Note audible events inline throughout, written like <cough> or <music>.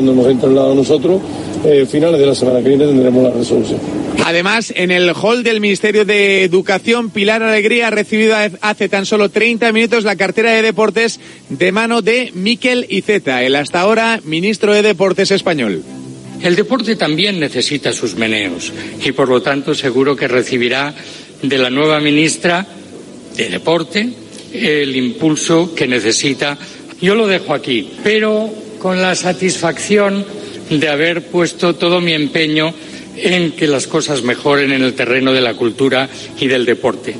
Cuando hemos instalado nosotros, eh, finales de la semana que viene tendremos la resolución. Además, en el hall del Ministerio de Educación, Pilar Alegría ha recibido hace tan solo 30 minutos la cartera de deportes de mano de Miquel Iceta, el hasta ahora ministro de Deportes español. El deporte también necesita sus meneos y por lo tanto seguro que recibirá de la nueva ministra de Deporte el impulso que necesita. Yo lo dejo aquí, pero con la satisfacción de haber puesto todo mi empeño en que las cosas mejoren en el terreno de la cultura y del deporte.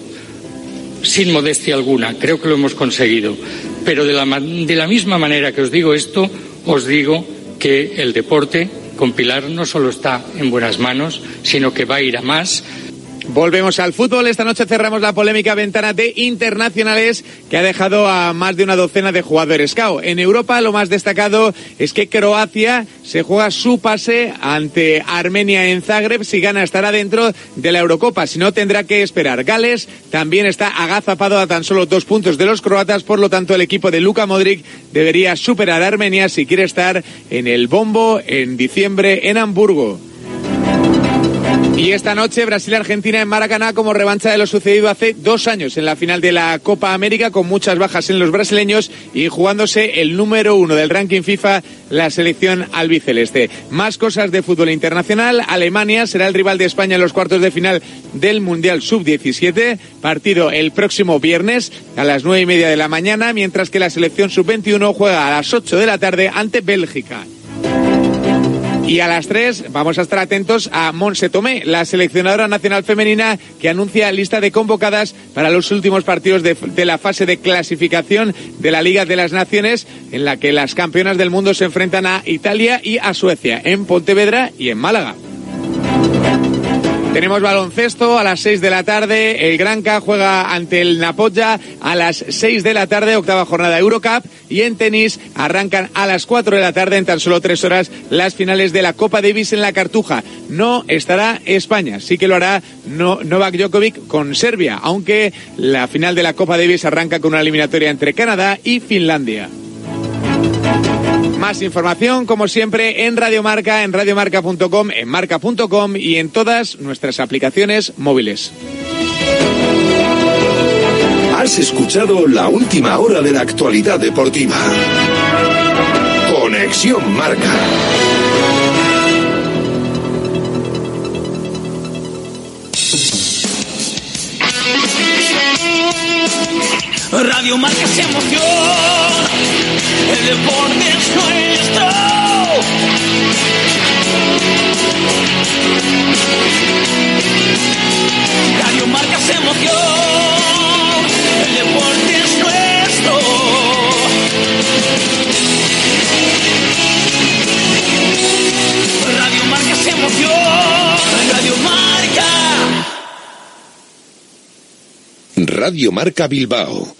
Sin modestia alguna, creo que lo hemos conseguido. Pero de la, de la misma manera que os digo esto, os digo que el deporte con Pilar no solo está en buenas manos, sino que va a ir a más Volvemos al fútbol. Esta noche cerramos la polémica ventana de internacionales que ha dejado a más de una docena de jugadores KO. En Europa lo más destacado es que Croacia se juega su pase ante Armenia en Zagreb. Si gana estará dentro de la Eurocopa. Si no tendrá que esperar. Gales también está agazapado a tan solo dos puntos de los croatas. Por lo tanto el equipo de Luka Modric debería superar a Armenia si quiere estar en el bombo en diciembre en Hamburgo. Y esta noche Brasil-Argentina en Maracaná como revancha de lo sucedido hace dos años en la final de la Copa América con muchas bajas en los brasileños y jugándose el número uno del ranking FIFA, la selección albiceleste. Más cosas de fútbol internacional. Alemania será el rival de España en los cuartos de final del Mundial Sub-17. Partido el próximo viernes a las nueve y media de la mañana, mientras que la selección Sub-21 juega a las ocho de la tarde ante Bélgica. Y a las 3 vamos a estar atentos a Monse Tomé, la seleccionadora nacional femenina que anuncia lista de convocadas para los últimos partidos de, de, la fase de clasificación de la Liga de las Naciones, en la que las campeonas del mundo se enfrentan a Italia y a Suecia, en Pontevedra y en Málaga. Tenemos baloncesto a las 6 de la tarde. El Granca juega ante el Napoya a las 6 de la tarde, octava jornada Eurocup. Y en tenis arrancan a las 4 de la tarde, en tan solo 3 horas, las finales de la Copa Davis en la Cartuja. No estará España, sí que lo hará Novak Djokovic con Serbia, aunque la final de la Copa Davis arranca con una eliminatoria entre Canadá y Finlandia. Más información, como siempre, en Radio Marca, en radiomarca.com, en marca.com y en todas nuestras aplicaciones móviles. Has escuchado la última hora de la actualidad deportiva. Conexión Marca. Radio Marca se emoción, el deporte es nuestro. Radio Marca se emoción, el deporte es nuestro. Radio Marca se emoción, Radio Marca. Radio Marca Bilbao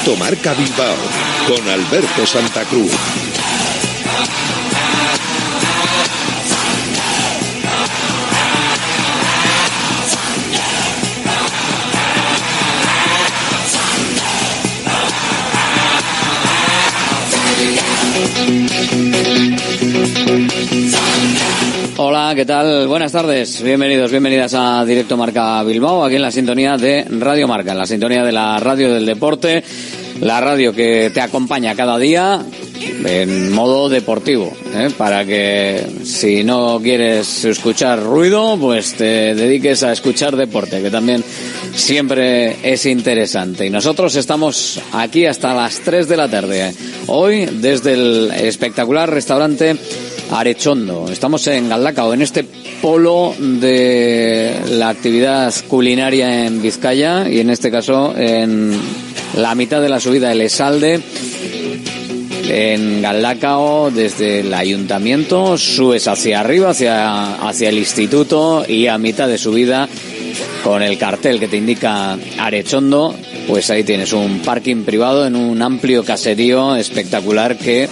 Directo Marca Bilbao con Alberto Santa Cruz. Hola, ¿qué tal? Buenas tardes. Bienvenidos, bienvenidas a Directo Marca Bilbao, aquí en la sintonía de Radio Marca, en la sintonía de la radio del deporte, la radio que te acompaña cada día en modo deportivo, ¿eh? para que si no quieres escuchar ruido, pues te dediques a escuchar deporte, que también siempre es interesante. Y nosotros estamos aquí hasta las 3 de la tarde, hoy desde el espectacular restaurante Arechondo. Estamos en Galdacao, en este polo de la actividad culinaria en Vizcaya y en este caso en la mitad de la subida el Esalde en Galdacao desde el ayuntamiento, subes hacia arriba, hacia, hacia el instituto y a mitad de subida con el cartel que te indica Arechondo, pues ahí tienes un parking privado en un amplio caserío espectacular que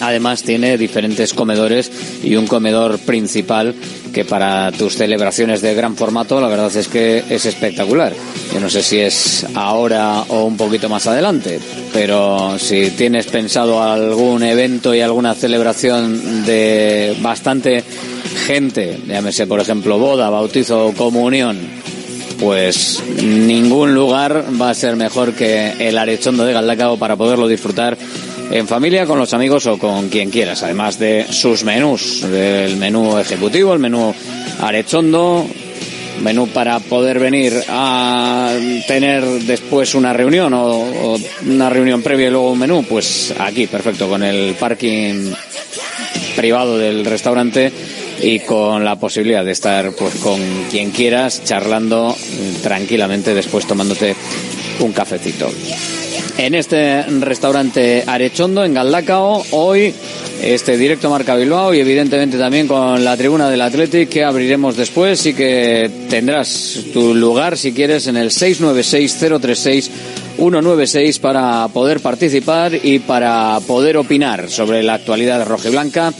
además tiene diferentes comedores y un comedor principal que para tus celebraciones de gran formato la verdad es que es espectacular. Yo no sé si es ahora o un poquito más adelante, pero si tienes pensado algún evento y alguna celebración de bastante gente, llámese por ejemplo boda, bautizo o comunión, pues ningún lugar va a ser mejor que el Arechondo de Galdacao para poderlo disfrutar en familia, con los amigos o con quien quieras, además de sus menús, del menú ejecutivo, el menú arechondo, menú para poder venir a tener después una reunión o, una reunión previa y luego un menú, pues aquí, perfecto, con el parking privado del restaurante y con la posibilidad de estar pues con quien quieras charlando tranquilamente después tomándote un cafecito en este restaurante Arechondo, en Galdacao. Hoy este directo Marca Bilbao y evidentemente también con la tribuna del Athletic que abriremos después y que tendrás tu lugar si quieres en el 696-036-196 para poder participar y para poder opinar sobre la actualidad de Blanca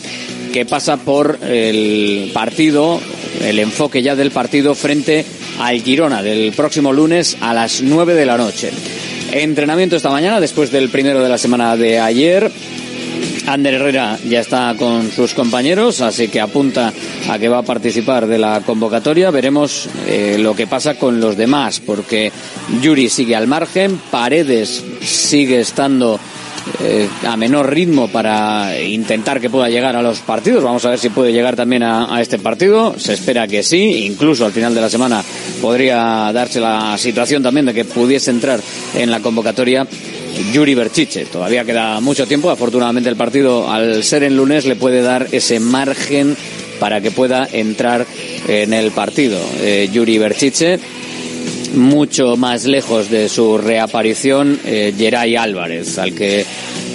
que pasa por el partido, el enfoque ya del partido frente al Girona del próximo lunes a las 9 de la noche. Entrenamiento esta mañana, después del primero de la semana de ayer. Ander Herrera ya está con sus compañeros, así que apunta a que va a participar de la convocatoria. Veremos eh, lo que pasa con los demás, porque Yuri sigue al margen, Paredes sigue estando eh, a menor ritmo para intentar que pueda llegar a los partidos. Vamos a ver si puede llegar también a, este partido. Se espera que sí. Incluso al final de la semana podría darse la situación también de que pudiese entrar en la convocatoria Yuri Berchiche. Todavía queda mucho tiempo. Afortunadamente el partido, al ser en lunes, le puede dar ese margen para que pueda entrar en el partido. Eh, Yuri Berchiche mucho más lejos de su reaparición eh, Geray Álvarez, al que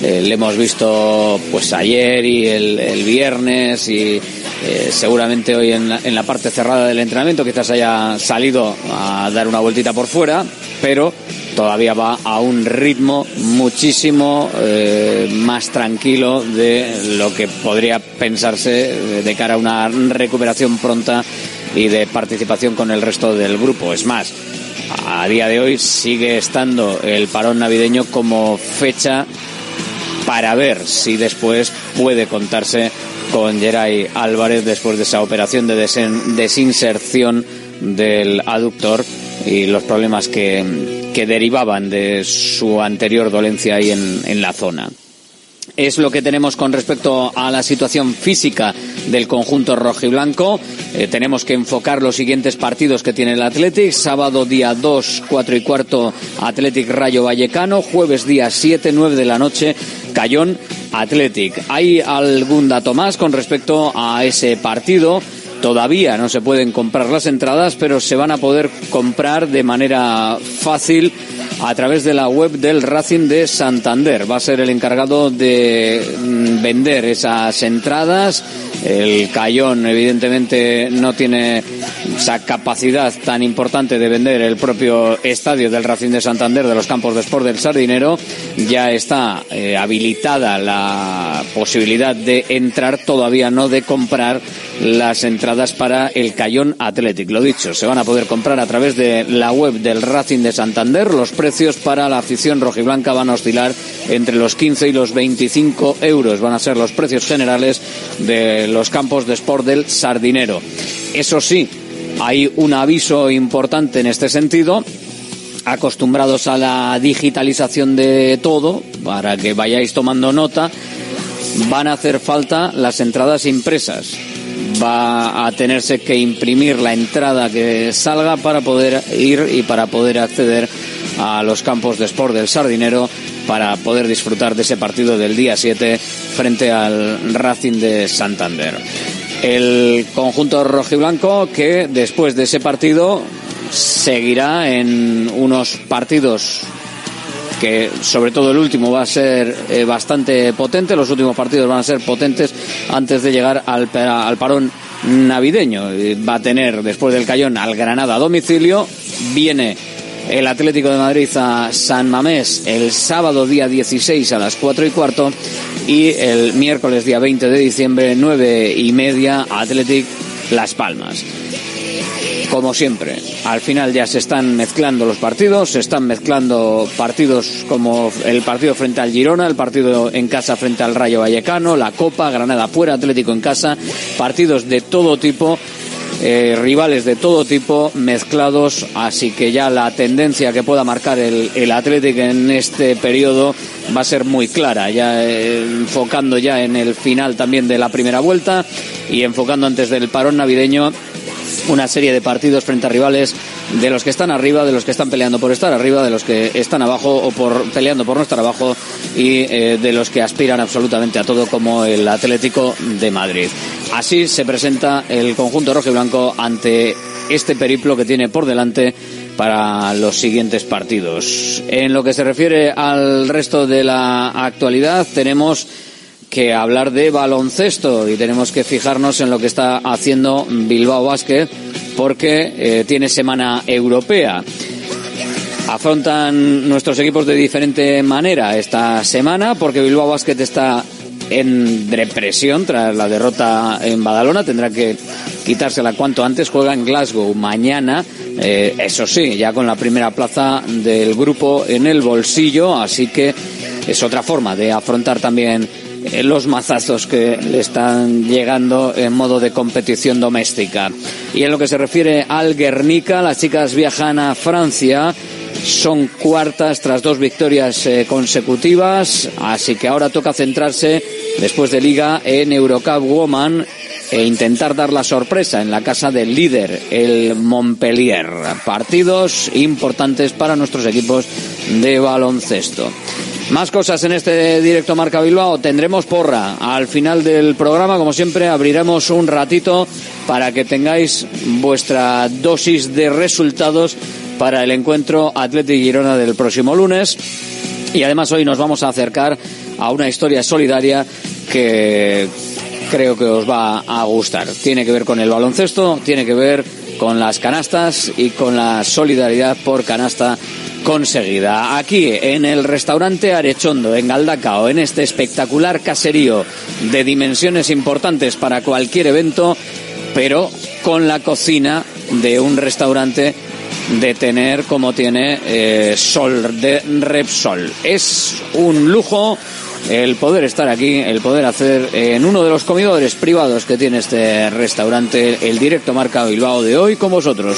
eh, le hemos visto pues ayer y el, viernes y eh, seguramente hoy en la, parte cerrada del entrenamiento. Quizás haya salido a dar una vueltita por fuera, pero todavía va a un ritmo muchísimo eh, más tranquilo de lo que podría pensarse de cara a una recuperación pronta y de participación con el resto del grupo. Es más, a día de hoy sigue estando el parón navideño como fecha para ver si después puede contarse con Geray Álvarez después de esa operación de desinserción del aductor y los problemas que, que derivaban de su anterior dolencia ahí en, en la zona es lo que tenemos con respecto a la situación física del conjunto rojiblanco. Eh, tenemos que enfocar los siguientes partidos que tiene el Athletic. Sábado día 2, 4 y cuarto, Athletic Rayo Vallecano. Jueves día 7, 9 de la noche, Cayón Athletic. ¿Hay algún dato más con respecto a ese partido? Todavía no se pueden comprar las entradas, pero se van a poder comprar de manera fácil a través de la web del Racing de Santander. Va a ser el encargado de mm, vender esas entradas. El Cayón, evidentemente, no tiene esa capacidad tan importante de vender el propio estadio del Racing de Santander de los campos de sport del Sardinero. Ya está eh, habilitada la posibilidad de entrar, todavía no de comprar las entradas para el Cayón Athletic. Lo dicho, se van a poder comprar a través de la web del Racing de Santander. Los precios para la afición rojiblanca van a oscilar entre los 15 y los 25 euros. Van a ser los precios generales de los campos de sport del Sardinero. Eso sí, hay un aviso importante en este sentido acostumbrados a la digitalización de todo, para que vayáis tomando nota, van a hacer falta las entradas impresas va a tenerse que imprimir la entrada que salga para poder ir y para poder acceder a los campos de sport del Sardinero para poder disfrutar de ese partido del día 7 frente al Racing de Santander. El conjunto rojiblanco que después de ese partido seguirá en unos partidos que sobre todo el último va a ser eh, bastante potente, los últimos partidos van a ser potentes antes de llegar al, al parón navideño. Va a tener después del Cayón al Granada a domicilio, viene el Atlético de Madrid a San Mamés el sábado día 16 a las 4 y cuarto y el miércoles día 20 de diciembre 9 y media Atlético Las Palmas. Como siempre, al final ya se están mezclando los partidos, se están mezclando partidos como el partido frente al Girona, el partido en casa frente al Rayo Vallecano, la Copa, Granada fuera, Atlético en casa, partidos de todo tipo eh, rivales de todo tipo mezclados, así que ya la tendencia que pueda marcar el, el Athletic en este periodo va a ser muy clara, ya eh, enfocando ya en el final también de la primera vuelta y enfocando antes del parón navideño una serie de partidos frente a rivales de los que están arriba, de los que están peleando por estar arriba, de los que están abajo o por peleando por no estar abajo y eh, de los que aspiran absolutamente a todo como el Atlético de Madrid. Así se presenta el conjunto rojo y blanco ante este periplo que tiene por delante para los siguientes partidos. En lo que se refiere al resto de la actualidad, tenemos que hablar de baloncesto y tenemos que fijarnos en lo que está haciendo Bilbao Basket porque eh, tiene semana europea. Afrontan nuestros equipos de diferente manera esta semana porque Bilbao Basket está en depresión tras la derrota en Badalona. Tendrá que quitársela cuanto antes. Juega en Glasgow mañana. Eh, eso sí, ya con la primera plaza del grupo en el bolsillo. Así que es otra forma de afrontar también eh, los mazazos que le están llegando en modo de competición doméstica. Y en lo que se refiere al Guernica, las chicas viajan a Francia. Son cuartas tras dos victorias eh, consecutivas, así que ahora toca centrarse después de liga en Eurocup Woman e intentar dar la sorpresa en la casa del líder, el Montpellier. Partidos importantes para nuestros equipos de baloncesto. Más cosas en este directo Marca Bilbao. Tendremos porra. Al final del programa, como siempre, abriremos un ratito para que tengáis vuestra dosis de resultados para el encuentro Atlético Girona del próximo lunes. Y además hoy nos vamos a acercar a una historia solidaria que creo que os va a gustar. Tiene que ver con el baloncesto, tiene que ver con las canastas y con la solidaridad por canasta conseguida. Aquí en el restaurante Arechondo, en Galdacao, en este espectacular caserío de dimensiones importantes para cualquier evento, pero con la cocina de un restaurante de tener como tiene eh, Sol de Repsol. Es un lujo el poder estar aquí, el poder hacer en uno de los comedores privados que tiene este restaurante el directo Marca Bilbao de hoy con vosotros.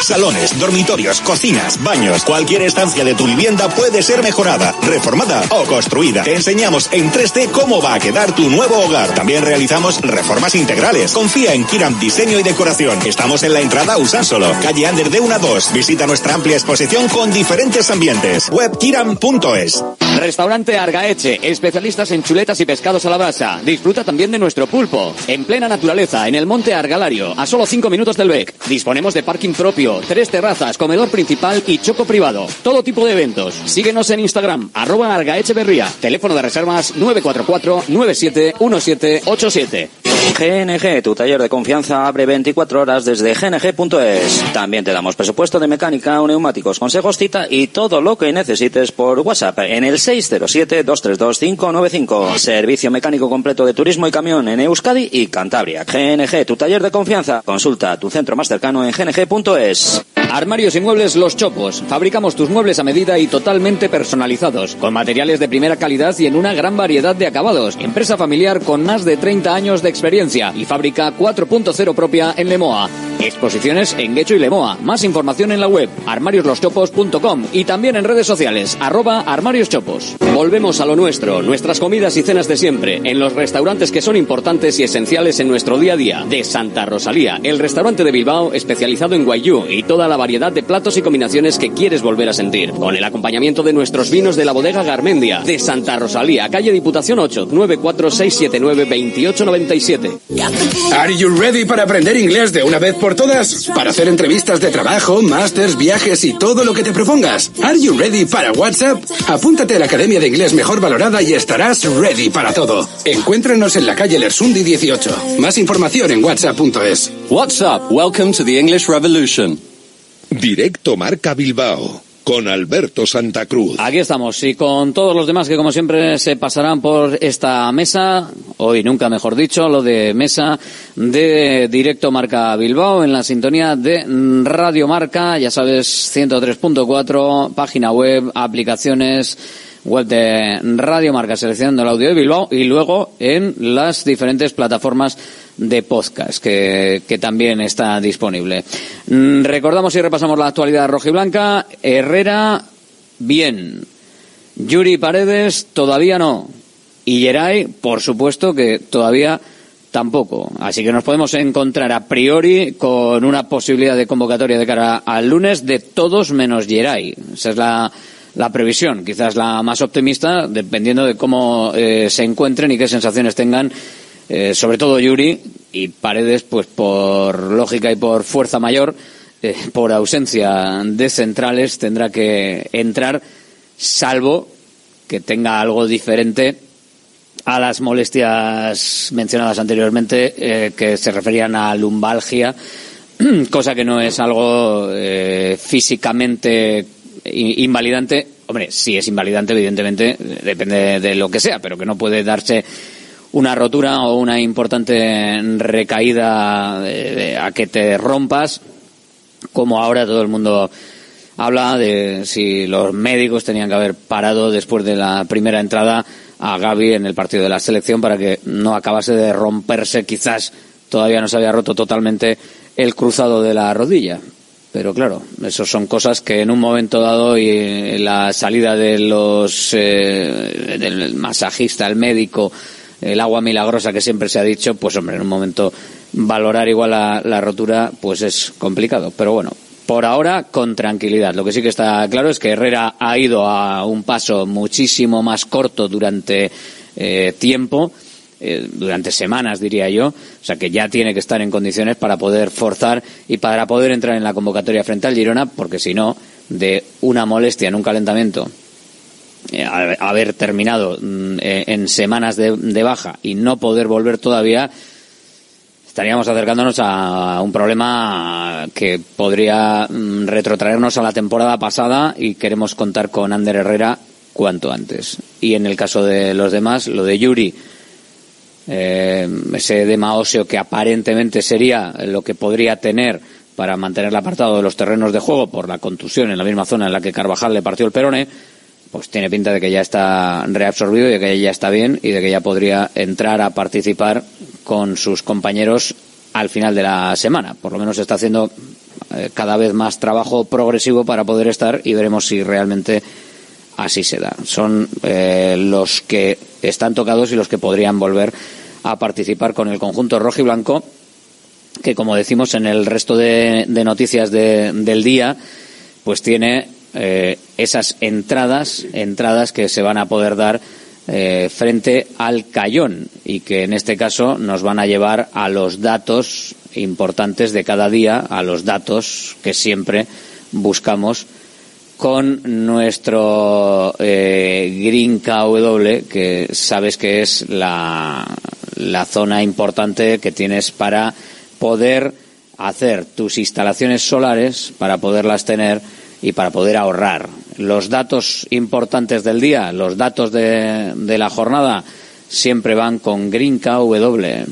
Salones, dormitorios, cocinas, baños, cualquier estancia de tu vivienda puede ser mejorada, reformada o construida. Te enseñamos en 3D cómo va a quedar tu nuevo hogar. También realizamos reformas integrales. Confía en Kiram Diseño y Decoración. Estamos en la entrada Usánsolo, calle Ander de 1 a 2. Visita nuestra amplia exposición con diferentes ambientes. Webkiram.es. Restaurante Argaeche, especialistas en chuletas y pescados a la brasa. Disfruta también de nuestro pulpo. En plena naturaleza, en el monte Argalario, a solo 5 minutos del BEC. Disponemos de parking propio, tres terrazas, comedor principal y choco privado. Todo tipo de eventos. Síguenos en Instagram, arroba Argaecheverría. Teléfono de reservas 944 971787. GNG, tu taller de confianza, abre 24 horas desde gng.es. También te damos presupuesto de mecánica, neumáticos, consejos, cita y todo lo que necesites por WhatsApp en el 607-232-595. Servicio mecánico completo de turismo y camión en Euskadi y Cantabria. GNG, tu taller de confianza. Consulta tu centro más cercano en gng.es. Yes. Armarios y muebles Los Chopos. Fabricamos tus muebles a medida y totalmente personalizados, con materiales de primera calidad y en una gran variedad de acabados. Empresa familiar con más de 30 años de experiencia y fábrica 4.0 propia en Lemoa. Exposiciones en Guecho y Lemoa. Más información en la web armariosloschopos.com y también en redes sociales arroba armarioschopos. Volvemos a lo nuestro, nuestras comidas y cenas de siempre, en los restaurantes que son importantes y esenciales en nuestro día a día. De Santa Rosalía, el restaurante de Bilbao especializado en guayú y toda la variedad de platos y combinaciones que quieres volver a sentir. Con el acompañamiento de nuestros vinos de la bodega Garmendia. De Santa Rosalía, calle Diputación 8, 94679 2897. Are you ready para aprender inglés de una vez por todas? Para hacer entrevistas de trabajo, másters, viajes y todo lo que te propongas. Are you ready para WhatsApp? Apúntate a la Academia de Inglés Mejor Valorada y estarás ready para todo. Encuéntranos en la calle Lersundi 18. Más información en whatsapp.es. WhatsApp, welcome to the English Revolution. Directo Marca Bilbao con Alberto Santa Cruz. Aquí estamos y con todos los demás que como siempre se pasarán por esta mesa, hoy nunca mejor dicho, lo de mesa de Directo Marca Bilbao en la sintonía de Radio Marca, ya sabes, 103.4, página web, aplicaciones, web de Radio Marca seleccionando el audio de Bilbao y luego en las diferentes plataformas de podcast que, que también está disponible. Mm, Recordamos y repasamos la actualidad rojiblanca. Herrera, bien. Yuri Paredes, todavía no. Y Geray, por supuesto que todavía tampoco. Así que nos podemos encontrar a priori con una posibilidad de convocatoria de cara al lunes de todos menos Geray. Esa es la, la previsión, quizás la más optimista, dependiendo de cómo eh, se encuentren y qué sensaciones tengan eh, sobre todo Yuri y Paredes, pues por lógica y por fuerza mayor, eh, por ausencia de centrales, tendrá que entrar, salvo que tenga algo diferente a las molestias mencionadas anteriormente, eh, que se referían a lumbalgia, <clears throat> cosa que no es algo físicamente invalidante. Hombre, sí es invalidante, evidentemente, depende de lo que sea, pero que no puede darse una rotura o una importante recaída a que te rompas, como ahora todo el mundo habla de si los médicos tenían que haber parado después de la primera entrada a Gaby en el partido de la selección para que no acabase de romperse, quizás todavía no se había roto totalmente el cruzado de la rodilla. Pero claro, eso son cosas que en un momento dado y la salida de los eh, del masajista, el médico, el agua milagrosa que siempre se ha dicho, pues hombre, en un momento valorar igual la, la rotura, pues es complicado. Pero bueno, por ahora con tranquilidad. Lo que sí que está claro es que Herrera ha ido a un paso muchísimo más corto durante eh, tiempo, eh, durante semanas diría yo, o sea que ya tiene que estar en condiciones para poder forzar y para poder entrar en la convocatoria frente al Girona, porque si no, de una molestia en un calentamiento haber terminado mm, eh, en semanas de, de baja y no poder volver todavía, estaríamos acercándonos a un problema que podría mm, retrotraernos a la temporada pasada y queremos contar con Ander Herrera cuanto antes. Y en el caso de los demás, lo de Yuri, eh, ese edema óseo que aparentemente sería lo que podría tener para mantener el apartado de los terrenos de juego por la contusión en la misma zona en la que Carvajal le partió el perone, pues tiene pinta de que ya está reabsorbido de que ya está bien y de que ya podría entrar a participar con sus compañeros al final de la semana. Por lo menos está haciendo eh, cada vez más trabajo progresivo para poder estar y veremos si realmente así se da. Son eh, los que están tocados y los que podrían volver a participar con el conjunto rojo y blanco que como decimos en el resto de, de noticias de- del día, pues tiene eh, esas entradas, entradas que se van a poder dar eh, frente al Cayón y que en este caso nos van a llevar a los datos importantes de cada día, a los datos que siempre buscamos con nuestro eh, Green KW, que sabes que es la, la zona importante que tienes para poder hacer tus instalaciones solares, para poderlas tener y para poder ahorrar. Los datos importantes del día, los datos de, la jornada, siempre van con Green KW.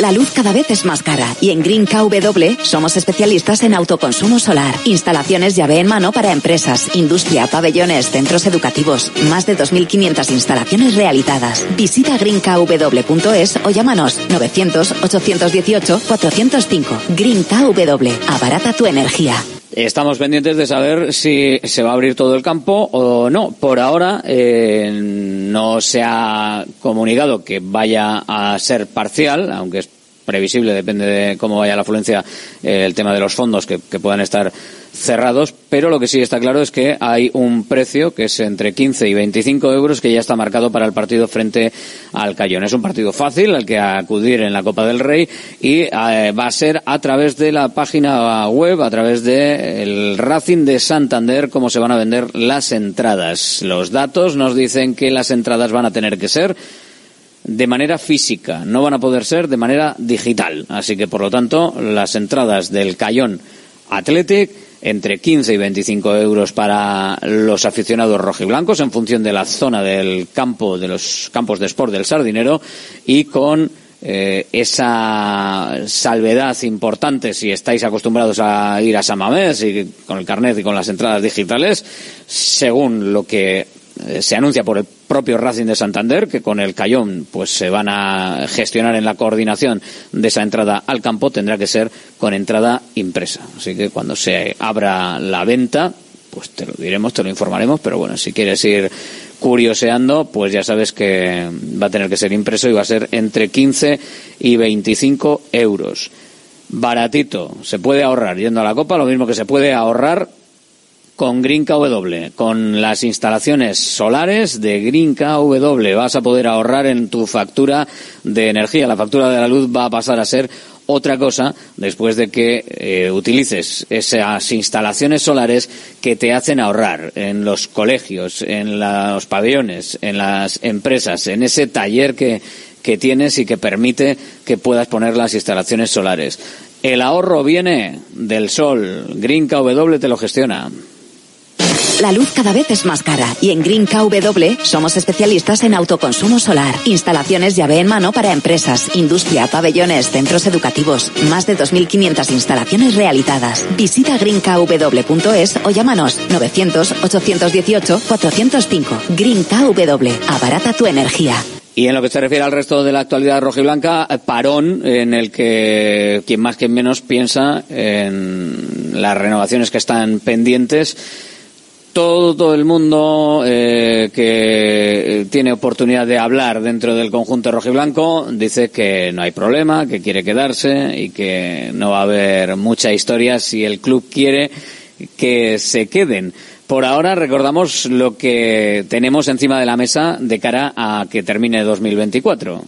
La luz cada vez es más cara y en Green KW somos especialistas en autoconsumo solar, instalaciones llave en mano para empresas, industria, pabellones, centros educativos, más de 2.500 instalaciones realizadas. Visita greenkw.es o llámanos 900 818 405. Green KW, abarata tu energía. Estamos pendientes de saber si se va a abrir todo el campo o no. Por ahora eh, no se ha comunicado que vaya a ser parcial, aunque es previsible, depende de cómo vaya la afluencia, eh, el tema de los fondos que, que puedan estar cerrados, pero lo que sí está claro es que hay un precio que es entre 15 y 25 euros que ya está marcado para el partido frente al Cayón. Es un partido fácil al que acudir en la Copa del Rey y eh, va a ser a través de la página web, a través del Racing de Santander, cómo se van a vender las entradas. Los datos nos dicen que las entradas van a tener que ser de manera física, no van a poder ser de manera digital. Así que, por lo tanto, las entradas del Cayón Athletic entre 15 y 25 euros para los aficionados rojiblancos en función de la zona del campo, de los campos de sport del Sardinero y con eh, esa salvedad importante si estáis acostumbrados a ir a San Mamés y con el carnet y con las entradas digitales, según lo que se anuncia por el propio Racing de Santander que con el Cayón pues se van a gestionar en la coordinación de esa entrada al campo. Tendrá que ser con entrada impresa. Así que cuando se abra la venta pues te lo diremos te lo informaremos. Pero bueno si quieres ir curioseando pues ya sabes que va a tener que ser impreso y va a ser entre 15 y 25 euros. Baratito. Se puede ahorrar yendo a la copa lo mismo que se puede ahorrar con Green KW, con las instalaciones solares de Green KW. Vas a poder ahorrar en tu factura de energía. La factura de la luz va a pasar a ser otra cosa después de que eh, utilices esas instalaciones solares que te hacen ahorrar en los colegios, en los pabellones, en las empresas, en ese taller que, que tienes y que permite que puedas poner las instalaciones solares. El ahorro viene del sol. Green KW te lo gestiona. La luz cada vez es más cara y en Green KW somos especialistas en autoconsumo solar, instalaciones llave en mano para empresas, industria, pabellones, centros educativos, más de 2.500 instalaciones realizadas. Visita greenkw.es o llámanos 900 818 405. Green KW, abarata tu energía. Y en lo que se refiere al resto de la actualidad rojiblanca, parón en el que quien más quien menos piensa en las renovaciones que están pendientes todo el mundo eh, que tiene oportunidad de hablar dentro del conjunto rojiblanco dice que no hay problema, que quiere quedarse y que no va a haber mucha historia si el club quiere que se queden. Por ahora recordamos lo que tenemos encima de la mesa de cara a que termine 2024.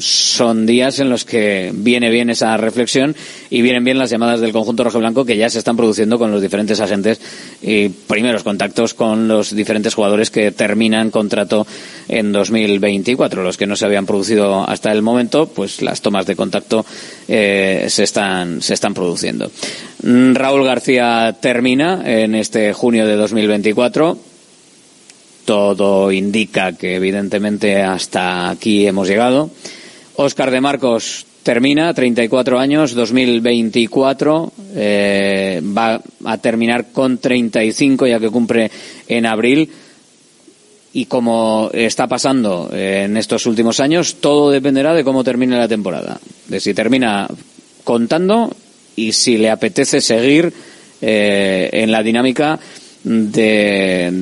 Son días en los que viene bien esa reflexión y vienen bien las llamadas del conjunto rojo blanco que ya se están produciendo con los diferentes agentes y primeros contactos con los diferentes jugadores que terminan contrato en 2024. Los que no se habían producido hasta el momento, pues las tomas de contacto eh, se están se están produciendo. Raúl García termina en este junio de 2024. Todo indica que evidentemente hasta aquí hemos llegado. Óscar de Marcos termina, 34 años, 2024. Eh, va a terminar con 35 ya que cumple en abril. Y como está pasando en estos últimos años, todo dependerá de cómo termine la temporada. De si termina contando y si le apetece seguir eh, en la dinámica de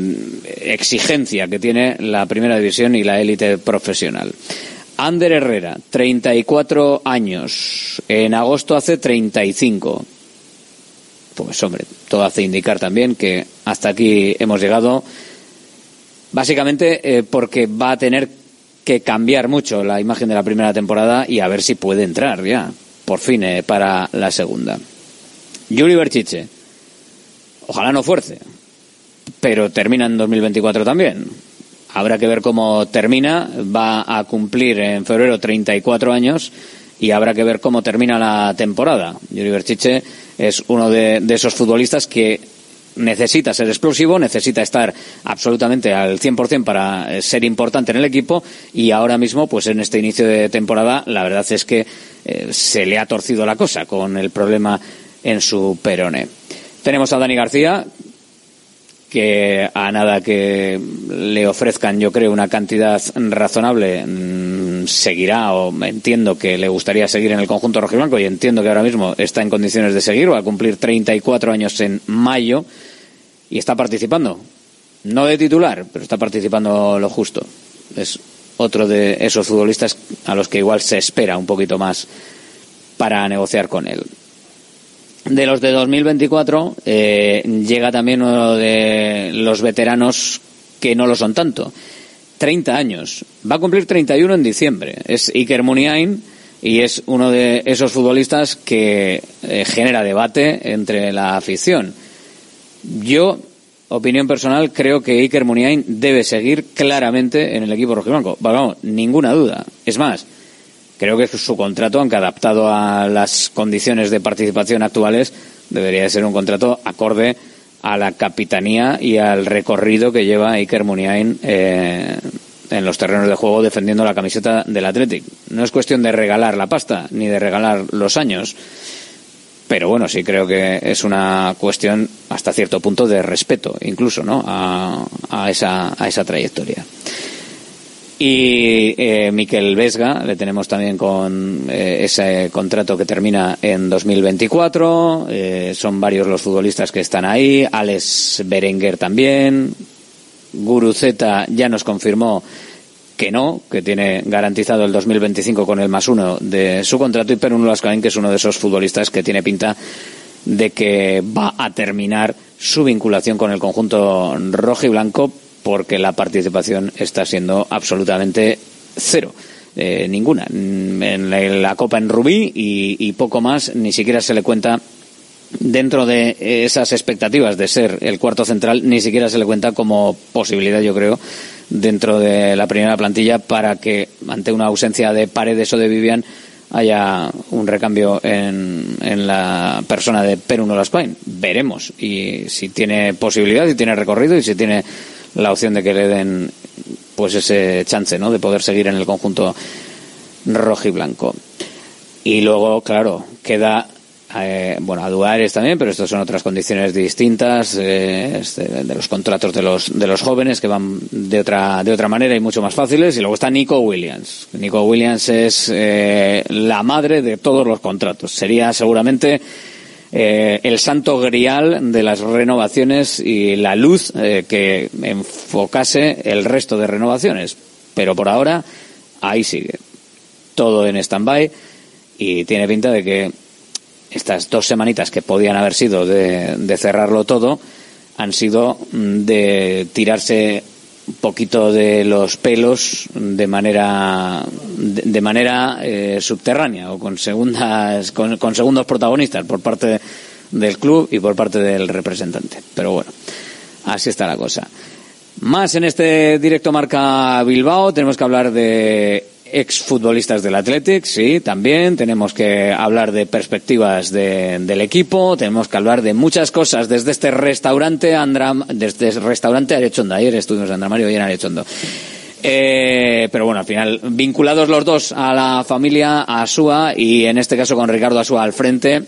exigencia que tiene la primera división y la élite profesional. Ander Herrera, 34 años. En agosto hace 35. Pues hombre, todo hace indicar también que hasta aquí hemos llegado. Básicamente eh, porque va a tener que cambiar mucho la imagen de la primera temporada y a ver si puede entrar ya por fin eh, para la segunda. Yuri Berchiche, ojalá no fuerce, pero termina en 2024 también. Habrá que ver cómo termina, va a cumplir en febrero 34 años y habrá que ver cómo termina la temporada. Yuri Berchiche es uno de, de esos futbolistas que necesita ser explosivo, necesita estar absolutamente al 100% para eh, ser importante en el equipo y ahora mismo, pues en este inicio de temporada, la verdad es que eh, se le ha torcido la cosa con el problema en su perone. Tenemos a Dani García, que a nada que le ofrezcan, yo creo, una cantidad razonable, mm, seguirá o entiendo que le gustaría seguir en el conjunto rojiblanco y entiendo que ahora mismo está en condiciones de seguir, va a cumplir 34 años en mayo y está participando. No de titular, pero está participando lo justo. Es otro de esos futbolistas a los que igual se espera un poquito más para negociar con él de los de 2024 eh, llega también uno de los veteranos que no lo son tanto. 30 años. Va a cumplir 31 en diciembre. Es Iker Muniain y es uno de esos futbolistas que eh, genera debate entre la afición. Yo, opinión personal, creo que Iker Muniain debe seguir claramente en el equipo rojiblanco. Vamos, ninguna duda. Es más, creo que su contrato, aunque adaptado a las condiciones de participación actuales, debería de ser un contrato acorde a la capitanía y al recorrido que lleva Iker Muniain eh, en los terrenos de juego defendiendo la camiseta del Athletic. No es cuestión de regalar la pasta ni de regalar los años, pero bueno, sí creo que es una cuestión hasta cierto punto de respeto, incluso, ¿no? A, esa, a esa trayectoria. Y eh, Miquel Vesga, le tenemos también con eh, ese contrato que termina en 2024. Eh, son varios los futbolistas que están ahí. Alex Berenguer también. Guruceta ya nos confirmó que no, que tiene garantizado el 2025 con el más uno de su contrato. Y Perun Lascaín, que es uno de esos futbolistas que tiene pinta de que va a terminar su vinculación con el conjunto rojo y blanco porque la participación está siendo absolutamente cero. Eh, ninguna. En la, Copa en Rubí y, poco más, ni siquiera se le cuenta dentro de esas expectativas de ser el cuarto central, ni siquiera se le cuenta como posibilidad, yo creo, dentro de la primera plantilla para que ante una ausencia de Paredes o de Vivian haya un recambio en, en la persona de Perú Lascoin. Veremos y si tiene posibilidad, si tiene recorrido y si tiene la opción de que le den pues ese chance ¿no? de poder seguir en el conjunto rojo y blanco. Y luego, claro, queda eh, bueno, a Duares también, pero estas son otras condiciones distintas eh, este, de los contratos de los de los jóvenes que van de otra de otra manera y mucho más fáciles. Y luego está Nico Williams. Nico Williams es eh, la madre de todos los contratos. Sería seguramente eh, el santo grial de las renovaciones y la luz eh, que enfocase el resto de renovaciones. Pero por ahora, ahí sigue. Todo en stand-by y tiene pinta de que estas dos semanitas que podían haber sido de, de cerrarlo todo han sido mm, de tirarse un poquito de los pelos de manera de, manera eh, subterránea o con segundas con, segundos protagonistas por parte del club y por parte del representante. Pero bueno así está la cosa. Más en este directo marca Bilbao. Tenemos que hablar de exfutbolistas del Athletic, sí, también. Tenemos que hablar de perspectivas del equipo, tenemos que hablar de muchas cosas desde este restaurante Andram, desde este restaurante Arechondo. Ayer estuvimos en Andramario y en Arechondo. Eh, pero bueno, al final, vinculados los dos a la familia Asúa y en este caso con Ricardo Asúa al frente,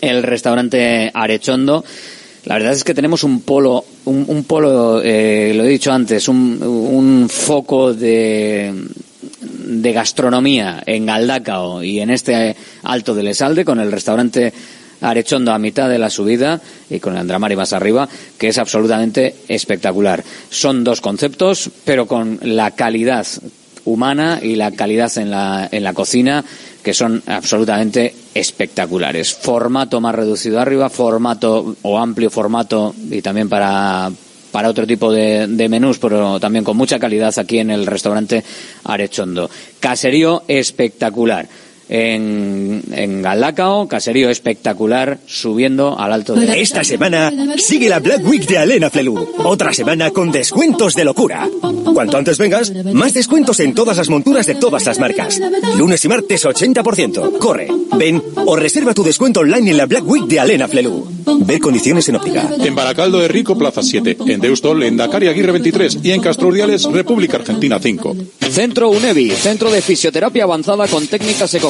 el restaurante Arechondo. La verdad es que tenemos un polo, un, polo, eh, lo he dicho antes, un foco de, de gastronomía en Galdacao y en este Alto del Esalde con el restaurante Arechondo a mitad de la subida y con el Andramari más arriba, que es absolutamente espectacular. Son dos conceptos, pero con la calidad humana y la calidad en la, en la cocina que son absolutamente espectaculares. Formato más reducido arriba, formato o amplio formato y también para, para otro tipo de, menús, pero también con mucha calidad aquí en el restaurante Arechondo. Caserío espectacular. En, en Galdacao, caserío espectacular, subiendo al alto de... Esta semana sigue la Black Week de Alena Flelu. Otra semana con descuentos de locura. Cuanto antes vengas, más descuentos en todas las monturas de todas las marcas. Lunes y martes 80%. Corre, ven o reserva tu descuento online en la Black Week de Alena Flelu. Ve condiciones en óptica. En Baracaldo de Rico, Plaza 7. En Deustol, en Dakar y Aguirre 23. Y en Castro Urdiales, República Argentina 5. Centro UNEVI, centro de fisioterapia avanzada con técnicas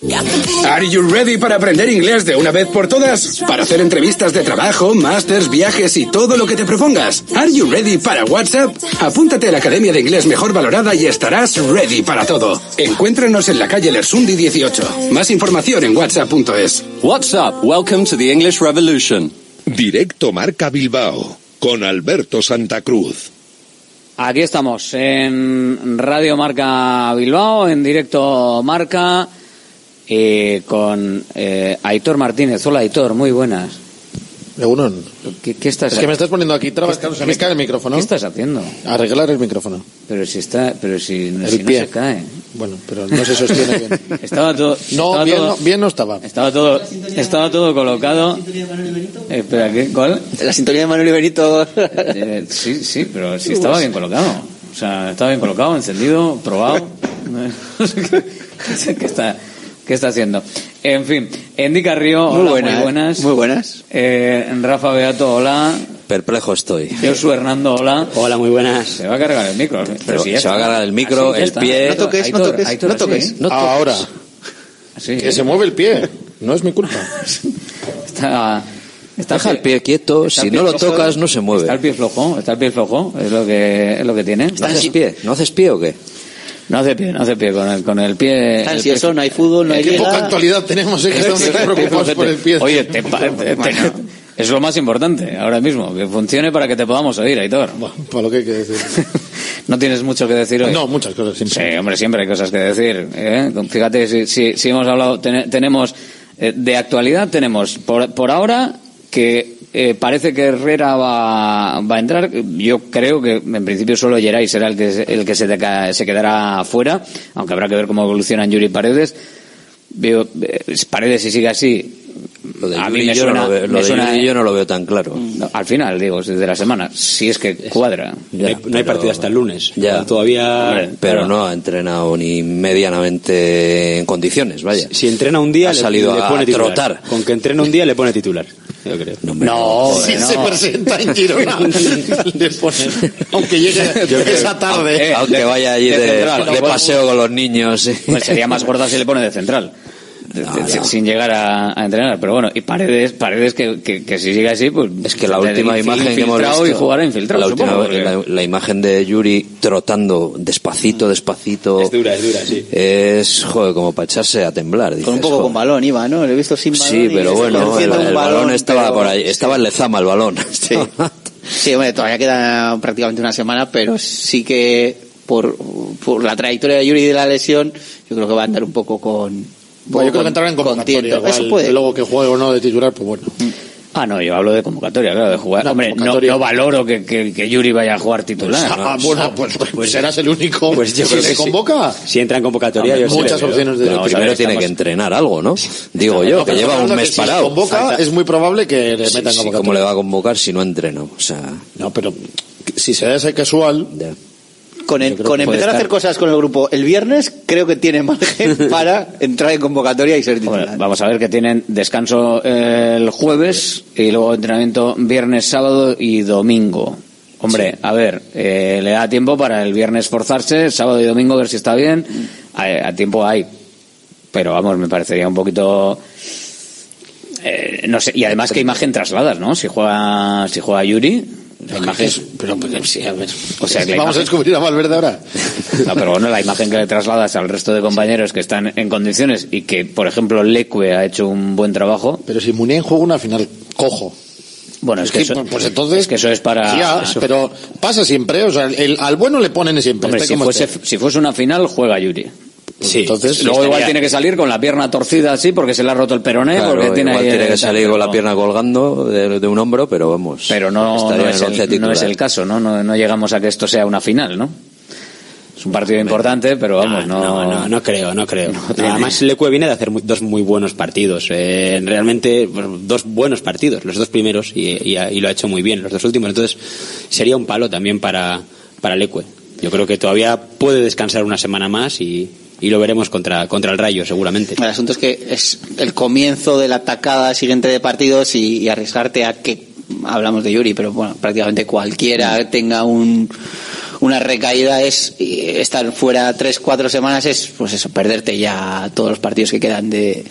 Are you ready para aprender inglés de una vez por todas? Para hacer entrevistas de trabajo, másters, viajes y todo lo que te propongas. Are you ready para WhatsApp? Apúntate a la Academia de Inglés Mejor Valorada y estarás ready para todo. Encuéntranos en la calle Lersundi 18. Más información en whatsapp.es. WhatsApp, welcome to the English Revolution. Directo Marca Bilbao con Alberto Santa Cruz. Aquí estamos en Radio Marca Bilbao, en directo Marca, eh, con eh, Aitor Martínez. Hola Aitor, muy buenas. Egunon. ¿Qué, qué estás Es que me estás poniendo aquí trabas, ¿Qué- se me cae el micrófono. ¿Qué estás haciendo? Arreglar el micrófono. Pero si está, pero si, El si no pie. se cae. Bueno, pero no se sostiene bien. <laughs> Estaba todo. No, estaba bien todo- no, bien no estaba. Estaba todo, estaba todo colocado. Eh, espera, ¿qué? ¿Cuál? La sintonía de Manuel y Benito. Eh, sí, sí, pero sí estaba bien colocado. O sea, estaba bien colocado, encendido, probado. <laughs> <laughs> Qué está, qué está haciendo. En fin, Endy Carrillo, Muy hola, buenas. muy buenas. Muy buenas. Eh, Rafa Beato, hola. Perplejo estoy. Josu Hernando, hola. Hola, muy buenas. Se va a cargar el micro. ¿eh? Pero si ya se va a cargar el micro, Así el está. pie. No toques, no Aitor, toques, Aitor, no así. toques. No Ahora, Así. que se mueve el pie. No es mi culpa. <laughs> Está, está Deja el pie quieto, está si pie no lo flojo, tocas no se mueve. Está el pie flojo, está el pie flojo, es lo que, es lo que tiene. ¿No haces pie? ¿No haces pie o qué? No hace pie, no hace pie, con el, con el pie. Está el ansioso, pie- no hay fútbol, no hay Qué liga. poca actualidad tenemos, ¿eh? que estamos preocupados por el pie. Oye, te te- te- es lo más importante ahora mismo, que funcione para que te podamos oír, Aitor. Para lo que hay que decir. <laughs> No tienes mucho que decir hoy. No, muchas cosas. Sí, siempre. hombre, siempre hay cosas que decir. ¿eh? Fíjate, si, si, si hemos hablado, ten- tenemos, eh, de actualidad tenemos, por, por ahora, que eh, parece que Herrera va, va a entrar. Yo creo que en principio solo Geray será el que, se- el que se, deca- se quedará fuera, aunque habrá que ver cómo evolucionan Yuri y Paredes. Veo, eh, Paredes, si sigue así, Lo de a mí me yo suena, no lo veo, lo me de suena- yo no lo veo tan claro. no, al final, digo, desde la semana, si es que cuadra. Ya, no hay, no hay pero- partido hasta el lunes. Ya. Todavía. Hombre, Pero Claro. no ha entrenado ni medianamente en condiciones, vaya. Si entrena un día, Ha le, salido le a pone titular. trotar. Con que entrena un día, le pone titular. Yo creo. No, Si hombre, se no. presenta en Girona, <laughs> le ponen, aunque llegue esa tarde. Eh, Aunque vaya allí de de, central. de paseo con los niños. Pues sería más gorda si le pone de central. Sin llegar a, a entrenar. Pero bueno, y Paredes, Paredes que, que, que si sigue así, pues. Es que la última imagen que hemos visto, y jugará infiltrado. la, última- supongo, porque- la, la imagen de Yuri trotando despacito, despacito, Es dura, es dura, sí. es joder, como para echarse a temblar. Con un poco joder. con balón iba, ¿no? Lo he visto sin balón. Sí, y pero bueno, el, balón estaba pero- por ahí, estaba en Lezama el balón. <laughs> Sí, hombre, todavía queda prácticamente una semana, pero sí que por, por la trayectoria de Yuri de la lesión, yo creo que va a andar un poco con. Bueno, yo creo que entrará en con convocatoria. igual, Eso puede. Luego que juegue o no de titular, pues bueno. Ah, no, yo hablo de convocatoria, claro, de jugar. No, Hombre, no, no valoro que, que, que Yuri vaya a jugar titular. Ah, ¿no? bueno, pues, pues serás el único. Pues yo si creo se que sí. convoca. Si entra en convocatoria, Hombre, yo sí muchas opciones de- Pero primero ver, tiene estamos- que entrenar algo, ¿no? Digo yo, No, que lleva un que mes si parado. convoca, es muy probable que le Sí, metan sí, convocatoria. ¿Cómo le va a convocar si no entrena? O sea, No, pero si se da ese casual, Con, el- creo con empezar a hacer cosas con el grupo el viernes, creo que tiene margen <laughs> para entrar en convocatoria y ser titular. vamos a ver que tienen descanso eh, el jueves y luego entrenamiento viernes, sábado y domingo. Hombre, a ver, eh, le da tiempo para el viernes forzarse, sábado y domingo ver si está bien. A, a tiempo hay. Pero vamos, me parecería un poquito. eh, no sé, y además, ¿qué imagen trasladas, no? Si juega, si juega Yuri. La imagen, pero, pero sí, a ver. o sea, que Vamos a imagen- descubrir a Valverde ahora. <laughs> no, pero bueno, la imagen que le trasladas al resto de compañeros que están en condiciones y que, por ejemplo, Leque ha hecho un buen trabajo. Pero si Muniain juega una final cojo. Bueno, es que eso, pues entonces. es que eso es para. Ya, eso- pero pasa siempre. O sea, el- al bueno le ponen siempre. Hombre, si fuese, si fuese una final, juega Yuri. Sí, entonces. Luego igual tiene que salir con la pierna torcida así porque se le ha roto el peroné. claro, porque tiene, igual tiene que salir con la pierna colgando de, de un hombro, pero vamos. Pero no, no, es el no es el caso, ¿no? ¿no? No llegamos a que esto sea una final, ¿no? Es un partido importante, pero vamos, no. No, no, no creo, no creo. Además, Lecue viene de hacer muy- dos muy buenos partidos. Eh, realmente, dos buenos partidos, los dos primeros, y, y y lo ha hecho muy bien, los dos últimos. Entonces, sería un palo también para, para Lecue. Yo creo que todavía puede descansar una semana más y, y lo veremos contra, contra el Rayo, seguramente. El asunto es que es el comienzo de la atacada siguiente de partidos y, y arriesgarte a que, hablamos de Yuri, pero bueno, prácticamente cualquiera tenga un, una recaída es estar fuera tres, cuatro semanas es, pues eso, perderte ya todos los partidos que quedan de,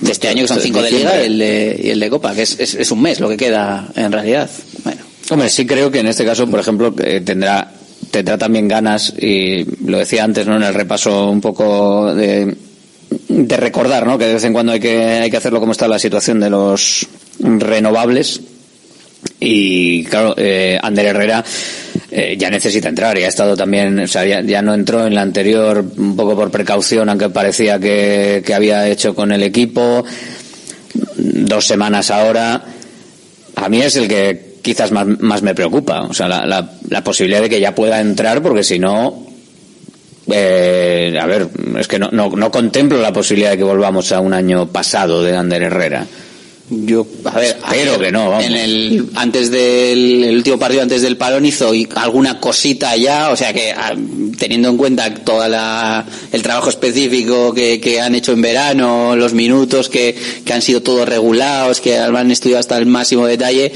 de este año, que son cinco de Liga y el de, y el de Copa, que es, es, es un mes lo que queda en realidad. Bueno, Hombre, sí creo que en este caso, por ejemplo, eh, tendrá tendrá también ganas y lo decía antes, ¿no? En el repaso un poco de de recordar, ¿no? Que de vez en cuando hay que hay que hacerlo como está la situación de los renovables y claro, eh, Ander Herrera eh, ya necesita entrar y ha estado también, o sea, ya, ya no entró en la anterior un poco por precaución, aunque parecía que, que había hecho con el equipo. Dos semanas ahora. A mí es el que quizás más, más me preocupa. O sea, la, la, la posibilidad de que ya pueda entrar, porque si no. Eh, a ver, es que no, no, no contemplo la posibilidad de que volvamos a un año pasado de Ander Herrera. Yo, a ver, Espero ayer, que no, vamos. En el, antes del el último partido antes del parón hizo y- alguna cosita ya, o sea que ah, teniendo en cuenta toda la, el trabajo específico que, que han hecho en verano, los minutos que, que han sido todos regulados, que han estudiado hasta el máximo detalle,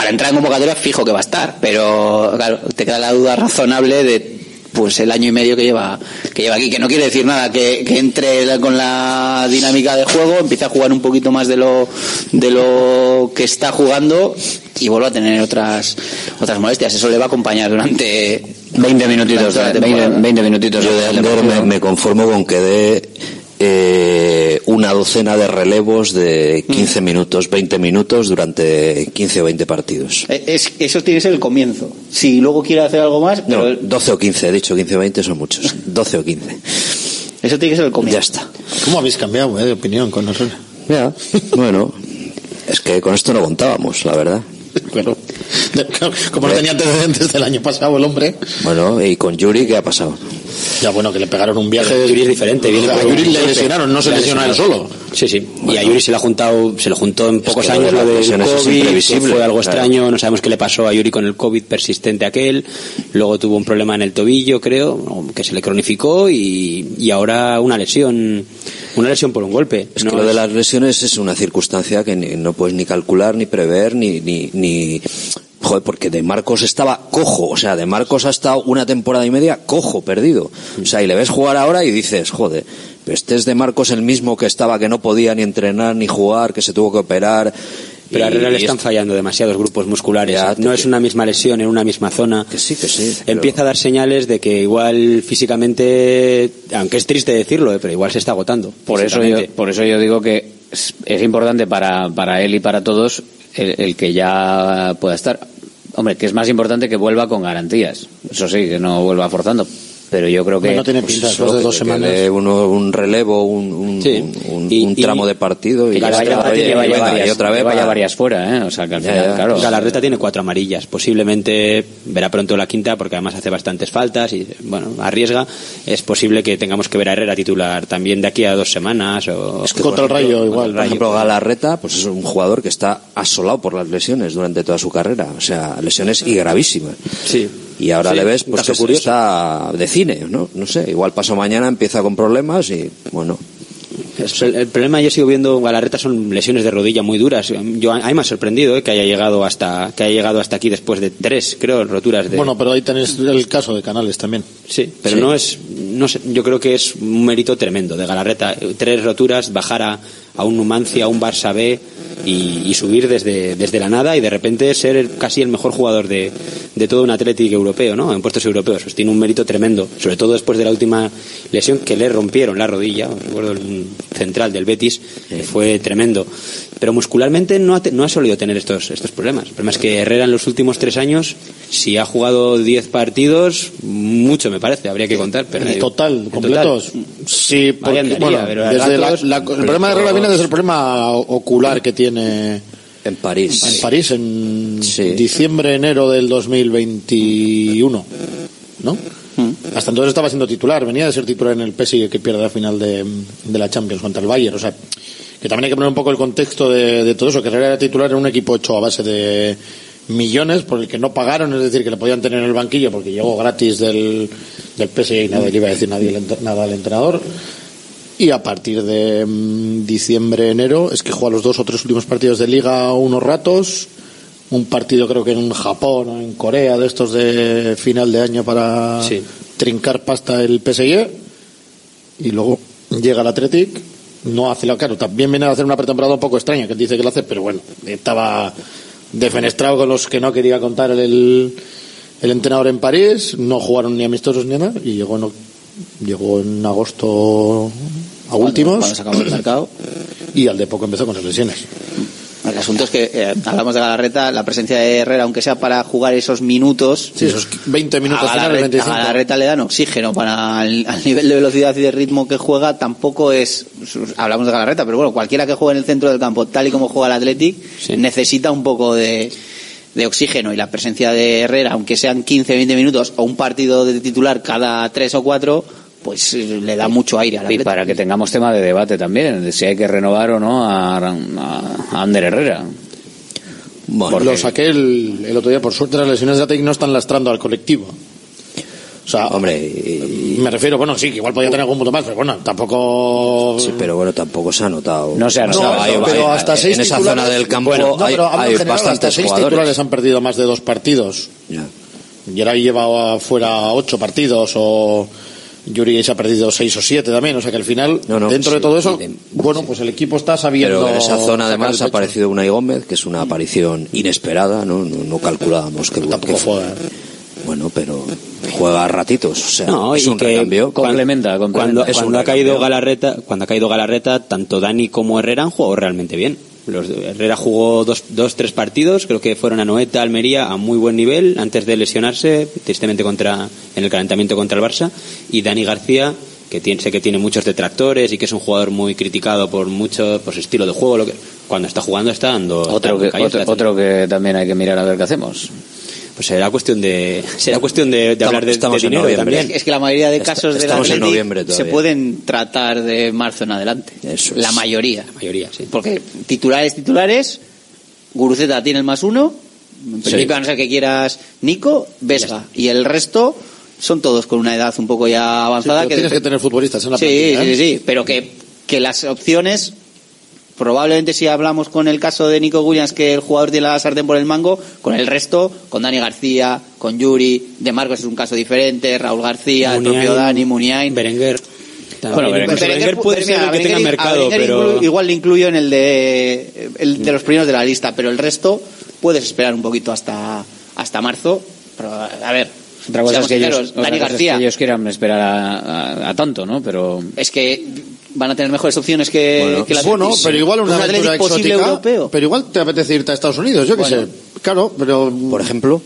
para entrar en convocatoria fijo que va a estar, pero claro, te queda la duda razonable de pues el año y medio que lleva que lleva aquí que no quiere decir nada que, que entre la- con la dinámica de juego empiece a jugar un poquito más de lo de lo que está jugando y vuelva a tener otras otras molestias eso le va a acompañar durante 20 minutitos, durante la 20, temporada. 20 minutitos. Yo de partido. me, me conformo con que dé eh, una docena de relevos de 15 minutos, 20 minutos durante 15 o 20 partidos. Eh, es, eso tiene que ser el comienzo si luego quiere hacer algo más No, pero 12 o 15, he dicho 15 o 20 son muchos. <laughs> 12 o 15. eso tiene que ser el comienzo Ya está. ¿Cómo habéis cambiado eh, de opinión con nosotros? Ya, <laughs> bueno, es que con esto no contábamos, la verdad. <laughs> Claro. <laughs> Como no tenía antecedentes del año pasado el hombre. Bueno, y con Yuri, ¿qué ha pasado? Ya bueno, que le pegaron un viaje. Yuri es diferente, viene O sea, a Yuri le lesionaron, no se lesionó él solo. Sí, sí. y a Yuri se le ha juntado, se le juntó en pocos años lo del COVID, fue algo claro. extraño, no sabemos qué le pasó a Yuri con el COVID persistente aquel, luego tuvo un problema en el tobillo, creo, que se le cronificó y, y ahora una lesión, una lesión por un golpe. Es No que lo de las lesiones es una circunstancia que ni- no puedes ni calcular, ni prever, ni, ni, ni... Joder, porque de Marcos estaba cojo, o sea, de Marcos ha estado una temporada y media cojo, perdido. O sea, y le ves jugar ahora y dices, joder, este es de Marcos el mismo que estaba, que no podía ni entrenar ni jugar, que se tuvo que operar. Pero a Y- Herrera le y están es- fallando demasiados grupos musculares. Ya, no es una misma lesión en una misma zona. Que sí, que sí. pero- Empieza a dar señales de que igual físicamente, aunque es triste decirlo, eh, pero igual se está agotando. Por eso, yo, por eso yo digo que es, es importante para, para él y para todos el, que ya pueda estar. Hombre, que es más importante que vuelva con garantías. Eso sí, que no vuelva forzando. Pero yo creo que. No tiene pinta Pues después de dos que- que semanas. uno un relevo, un, un, un- un tramo de partido y, otra vez lleva ya para- varias fuera, ¿eh? O sea, que al final, ya. claro. Galarreta tiene cuatro amarillas. Posiblemente verá pronto la quinta porque además hace bastantes faltas y bueno, arriesga. Es posible que tengamos que ver a Herrera titular también de aquí a dos semanas. O... Es que, por ejemplo, Por ejemplo, Galarreta, pues es un jugador que está asolado por las lesiones durante toda su carrera. O sea, lesiones y gravísimas. Sí. Y ahora Sí, le ves pues que curioso. está de cine, ¿no? No sé, igual paso mañana empieza con problemas y bueno. El, el problema yo sigo viendo Galarreta son lesiones de rodilla muy duras. Yo a mí me ha sorprendido eh, que haya llegado hasta que haya llegado hasta aquí después de tres, creo, roturas de. Bueno, pero ahí tenéis el caso de Canales también. Sí, pero Sí. no es, no sé, yo creo que es un mérito tremendo de Galarreta. Tres roturas, bajar a, a un Numancia, a un Barça B y, y subir desde, desde la nada y de repente ser el- casi el mejor jugador de, de todo un Atlético europeo, ¿no? En puestos europeos. Pues tiene un mérito tremendo, sobre todo después de la última lesión que le rompieron la rodilla, recuerdo el central del Betis, que fue tremendo. Pero muscularmente no ha, no ha solido tener estos, estos problemas. El problema es que Herrera en los últimos tres años, si ha jugado 10 partidos, mucho me parece, habría que contar. Pero En total, completos. Sí, porque, bueno, desde la- ratos- la- el problema de Herrera viene desde el problema ocular que tiene en París. En París, en diciembre, enero del 2021, ¿no? Hasta entonces estaba siendo titular, venía de ser titular en el PSG que pierde la final de, de la Champions contra el Bayern, o sea, que también hay que poner un poco el contexto de, de todo eso, que era titular en un equipo hecho a base de millones por el que no pagaron, es decir, que le podían tener en el banquillo porque llegó gratis del, del PSG y nada le iba a decir nadie, nada al entrenador. Y a partir de mm, diciembre, enero, es que juega los dos o tres últimos partidos de liga unos ratos. Un partido creo que en Japón o en Corea, de estos de final de año para trincar pasta el PSG. Y luego llega el Athletic. No hace la claro, también viene a hacer una pretemporada un poco extraña, que dice que lo hace, pero bueno, estaba defenestrado con los que no quería contar el, el entrenador en París. No jugaron ni amistosos ni nada. Y llegó en, llegó en agosto a últimos. cuando se acabó el mercado. Y al de poco empezó con las lesiones. El asunto es que eh, hablamos de Galarreta, la presencia de Herrera, aunque sea para jugar esos minutos. Sí, esos 20 minutos a Galarreta, 25. a Galarreta le dan oxígeno para el, al nivel de velocidad y de ritmo que juega, tampoco es. Hablamos de Galarreta, pero bueno, cualquiera que juegue en el centro del campo, tal y como juega el Athletic, necesita un poco de, de oxígeno y la presencia de Herrera, aunque sean 15, 20 minutos o un partido de titular cada tres o cuatro, pues eh, le da mucho aire al Y Athletic. para que tengamos tema de debate también, de si hay que renovar o no a, a, a Ander Herrera. Lo saqué el, el otro día, por suerte las lesiones de Athletic no están lastrando al colectivo. O sea, hombre, me refiero, bueno, sí, que igual podía tener algún punto más, pero bueno, tampoco. Sí, pero bueno, tampoco se ha notado. No se ha notado. hay- pero hay- hasta seis en esa titulares- zona del campo Bueno, no, hay, pero hay general, hasta bastantes seis jugadores. titulares han perdido más de dos partidos. Y ahora lleva fuera ocho partidos o Yuri se ha perdido seis o siete también. O sea que al final, dentro de todo eso, bueno, pues el equipo está sabiendo. Pero en esa zona además ha aparecido Unai Gómez, que es una aparición inesperada, no, no, no calculábamos que, que juega. Bueno, pero juega a ratitos, o sea, No, es y un que recambio. Complementa, Cuando, ha caído. Galarreta, cuando ha caído Galarreta, tanto Dani como Herrera han jugado realmente bien. Los, Herrera jugó dos, dos, tres partidos, creo que fueron a Noeta, Almería, a muy buen nivel, antes de lesionarse, tristemente contra, en el calentamiento contra el Barça, y Dani García, que tiene, sé que tiene muchos detractores y que es un jugador muy criticado por mucho, por su estilo de juego, lo que, cuando está jugando está dando, Otro está que, callos, otro, está- otro que también hay que mirar a ver qué hacemos. Pues será cuestión de, será cuestión de, de Estamos- hablar de, de estamos en dinero noviembre. también. Es que la mayoría de Está- casos en Athletic noviembre se pueden tratar de marzo en adelante. la mayoría. La mayoría, sí. Porque titulares, titulares, Guruceta tiene el más uno, en Sí. principio a no ser que quieras Nico, Vesga. Y el resto son todos con una edad un poco ya avanzada. Sí, tienes que tener futbolistas en la sí, plantilla, sí, ¿eh? sí, sí, pero que, que las opciones, probablemente si hablamos con el caso de Nico Williams, que el jugador tiene la sartén por el mango, con el resto, con Dani García, con Yuri, De Marcos es un caso diferente, Raúl García, el Muniain, propio Dani, Muniain. Berenguer. Bueno, Berenguer- Berenguer puede ser el que tenga mercado, Berenguer pero- igual le incluyo en el de el de los primeros de la lista, pero el resto puedes esperar un poquito hasta hasta marzo. Pero a ver, Otra cosa es seamos que ellos, sinceros, otra Dani cosa es García que ellos quieran esperar a, a- a tanto, ¿no? Pero es que van a tener mejores opciones que, Bueno, que el bueno, pero igual una Un aventura exótica, europeo. pero igual te apetece irte a Estados Unidos, yo qué Bueno. sé. Claro, pero... Por ejemplo,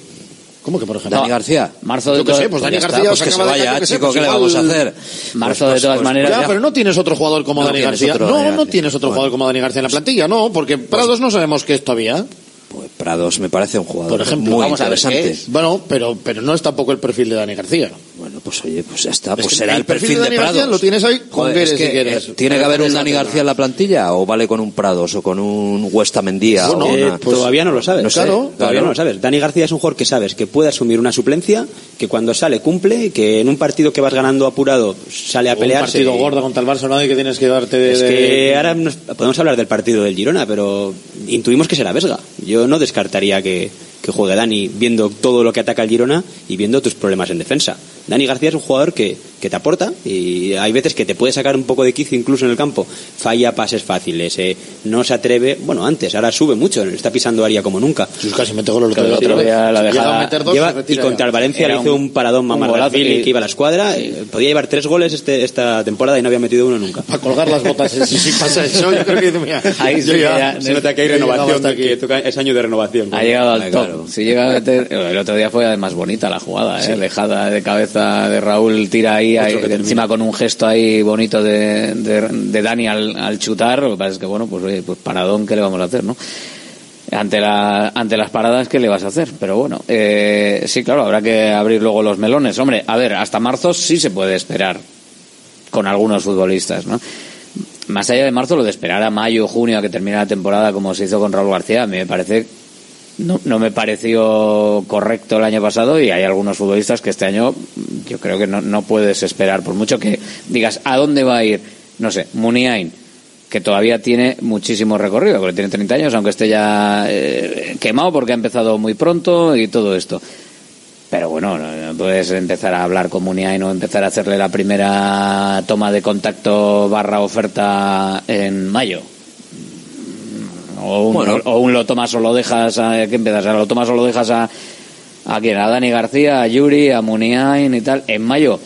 ¿Cómo que por ejemplo? Dani García. Marzo de Yo qué todas- sé, pues Dani ya está, García pues que se vaya, sé, chico, pues ¿qué le vamos a hacer? Marzo Pues- de todas pues- maneras. Ya, ya- pero no tienes otro jugador como No Dani tienes García. otro No, Dani no tienes otro Bueno. jugador como Dani García en la plantilla, no, porque Prados no sabemos qué es todavía. Pues Prados me parece un jugador Por ejemplo, muy vamos a ver interesante. qué es. Bueno, pero, pero no es tampoco el perfil de Dani García. Bueno, pues oye, pues ya está, Es pues será el el perfil perfil de de Dani Prados. lo tienes ahí con Joder, es que, si quieres. eh, ¿Tiene que haber un Dani. García en la plantilla o vale con un Prados o con un Huesta Mendía? Bueno, o eh, una- todavía no lo sabes. No sé, Claro, todavía claro. no lo sabes. Dani García es un jugador que sabes que puede asumir una suplencia, que cuando sale cumple, que en un partido que vas ganando apurado sale a Un pelear. partido gordo contra el ¿no? Y que tienes que darte de... Es de- que ahora nos- podemos hablar del partido del Girona, pero intuimos que será Vesga. Yo no descartaría que, que juegue Dani viendo todo lo que ataca el Girona y viendo tus problemas en defensa. Dani García es un jugador que, que te aporta y hay veces que te puede sacar un poco de quicio incluso en el campo. Falla pases fáciles, eh, no se atreve, bueno, antes, ahora sube mucho, está pisando área como nunca. Sus casi mete gol otra vez. la dejada- a meter dos, Lleva- y contra el Valencia le hizo un- un, paradón y- que iba a la escuadra. eh, podía llevar tres goles este, esta temporada y no había metido uno nunca. Para colgar las botas, <laughs> si, si pasa eso, yo creo que dice, mira, Ahí sí yo que ya- ya- Se nota que hay renovación, hasta aquí. que toca- es año de renovación. Ha llegado al top. Claro. Si llega a meter- el otro día fue además bonita la jugada, ¿eh? dejada de cabeza de Raúl, tira ahí, ahí, encima con un gesto ahí bonito de, de, de Dani al, al chutar. Lo que pasa es que, bueno, pues, oye, pues paradón, ¿qué le vamos a hacer, no? Ante, la, ante las paradas, ¿qué le vas a hacer? Pero bueno, eh, sí, claro, habrá que abrir luego los melones. Hombre, a ver, hasta marzo sí se puede esperar con algunos futbolistas, ¿no? Más allá de marzo, lo de esperar a mayo, junio, a que termine la temporada, como se hizo con Raúl García, a mí me parece no, no me pareció correcto el año pasado y hay algunos futbolistas que este año mm, yo creo que no, no puedes esperar, por mucho que digas a dónde va a ir, no sé, Muniain, que todavía tiene muchísimo recorrido, porque tiene 30 años, aunque esté ya eh, quemado porque ha empezado muy pronto y todo esto. Pero bueno, no, no puedes empezar a hablar con Muniain o empezar a hacerle la primera toma de contacto barra oferta en mayo. O un, Bueno. o un lo tomas o lo dejas, a, ¿qué empiezas? ¿A lo tomas o lo dejas a, a quién? A Dani García, a Yuri, a Muniain y tal. En mayo,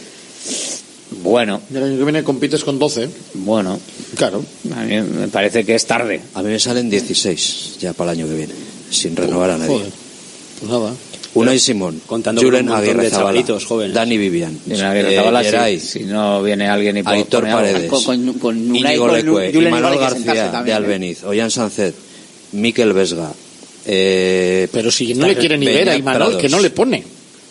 bueno, el año que viene compites con 12. bueno, Claro. a mí me parece que es tarde. A mí me salen 16 ya para el año que viene, sin renovar a nadie. Joder. Pues nada. Unai Simón, Contando con Julen un montón Aguirre de Zabala, chavalitos jóvenes. Dani Vivian, guerra eh, Zabala, si- Geray, si, no viene alguien y Aitor. Paredes, Con, con, con Unai, Íñigo con Leque, Julen García de ¿eh? Albeniz, Ollán Sancet, Miquel Vesga, eh, Pero si no le quiere ni ver a Imanol, Prados. que no le pone.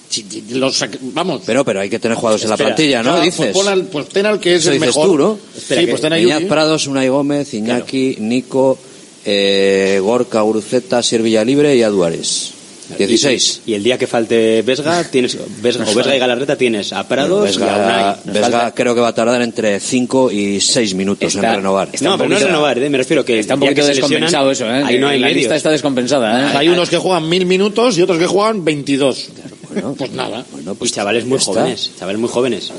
Si- los vamos. Pero, pero hay que tener jugadores en la Espera, plantilla, ¿no? claro, Dices. Pues, al- pues ten al que es Eso el dices mejor. tú, ¿no? sí, pues ten a. Prados, Unai Gómez, Iñaki, Nico, eh, Gorka, Uruceta, Siervilla Libre y Aduares. 16. Y el día que falte Vesga, tienes Vesga, o Vesga y Galarreta tienes a Prados y a Vesga, Unai. Vesga falta- creo que va a tardar entre 5 y 6 minutos Está- en renovar. está No, pero no es renovar, ¿eh? me refiero que Está un poquito que descompensado eso, ¿eh? Ahí no hay La medios. lista está descompensada, ¿eh? Hay unos que juegan mil minutos y otros que juegan 22. pues nada. y chavales muy ya está. jóvenes, chavales muy jóvenes.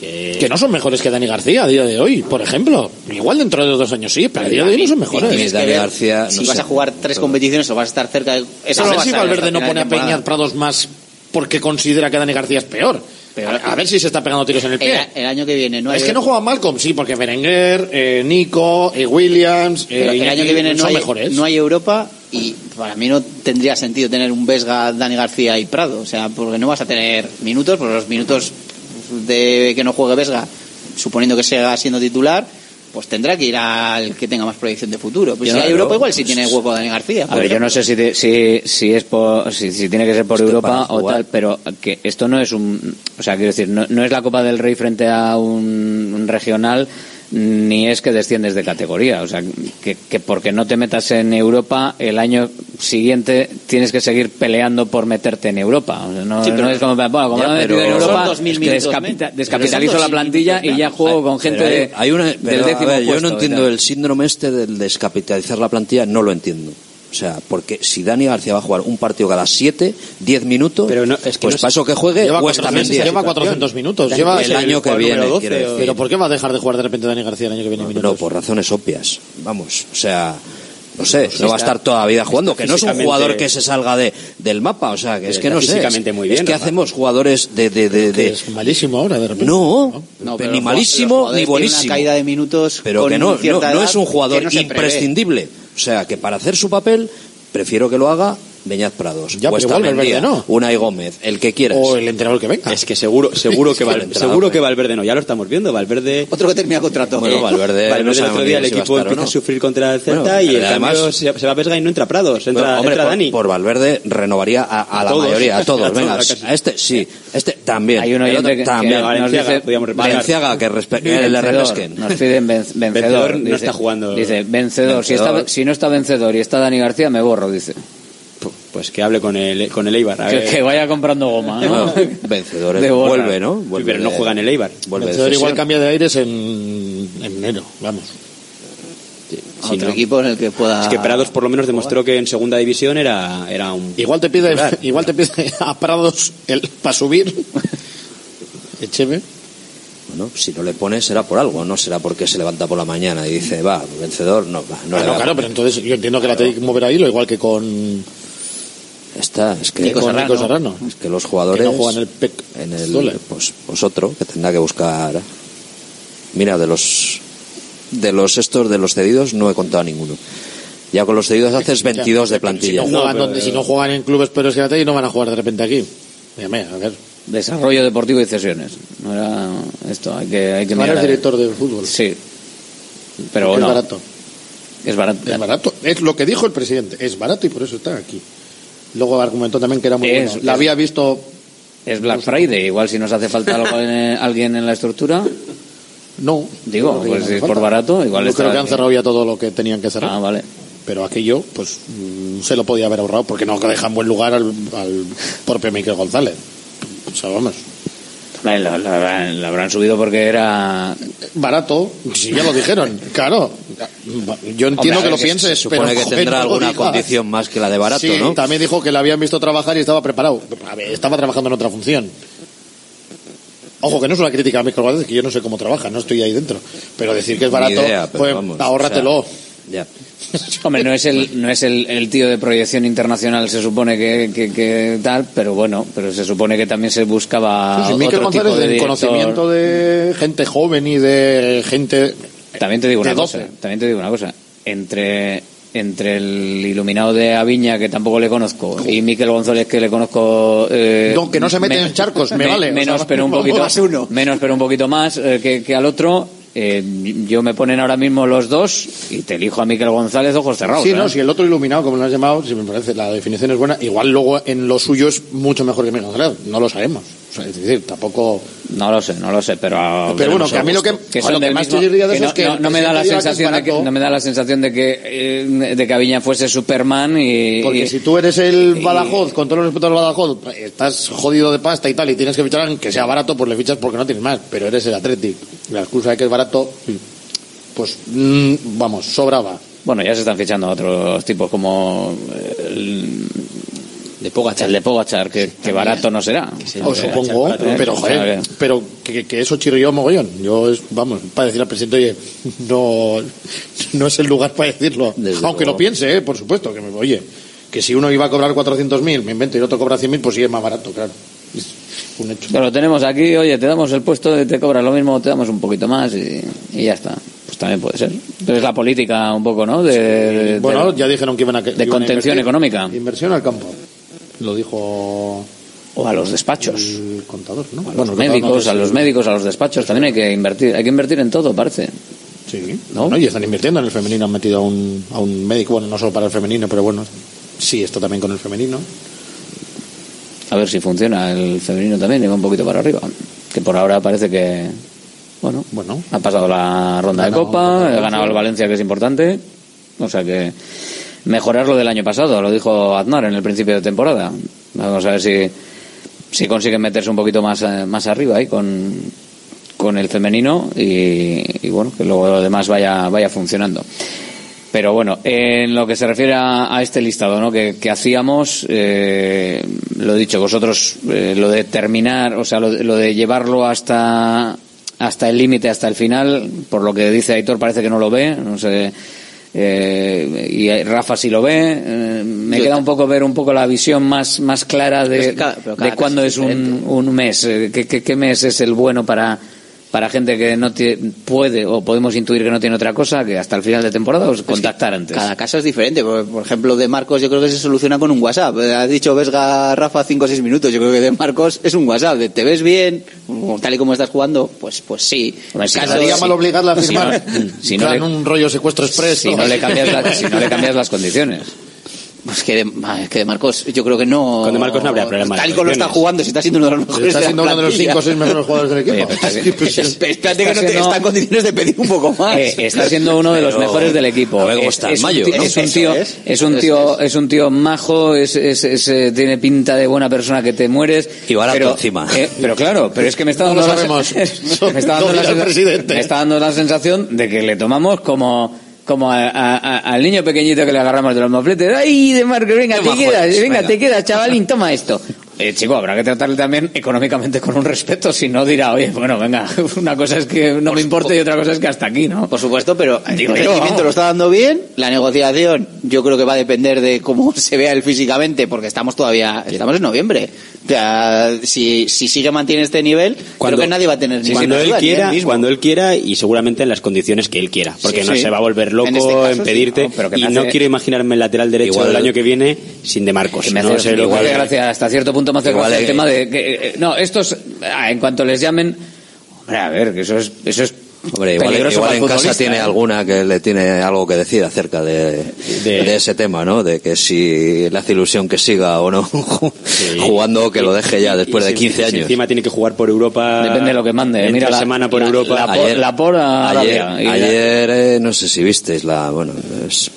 Que, Que no son mejores que Dani García a día de hoy, por ejemplo. Igual dentro de dos años sí, pero a día de hoy no son mejores. Dani García, no si vas a jugar tres competiciones o vas a estar cerca de... Eso a ver si Valverde no pone a. Peñat Prados más porque considera que Dani García es peor. a, a ver si se está pegando tiros en el pie. El, el año que viene no es que no juega Malcolm, sí, porque Berenguer, eh, Nico, eh, Williams, eh, Pero el año que viene no hay, mejores. no hay Europa y para mí no tendría sentido tener un Vesga, Dani García y Prado. O sea, porque no vas a tener minutos, porque los minutos de que no juegue Vesga, suponiendo que siga siendo titular, pues tendrá que ir al que tenga más proyección de futuro. Pues Yo si no- hay Europa, igual sí tiene hueco Dani García. A ver, yo no sé si, te- si, si es por, si, si tiene que ser por Europa o tal, pero que esto no es un, o sea, quiero decir, no, no es la Copa del Rey frente a un, un regional ni es que desciendes de categoría, o sea, que, que porque no te metas en Europa el año siguiente tienes que seguir peleando por meterte en Europa, O sea, no, Sí, pero- no es como, bueno, como Ya, no me metido en pero- Europa, Son es que descapita- descapitalizo Pero la plantilla y ya juego con gente Pero hay- de- hay una, pero, décimo ver, yo no entiendo el síndrome este del descapitalizar la plantilla, no lo entiendo. O sea, porque si Dani García va a jugar un partido cada 7, 10 minutos, Pero no- es que pues no es- para eso que juegue, Lleva cuesta 400, Mendy. lleva 400 minutos. Lleva el año que viene, número 12 quiero o- decir. Pero ¿por qué va a dejar de jugar de repente Dani García el año que viene minutos? No, por razones obvias. Vamos, o sea, no sé, no va a estar toda la vida jugando, que no es un jugador que se salga de, del mapa, o sea, que es que no sé. físicamente muy bien, es que Rafa. hacemos jugadores de... de, de, de- Es malísimo ahora, de repente. No, No, ni pero malísimo ni buenísimo. una caída de minutos Pero que no, no, es un jugador no imprescindible. O sea, que para hacer su papel, prefiero que lo haga Beñat Prados, Ya, Cuesta igual Mendía, no. Unai Gómez, el que quieras. O el entrenador que venga. Es que seguro, seguro que, <laughs> El Val- seguro que Valverde no, ya lo estamos viendo. Valverde. Otro que termina contrato. Bueno, Valverde, no Valverde el otro día el si a equipo o empieza no. a sufrir contra el Celta Bueno, y el además- cambio se, se va a Vesga y no entra Prados, entra, Bueno, hombre, entra por, Dani. por Valverde renovaría a, a A la todos. mayoría, a todos. <laughs> A Venga, a este sí, este también. Hay un El otro que- también. que Valenciaga. Valenciaga, que, que le repesquen. Nos piden ven- <laughs> vencedor. No está jugando. Dice, vencedor. Si no está vencedor y está Dani García, me borro, dice. Pues que hable con el, con el Eibar. a Que, ver. que vaya comprando goma, ¿no? Vencedores. <laughs> De. Vuelve, ¿no? Sí, Vuelve pero no juega en el Eibar. Vuelve Vencedor igual cambia de aires en, en enero, vamos. Sí, Otro no. equipo en el que pueda. Es que Prados por lo menos demostró que en segunda división era, era un... Igual te pide, <laughs> igual te pide a Prados el para subir. Echeve. Bueno, si no le pone será por algo, no será porque se levanta por la mañana y dice, va, vencedor, no, va, no Ah, no, claro, pero entonces yo entiendo que la tenéis que mover ahí, lo igual que con, Está, es que, Nico con Serrano. Nico Serrano. Es que los jugadores. Que no juegan el PEC en el, Zule. pues, pues otro que tendrá que buscar. Mira, de los de los estos de los cedidos no he contado ninguno. Ya con los cedidos haces 22 de Si plantilla. no, juegan donde, si no juegan en clubes pero es que no van a jugar de repente aquí. A ver. Desarrollo deportivo y cesiones. No era esto, hay que, hay que Ahora mirar. es director de fútbol. Sí. Pero bueno. Es barato. Es barato. Es barato. Es lo que dijo el presidente. Es barato y por eso está aquí. Luego argumentó también que era muy Es- bueno. La es- había visto. Es Black Friday. Igual si nos hace falta algo en, eh, <laughs> alguien en la estructura. No. Digo, pues si es por barato, igual Yo creo que han cerrado ya todo lo que tenían que cerrar. Ah, vale. Pero aquello, pues, mm, se lo podía haber ahorrado porque no deja en buen lugar al, al propio Miquel González. O sea, vamos. La, la- la- la habrán subido porque era. Barato, si ya lo dijeron, claro. Yo entiendo Hombre, que lo se pienses, Supone pero que tendrá no alguna digas. condición más que la de barato, sí, ¿no? también dijo que le habían visto trabajar y estaba preparado. A ver, estaba trabajando en otra función. Ojo, que no es una crítica a Miquel González, que yo no sé cómo trabaja, no estoy ahí dentro. Pero decir que es barato, idea, pues vamos, ahórratelo. o Ya. <laughs> Hombre, no es el, no es el, el tío de proyección internacional, se supone que, que, que tal, pero bueno, pero se supone que también se buscaba. Sí, sí, Miquel otro tipo González, de en director. conocimiento de gente joven y de gente. También te digo una 12. cosa, también te digo una cosa. Entre, entre el iluminado de Aviña, que tampoco le conozco, y Miquel González, que le conozco... eh, No, que no se mete en charcos, me vale, o Menos, sea, pero un <laughs> poquito, más uno. menos, pero un poquito más eh, que, que al otro. eh, yo me ponen ahora mismo los dos y te elijo a Miquel González ojos cerrados. Sí, ¿eh? no, si el otro iluminado, como lo has llamado, si me parece, la definición es buena. Igual luego en lo suyo es mucho mejor que Miquel González, no lo sabemos. O sea, es decir, tampoco. No lo sé, no lo sé, pero. Pero bueno, que a mí lo que, que son lo que más mismo- de que eso no, es que. no- me da la sensación de que no me da la sensación de que de que Aviña fuese Superman y Porque y- si tú eres el Badajoz, con todo el respeto al Badajoz, estás jodido de pasta y tal, y tienes que fichar a alguien que sea barato, pues le fichas porque no tienes más. Pero eres el Athletic. La excusa de que es barato, pues mm, vamos, sobraba. bueno ya se están fichando otros tipos como el de Pogachar. el de Pogachar que, que barato no será Os supongo, pero O joder, que- pero que, que eso chirrió mogollón. Yo, es, vamos, para decir al presidente, oye, no, no es el lugar para decirlo. Desde Aunque luego. lo piense, ¿eh? por supuesto, que me, oye, que si uno iba a cobrar 400.000, me invento, y el otro cobra 100.000, pues sí es más barato, claro. Un hecho. Pero lo tenemos aquí, oye, te damos el puesto, te cobras lo mismo, te damos un poquito más y, y ya está. Pues también puede ser. Pero es la política un poco, ¿no? De, de- Bueno, de- ya dijeron que iban a... que de iban a contención invertir. económica. Inversión al campo. Lo dijo o a los despachos. el contador, ¿no? A Bueno, los no, médicos, a los médicos, a los despachos, también hay que invertir, hay que invertir en todo, parece. Sí, ¿No? y están invirtiendo en el femenino, han metido a un, a un médico, bueno, no solo para el femenino, pero bueno, sí, esto también con el femenino. A ver si funciona el femenino también y va un poquito para arriba. Que por ahora parece que, bueno, Bueno, ha pasado la ronda de Copa, ha ganado el Valencia, que es importante. O sea que mejorar lo del año pasado, lo dijo Aznar en el principio de temporada. Vamos a ver si, si consiguen meterse un poquito más, eh, más arriba ahí con, con el femenino y, y bueno, que luego lo demás vaya, vaya funcionando. Pero bueno, en lo que se refiere a, este listado ¿no? que, que hacíamos, eh, lo dicho, vosotros, eh, lo de terminar, o sea, lo, lo de llevarlo hasta, hasta el límite, hasta el final, por lo que dice Aitor, parece que no lo ve, no sé eh, y Rafa si lo ve. eh, me Yo queda un poco ver un poco la visión más, más clara de, cada- cada de cuándo es un, un mes, eh, qué mes es el bueno para para gente que no tie- puede o podemos intuir que no tiene otra cosa que hasta el final de temporada os contactar antes. Cada caso es diferente. Por, por ejemplo, de Marcos yo creo que se soluciona con un WhatsApp. Eh, Has dicho Vesga, Rafa, 5 o 6 minutos. Yo creo que de Marcos es un WhatsApp. De, ¿Te ves bien? Tal y como estás jugando, pues pues sí. Hombre, si Caso- ¿Sería sí. mal obligarla a firmar? <laughs> Si no <laughs> le- un rollo secuestro express. si no le cambias la- si no le cambias las condiciones. Pues que de, es que de Marcos yo creo que no... Con de Marcos no habría problema. Tal y como lo está jugando, si está siendo uno de los mejores Está de la siendo uno de los plantilla. 5 o 6 mejores jugadores del equipo. <laughs> Espérate que no te, siendo- está en condiciones de pedir un poco <laughs> más. Eh, está siendo uno de los Pero- mejores del equipo. Es- un mayo, ti- ¿no? Es un Eso tío, es, es un tío, es un tío majo, es, es- es, eh, tiene pinta de buena persona que te mueres. Y barato pero, encima. eh, pero claro, pero es que me está No dando lo la <laughs> me está dando Lo la me está dando la sensación de que le tomamos como como a- a- a- al niño pequeñito que le agarramos de los mofletes. ¡Ay, de Marcos, venga, te quedas, venga. te quedas, chavalín, toma esto! Eh, chico, habrá que tratarle también económicamente con un respeto, si no dirá, oye, bueno, venga, <laughs> una cosa es que no me importe y otra cosa es que hasta aquí, ¿no? Por supuesto, pero Digo el rendimiento lo está dando bien. La negociación, yo creo que va a depender de cómo <laughs> se vea él físicamente, porque estamos todavía, estamos en noviembre. O sea, si, si sigue mantiene este nivel, creo que nadie va a tener cuando ninguna él quiera, cuando él quiera y seguramente en las condiciones que él quiera, porque Sí, no sí. se va a volver loco En en, este caso, sí. pedirte No, pero que y no quiero imaginarme el lateral derecho Igual- del año que viene sin de Marcos. Que me no sé lo igual que- de gracia, hasta cierto punto Igual, el eh, tema de que, eh, no, estos, ah, en cuanto les llamen, hombre, a ver, que eso es, eso es Hombre, igual, igual en casa tiene ¿eh? alguna que le tiene algo que decir acerca de, de ese tema, ¿no? De que si le hace ilusión que siga o no <laughs> jugando o que lo deje ya después Y de si- 15 si años. encima tiene que jugar por Europa. Depende de lo que mande. entre Mira la- semana por la- Europa. la por- la por a ayer. Y ayer, eh, no sé si visteis la, bueno, es-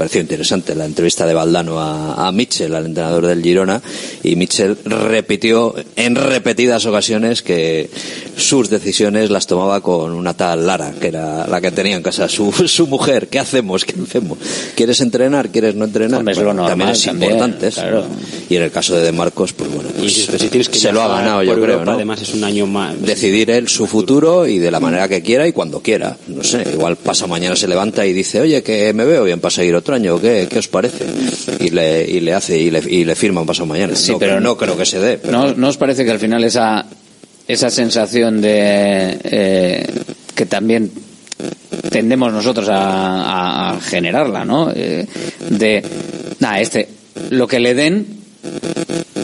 pareció interesante la entrevista de Valdano a, a Mitchell, al entrenador del Girona, y Mitchell repitió en repetidas ocasiones que sus decisiones las tomaba con una tal Lara, que era la que tenía en casa su, <laughs> su mujer. ¿Qué hacemos? ¿Qué hacemos? ¿Quieres entrenar? ¿Quieres no entrenar? Bueno, normal también es también, importante. claro. Y en el caso de De Marcos, pues bueno, pues, si, que se lo ha ganado, yo creo, ¿no? Además es un año más. decidir él su futuro y de la manera que quiera y cuando quiera. No sé, igual pasa mañana se levanta y dice, oye, que me veo bien para seguir otro extraño, ¿qué, qué os parece? Y le, y le hace y le, y le firman pasado mañana. Sí, pero no creo que se dé. ¿No, ¿No os parece que al final esa, esa sensación de eh, que también tendemos nosotros a, a generarla, ¿no? Eh, de, nada, este, lo que le den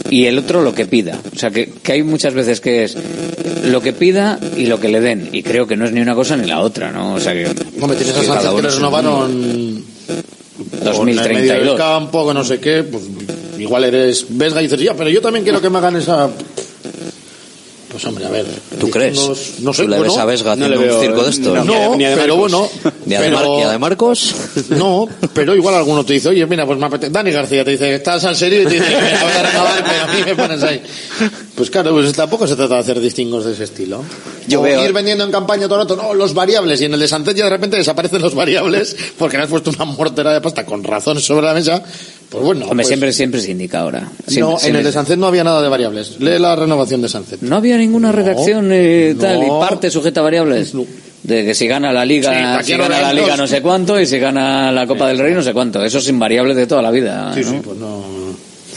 y el otro lo que pida. O sea, que, que, hay muchas veces que es lo que pida y lo que le den. Y creo que no es ni una cosa ni la otra, ¿no? O sea, que... Hombre, tienes que cada uno que los no 2032. En medio del campo, no sé qué, pues igual eres vesga y dices, ya, pero yo también quiero que me hagan esa pues hombre, a ver. ¿Tú crees? No sé, ¿Tú le bueno, ves a Vesga no haciendo veo- un circo de esto? No, Ni a- ni a de pero Marcos. bueno. ¿Ni a pero- y a de Marcos? <laughs> No, pero igual alguno te dice, oye, mira, pues me apetece. Dani García te dice, ¿estás en serio? Y te dice, "Mira, voy a renovar, pero a mí me pones ahí. Pues claro, pues tampoco se trata de hacer distingos de ese estilo. Yo o veo- ir vendiendo en campaña todo el rato, no, los variables, y en el de Sánchez ya de repente desaparecen los variables, <laughs> porque le has puesto una mortera de pasta con razón sobre la mesa. Pues bueno, Hombre, pues, siempre, siempre se indica ahora. Siempre- no, en siempre el de Sánchez no había nada de variables. Lee la renovación de Sánchez. No había ninguna redacción eh, no. tal y parte sujeta a variables. De que si gana la Sí, liga, ¿para si no gana la liga no sé cuánto y si gana la Copa del Rey no sé cuánto. Eso es invariable de toda la vida. Sí, ¿no? sí, pues no.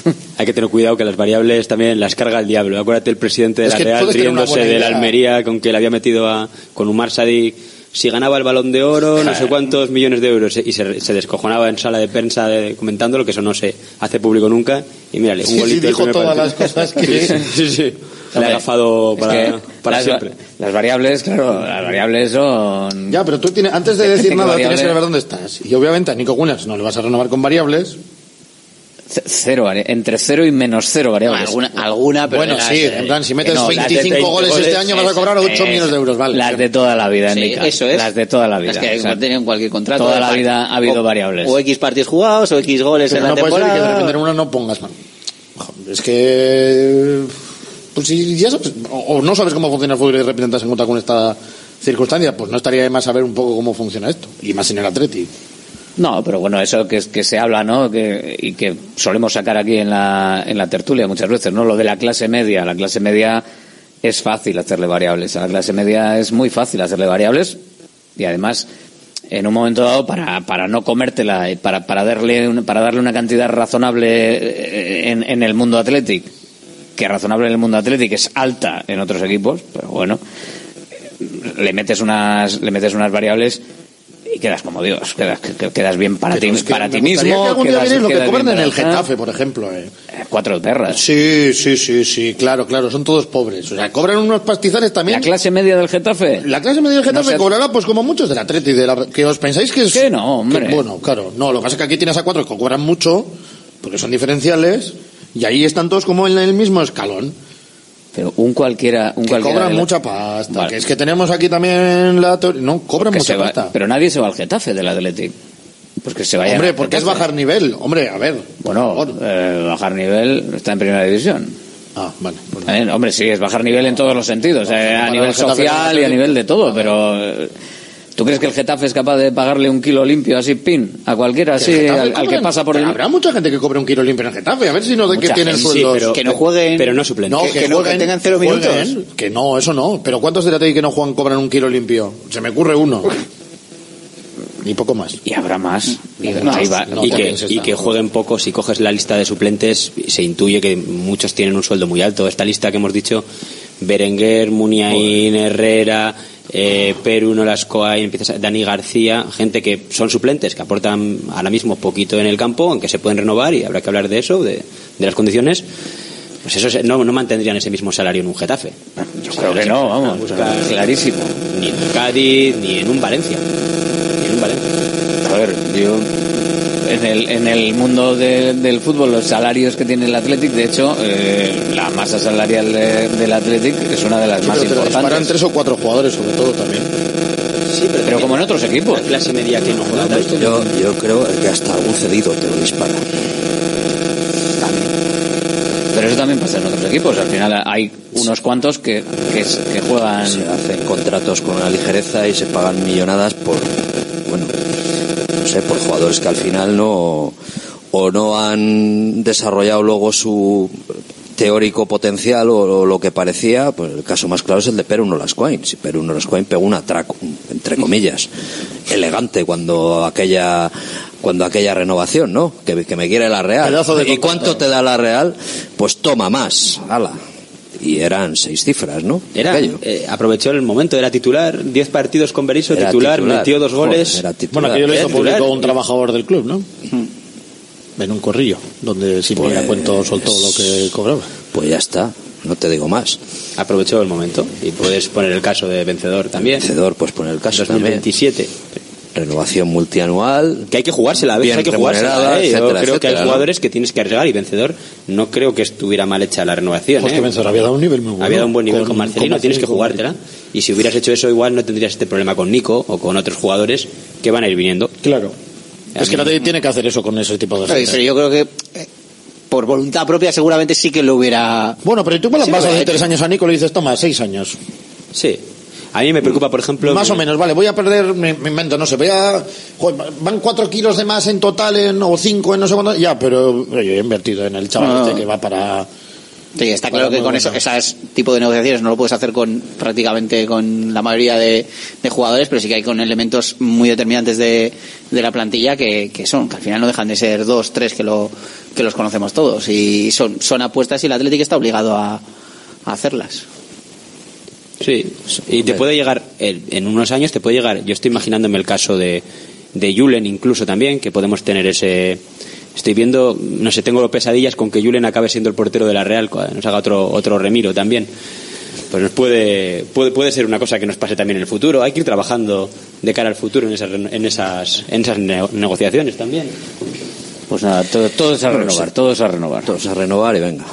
<laughs> Hay que tener cuidado que las variables también las carga el diablo. Acuérdate el presidente de Es la Real riéndose de la. Almería con que le había metido a, con Umar Sadik si ganaba el balón de oro, no sé cuántos millones de euros y se, se descojonaba en sala de prensa de- comentándolo, que eso no se hace público nunca. Y mírale, un Sí, sí, golito del dijo todas partido. las cosas que- Sí, sí, <laughs> sí. Le ha es para, que para las, siempre. Las variables, claro, las variables son... Ya, pero tú tienes, antes de decir ¿Qué <laughs> nada variable? tienes que ver dónde estás. Y obviamente a Nico Williams no le vas a renovar con variables. Cero, entre cero y menos cero variables. Alguna, alguna pero Bueno, sí, eh, en plan, si metes no, las de 25 20 goles este año vas a cobrar 8 millones de euros, vale. Las de toda la vida, Sí, Enrique. eso es. Las de toda la vida. Las que O sea, tienen cualquier contrato. toda la vida ha habido o- variables. O X partidos jugados, o X goles Pero en la no puede ser que de temporada. repente en uno no pongas mano. Joder, Es que. Pues si ya sabes, o, o no sabes cómo funciona el fútbol y de repente te has encontrado con esta circunstancia, pues no estaría de más saber un poco cómo funciona esto. Y más en el Atleti. No, pero bueno, eso que, que se habla, ¿no? Que, y que solemos sacar aquí en la, en la tertulia muchas veces, ¿no? Lo de la clase media. La clase media es fácil hacerle variables. A la clase media es muy fácil hacerle variables y además en un momento dado para, para no comértela, y para, para, darle, un- para darle una cantidad razonable eh, en, en el mundo Athletic, que razonable en el mundo Athletic es alta en otros equipos, pero bueno, le metes unas, le metes unas variables y quedas como Dios, quedas, que- quedas bien para ti, es que para ti mismo. que algún día quedas- lo que cobran en el Getafe, por ejemplo. eh. Cuatro perras. Sí, sí, sí, sí, claro, claro, son todos pobres. O sea, cobran unos pastizales también. ¿La clase media del Getafe? La clase media del Getafe No cobrará pues como muchos del Atleti, de la, que os pensáis que es... Que no, hombre. que, bueno, claro, no, lo que pasa es que aquí tienes a cuatro que cobran mucho, porque son diferenciales, y ahí están todos como en el mismo escalón. Pero un cualquiera, un que cualquiera cobran la- mucha pasta. Vale. Que es que tenemos aquí también la teoría... No, cobran mucha va- pasta. pero nadie se va al Getafe del Athletic. Pues que se vaya. Hombre, porque es bajar nivel. Hombre, a ver. Bueno, eh, bajar nivel está en primera división. Ah, vale. Eh, hombre, sí, es bajar nivel en todos los sentidos, eh, a nivel social y a nivel de todo, pero ¿tú crees que el Getafe es capaz de pagarle un kilo limpio así, pin, a cualquiera, así, al, al que pasa por el... Habrá mucha gente que cobre un kilo limpio en el Getafe, a ver si no de que tienen sueldos. sí, pero- Que no jueguen- pero no suplentes. No, Que- que, que no- que jueguen, tengan cero jueguen, minutos. Que no, eso no. Pero ¿cuántos de la TI que no juegan cobran un kilo limpio? Se me ocurre uno. Ni poco más. Y habrá más. Y, No, ahí va. no, y, que, y que jueguen poco, si coges la lista de suplentes, se intuye que muchos tienen un sueldo muy alto. Esta lista que hemos dicho, Berenguer, Muniain, Herrera, eh, Perú, Nolascoa, y empiezas a- Dani García, gente que son suplentes, que aportan ahora mismo poquito en el campo, aunque se pueden renovar y habrá que hablar de eso, de, de las condiciones. Pues eso no, no mantendrían ese mismo salario en un Getafe. Yo creo que no, vamos, clarísimo. Ni en un Cádiz, ni en un Valencia. Ni en un Valencia. A ver, yo en el, en el mundo de- del fútbol, los salarios que tiene el Athletic, de hecho, eh, la masa salarial de- del Athletic es una de las Sí, más pero te importantes. tres o cuatro jugadores, sobre todo también. Sí, pero, Pero como en otros equipos. La clase media que no juega tanto. Yo, yo creo que hasta algún cedido te lo dispara. Pero eso también pasa en otros equipos. Al final hay unos cuantos que, que, que juegan. Se hacen contratos con una ligereza y se pagan millonadas por, bueno, no sé, por jugadores que al final no o no han desarrollado luego su teórico potencial o, o lo que parecía, pues el caso más claro es el de Perú Nolascoain. Si Perú Nolascoain pegó un atraco, entre comillas, elegante cuando aquella cuando aquella renovación, ¿no? Que, que me quiere la Real. ¿Y cuánto te da la Real? Pues toma más, ala. Y eran seis cifras, ¿no? Era, eh, aprovechó el momento, era titular, 10 partidos con Berizzo, Era titular, titular. metió dos Joder, goles. era titular. Bueno, aquello lo Era hizo público un trabajador del club, ¿no? En un corrillo, donde sin Pues- cuento soltó lo que cobraba. Pues ya está, no te digo más. Aprovechó el momento y puedes poner el caso de vencedor también. Vencedor, pues poner el caso también. 2027. Renovación multianual. Que hay que jugársela, a veces Bien hay que jugársela. ¿eh? Yo etcétera, creo que hay ¿no? jugadores que tienes que arriesgar y vencedor no creo que estuviera mal hecha la renovación. Pues ¿eh? que Vencedor había dado un nivel muy bueno. Había dado un buen nivel Con- con, Marcelino, con tienes que jugártela. Y si hubieras hecho eso, igual no tendrías este problema con Nico o con otros jugadores que van a ir viniendo. Claro. Es que la TI tiene que hacer eso con ese tipo de gente. pero yo creo que eh, por voluntad propia seguramente sí que lo hubiera... Bueno, pero tú me las Sí, pero hace hay- tres años a Nico y le dices, toma, seis años. Sí. A mí me preocupa, por ejemplo. Más o menos, vale, voy a perder, me, me invento, no sé, voy a... joder, van cuatro kilos de más en total, en, o cinco en no sé cuánto, ya, pero yo he invertido en el chaval No. este que va para... Sí, está claro que con eso, esas tipo de negociaciones no lo puedes hacer con prácticamente con la mayoría de, de jugadores, pero sí que hay con elementos muy determinantes de, de la plantilla que, que son, que al final no dejan de ser dos, tres que lo que los conocemos todos y son, son apuestas y el Atlético está obligado a, a hacerlas. Sí, y te puede llegar, en unos años te puede llegar, yo estoy imaginándome el caso de, de Julen incluso también, que podemos tener ese... Estoy viendo, no sé, tengo pesadillas con que Julen acabe siendo el portero de la Real, cuando nos haga otro, otro remiro también. Pues nos puede, puede, puede ser una cosa que nos pase también en el futuro. Hay que ir trabajando de cara al futuro en esas, en esas, en esas ne- negociaciones también. Pues nada, todo, todo es a renovar, todo es a renovar. Todos a renovar y venga.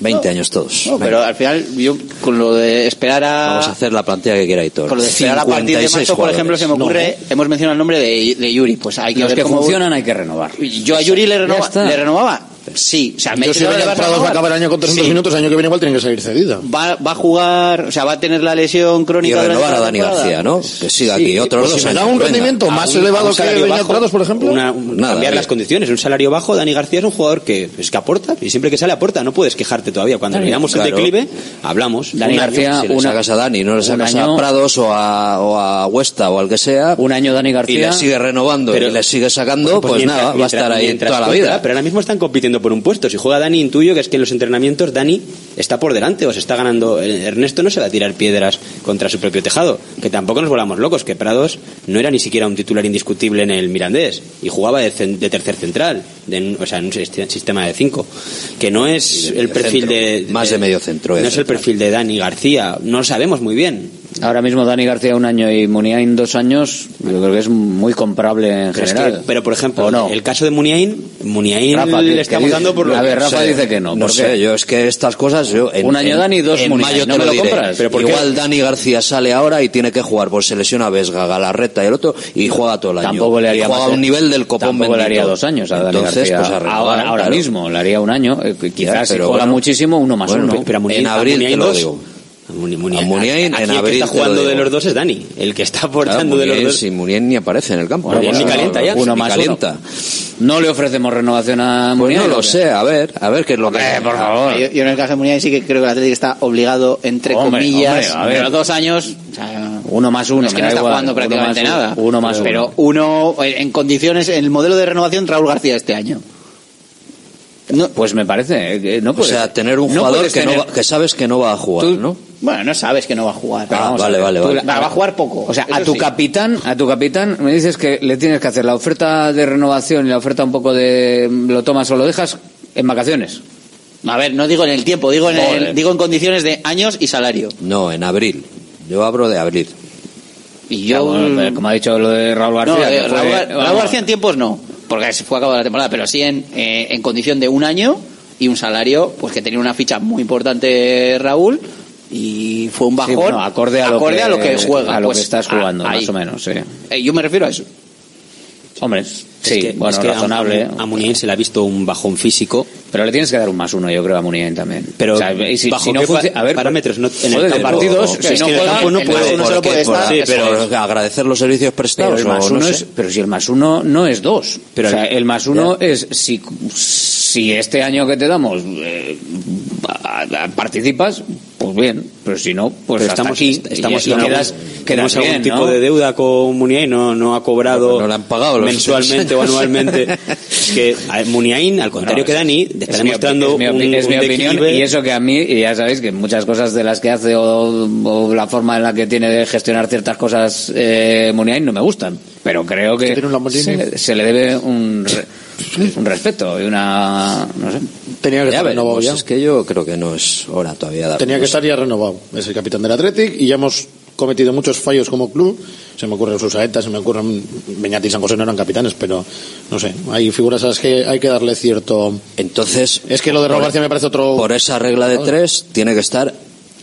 20 años todos. No, pero al final yo con lo de esperar a Vamos a hacer la plantilla que quiera Hitor. con lo de esperar a partir de 56 marzo, por ejemplo, se me ocurre, hemos mencionado el nombre de, de Yuri, pues hay que Los ver que cómo funcionan hay que renovar. Yo a Yuri le, renova- Sí, o sea, yo si venía Prado va a acabar el año con 300 sí. minutos, el año que viene igual tiene que salir cedido. Va, va a jugar, o sea, va a tener la lesión crónica. Y renovar a Dani García, ¿no? Que siga sí, aquí otro pues si me da un rendimiento venga, más un, elevado que Beñat Prados, por ejemplo. Una, un, Nada, cambiar eh. las condiciones, un salario bajo. Dani García es un jugador que, es que aporta y siempre que sale aporta. No puedes quejarte todavía. Cuando miramos claro. el declive, hablamos. Dani un García, año, una sacas a Dani, no le sacas año, a Prados o a, o a Huesta o al que sea. Un año Dani García. Y le sigue renovando pero, y le sigue sacando, pues, pues nada, va a estar ahí toda la vida. Pero ahora mismo están compitiendo por un puesto. Si juega Dani, intuyo que es que en los entrenamientos Dani está por delante o se está ganando. Ernesto no se va a tirar piedras contra su propio tejado. Que tampoco nos volamos locos, que Prados no era ni siquiera un titular indiscutible en el Mirandés y jugaba de, de tercer central, de, o sea, en un sistema de cinco. Que no es el perfil de, Más de medio centro. No es el perfil de Dani García, no lo sabemos muy bien. Ahora mismo Dani García un año y Muniain dos años, yo creo que es muy comparable en pero general. Pero por ejemplo, el caso de Muniain, Muniain Rafa, le estamos dando por lo A ver, Rafa dice que no. No sé, yo es que estas cosas yo en, un año en, Dani dos en no lo, lo compras. Pero igual? Dani García sale ahora y tiene que jugar, pues se lesiona Vesga, Galarreta y el otro y juega todo el año. Tampoco le haría un nivel del copón Tampoco le haría dos años a Dani Entonces, García. Pues a renovar, ahora, ahora mismo le haría un año, eh, quizás si juega muchísimo uno más uno. En abril te lo digo. Munien, Munien aquí en el que está jugando lo de los dos es Dani. El que está aportando claro, de los dos. Si Munien ni aparece en el campo. Ahora, ni calienta ya. Uno más calienta. Uno. No le ofrecemos renovación a Munien. Pues no lo sé. A ver, a ver qué es lo que. por ah, favor. Yo, yo, en el caso de Munien sí que creo que el Atlético está obligado, entre hombre, comillas, hombre, a ver. los dos años. O sea, uno más uno. Es que no está igual, jugando prácticamente uno nada. Uno más uno. Pero uno, en condiciones, en el modelo de renovación, Raúl García este año. No, pues me parece. Eh, no puedes, o sea, tener un jugador que. No va, que sabes que no va a jugar, ¿no? Bueno, no sabes que no va a jugar. Ah, vale, vale, vale, Va a jugar poco. O sea, a tu capitán, a tu capitán me dices que le tienes que hacer la oferta de renovación y la oferta un poco de lo tomas o lo dejas en vacaciones. A ver, no digo en el tiempo, digo en, el, digo en condiciones de años y salario. No, en abril. Yo hablo de abril. Y yo, ah, como ha dicho lo de Raúl García. Eh, Raúl, García en tiempos no porque se fue acabada la temporada, pero sí en, eh, en condición de un año y un salario, pues que tenía una ficha muy importante Raúl y fue un bajón sí, acorde, a lo, que, juega a lo que pues, estás jugando más o menos sí. Eh, yo me refiero a eso hombre Sí, bueno, es razonable. A, a Munien se le ha visto un bajón físico. Pero le tienes que dar un más uno, yo creo, a Munien también. Pero o si, no a ver, parámetros no, en el campo, partidos, si no que no puede, no se lo puede estar. Sí, pero agradecer los servicios prestados. Pero, si el más uno no es dos. Pero o sea, el más uno es si, si este año que te damos eh, participas, pues bien, pero si no, pues estamos aquí. Estamos y, y quedas, quedas tipo de deuda con Muniain, no, no ha cobrado no, han pagado mensualmente o anualmente. <laughs> que Muniain, al contrario que Dani, está demostrando es mi, opinión y eso que a mí, y ya sabéis que muchas cosas de las que hace o, la forma en la que tiene de gestionar ciertas cosas eh, Muniain no me gustan, pero creo que se, se, le debe un, un respeto y una, no sé. Tenía que ya estar renovado ya. Es que yo creo que no es hora todavía de Tenía que estar ya renovado. Es el capitán del Athletic y ya hemos cometido muchos fallos como club. Se me ocurren sus Susaeta, se me ocurren Beñati y San José no eran capitanes, pero no sé. Hay figuras a las que hay que darle cierto. Entonces. Es que lo de Raúl me parece otro. Por esa regla de tres, tiene que estar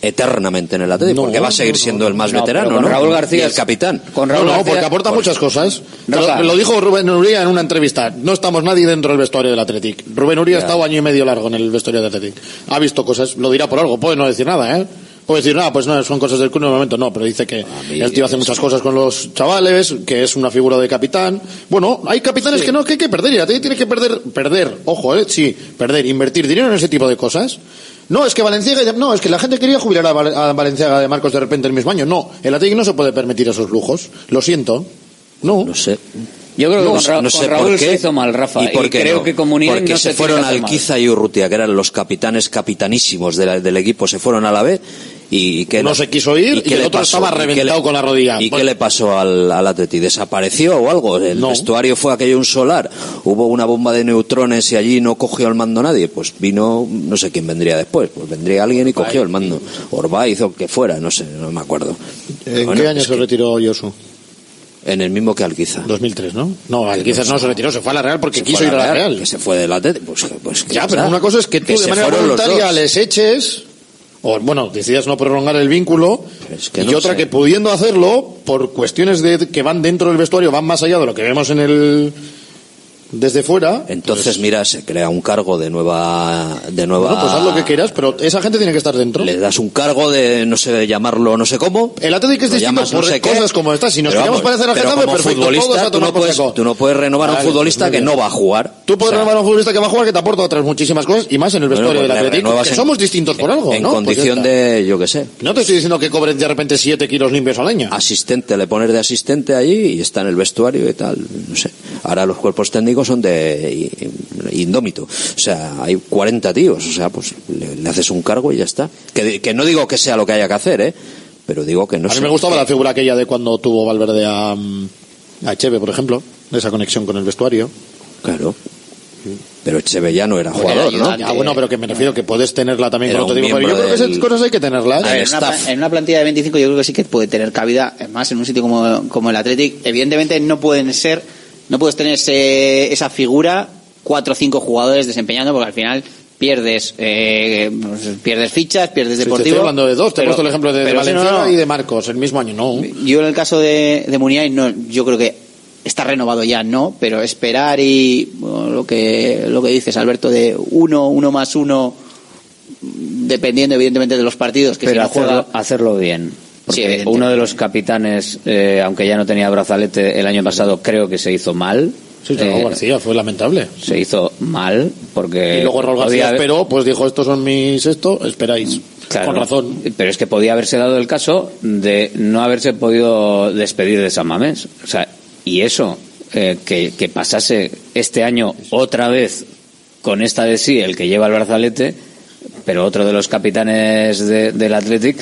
eternamente en el Atlético, porque va a seguir siendo el más veterano, ¿no? Raúl García y el capitán. Con Raúl no, García, porque aporta pues, muchas cosas. ¿eh? Lo, dijo Rubén Uría en una entrevista. No estamos nadie dentro del vestuario del Atlético. Rubén Uría ha estado año y medio largo en el vestuario del Atlético. Ha visto cosas, lo dirá por algo, puede no decir nada, ¿eh? puede decir, ah, pues no, son cosas del club en el momento, no, pero dice que el tío hace muchas cosas con los chavales, que es una figura de capitán. Bueno, hay capitanes que no, que hay que perder, y la tiene que perder, perder, ojo, eh, sí, perder, invertir dinero en ese tipo de cosas no, es que Valenciaga. No, es que la gente quería jubilar a, Valenciaga de Marcos de repente el mismo año. No, el Atlético no se puede permitir esos lujos. Lo siento. No. No sé. Yo creo que no, no sé Raúl por qué, se hizo mal, Rafa. Y, creo que Comunión no se, se fueron Alquiza y Urrutia, que eran los capitanes capitanísimos de la, del equipo, se fueron a la B no se quiso ir y, el otro estaba reventado con la rodilla. ¿Y qué le pasó al, al Atleti? ¿Desapareció o algo? ¿El no. vestuario fue aquello un solar? ¿Hubo una bomba de neutrones y allí no cogió el mando nadie? Pues vino, no sé quién vendría después, pues vendría alguien y cogió el mando. Orbaiz o que fuera, no sé, no me acuerdo. ¿En qué año se retiró Yosu? En el mismo que Alquiza. 2003, ¿no? No, Alquiza no se retiró, se fue a la Real porque quiso ir a la Real. Que se fue de la Pues, pues, ya, pero una cosa es que tú que de manera voluntaria les eches o bueno, decidas no prolongar el vínculo, y otra que pudiendo hacerlo, por cuestiones de, que van dentro del vestuario, van más allá de lo que vemos en el desde fuera. Entonces, mira, se crea un cargo de nueva, de nueva. Bueno, pues haz lo que quieras, pero esa gente tiene que estar dentro. Le das un cargo de, no sé, llamarlo no sé cómo. El Atlético es distinto llamas por no sé qué. cosas como estas. Si nos queremos parecer al Getafe, perfecto, todos futbolista, a tú tomar no, por puedes, tú no puedes renovar a un Vale, futbolista muy que no va a jugar. Tú puedes O sea, renovar a un futbolista que va a jugar que te aporta otras muchísimas cosas y más en el Bueno, vestuario pues del Atlético. Que en- somos distintos por algo, en ¿no? Pues condición está. de, yo qué sé. No te estoy diciendo que cobren de repente 7 kilos limpios al año. asistente, le pones de asistente allí y está en el vestuario y tal, no sé. Ahora los cuerpos técnicos son de indómito. O sea, hay 40 tíos, o sea, pues le, le haces un cargo y ya está. Que, que no digo que sea lo que haya que hacer, ¿eh? Pero digo que no a mí me gustaba la figura aquella de cuando tuvo Valverde a, mm, a Echeve, por ejemplo, esa conexión con el vestuario. Claro. Pero Echeve ya no era jugador, ¿no? Ah, bueno, pero que me refiero que puedes tenerla también Era con otro tipo. Pero yo creo que esas cosas hay que tenerlas. En, una, pla- en una plantilla de 25 yo creo que sí que puede tener cabida, más en un sitio como, como el Athletic. Evidentemente no pueden ser, no puedes tener ese- esa figura cuatro o cinco jugadores desempeñando porque al final pierdes eh, pues, pierdes fichas, pierdes Sí, te deportivo. estoy hablando de dos. Te he puesto el ejemplo de, de sí, no, no. y de Marcos, el mismo año. No. Yo en el caso de, de Muniain, no, yo creo que está renovado ya, no, pero esperar y bueno, lo que lo que dices, Alberto, de uno, uno más uno, dependiendo evidentemente de los partidos, que pero si no juega- hacerlo bien. Porque Sí, evidente. uno de los capitanes, eh, aunque ya no tenía brazalete el año pasado, creo que se hizo mal. Sí, Raúl Eh, García, fue lamentable. Se hizo mal porque. y luego Raúl García haber- esperó, pues dijo, estos son mis esto, esperáis. Claro, Con razón. Pero es que podía haberse dado el caso de no haberse podido despedir de San Mamés. O sea, y eso, eh, que, que pasase este año otra vez con esta de sí, el que lleva el brazalete, pero otro de los capitanes de- del Athletic,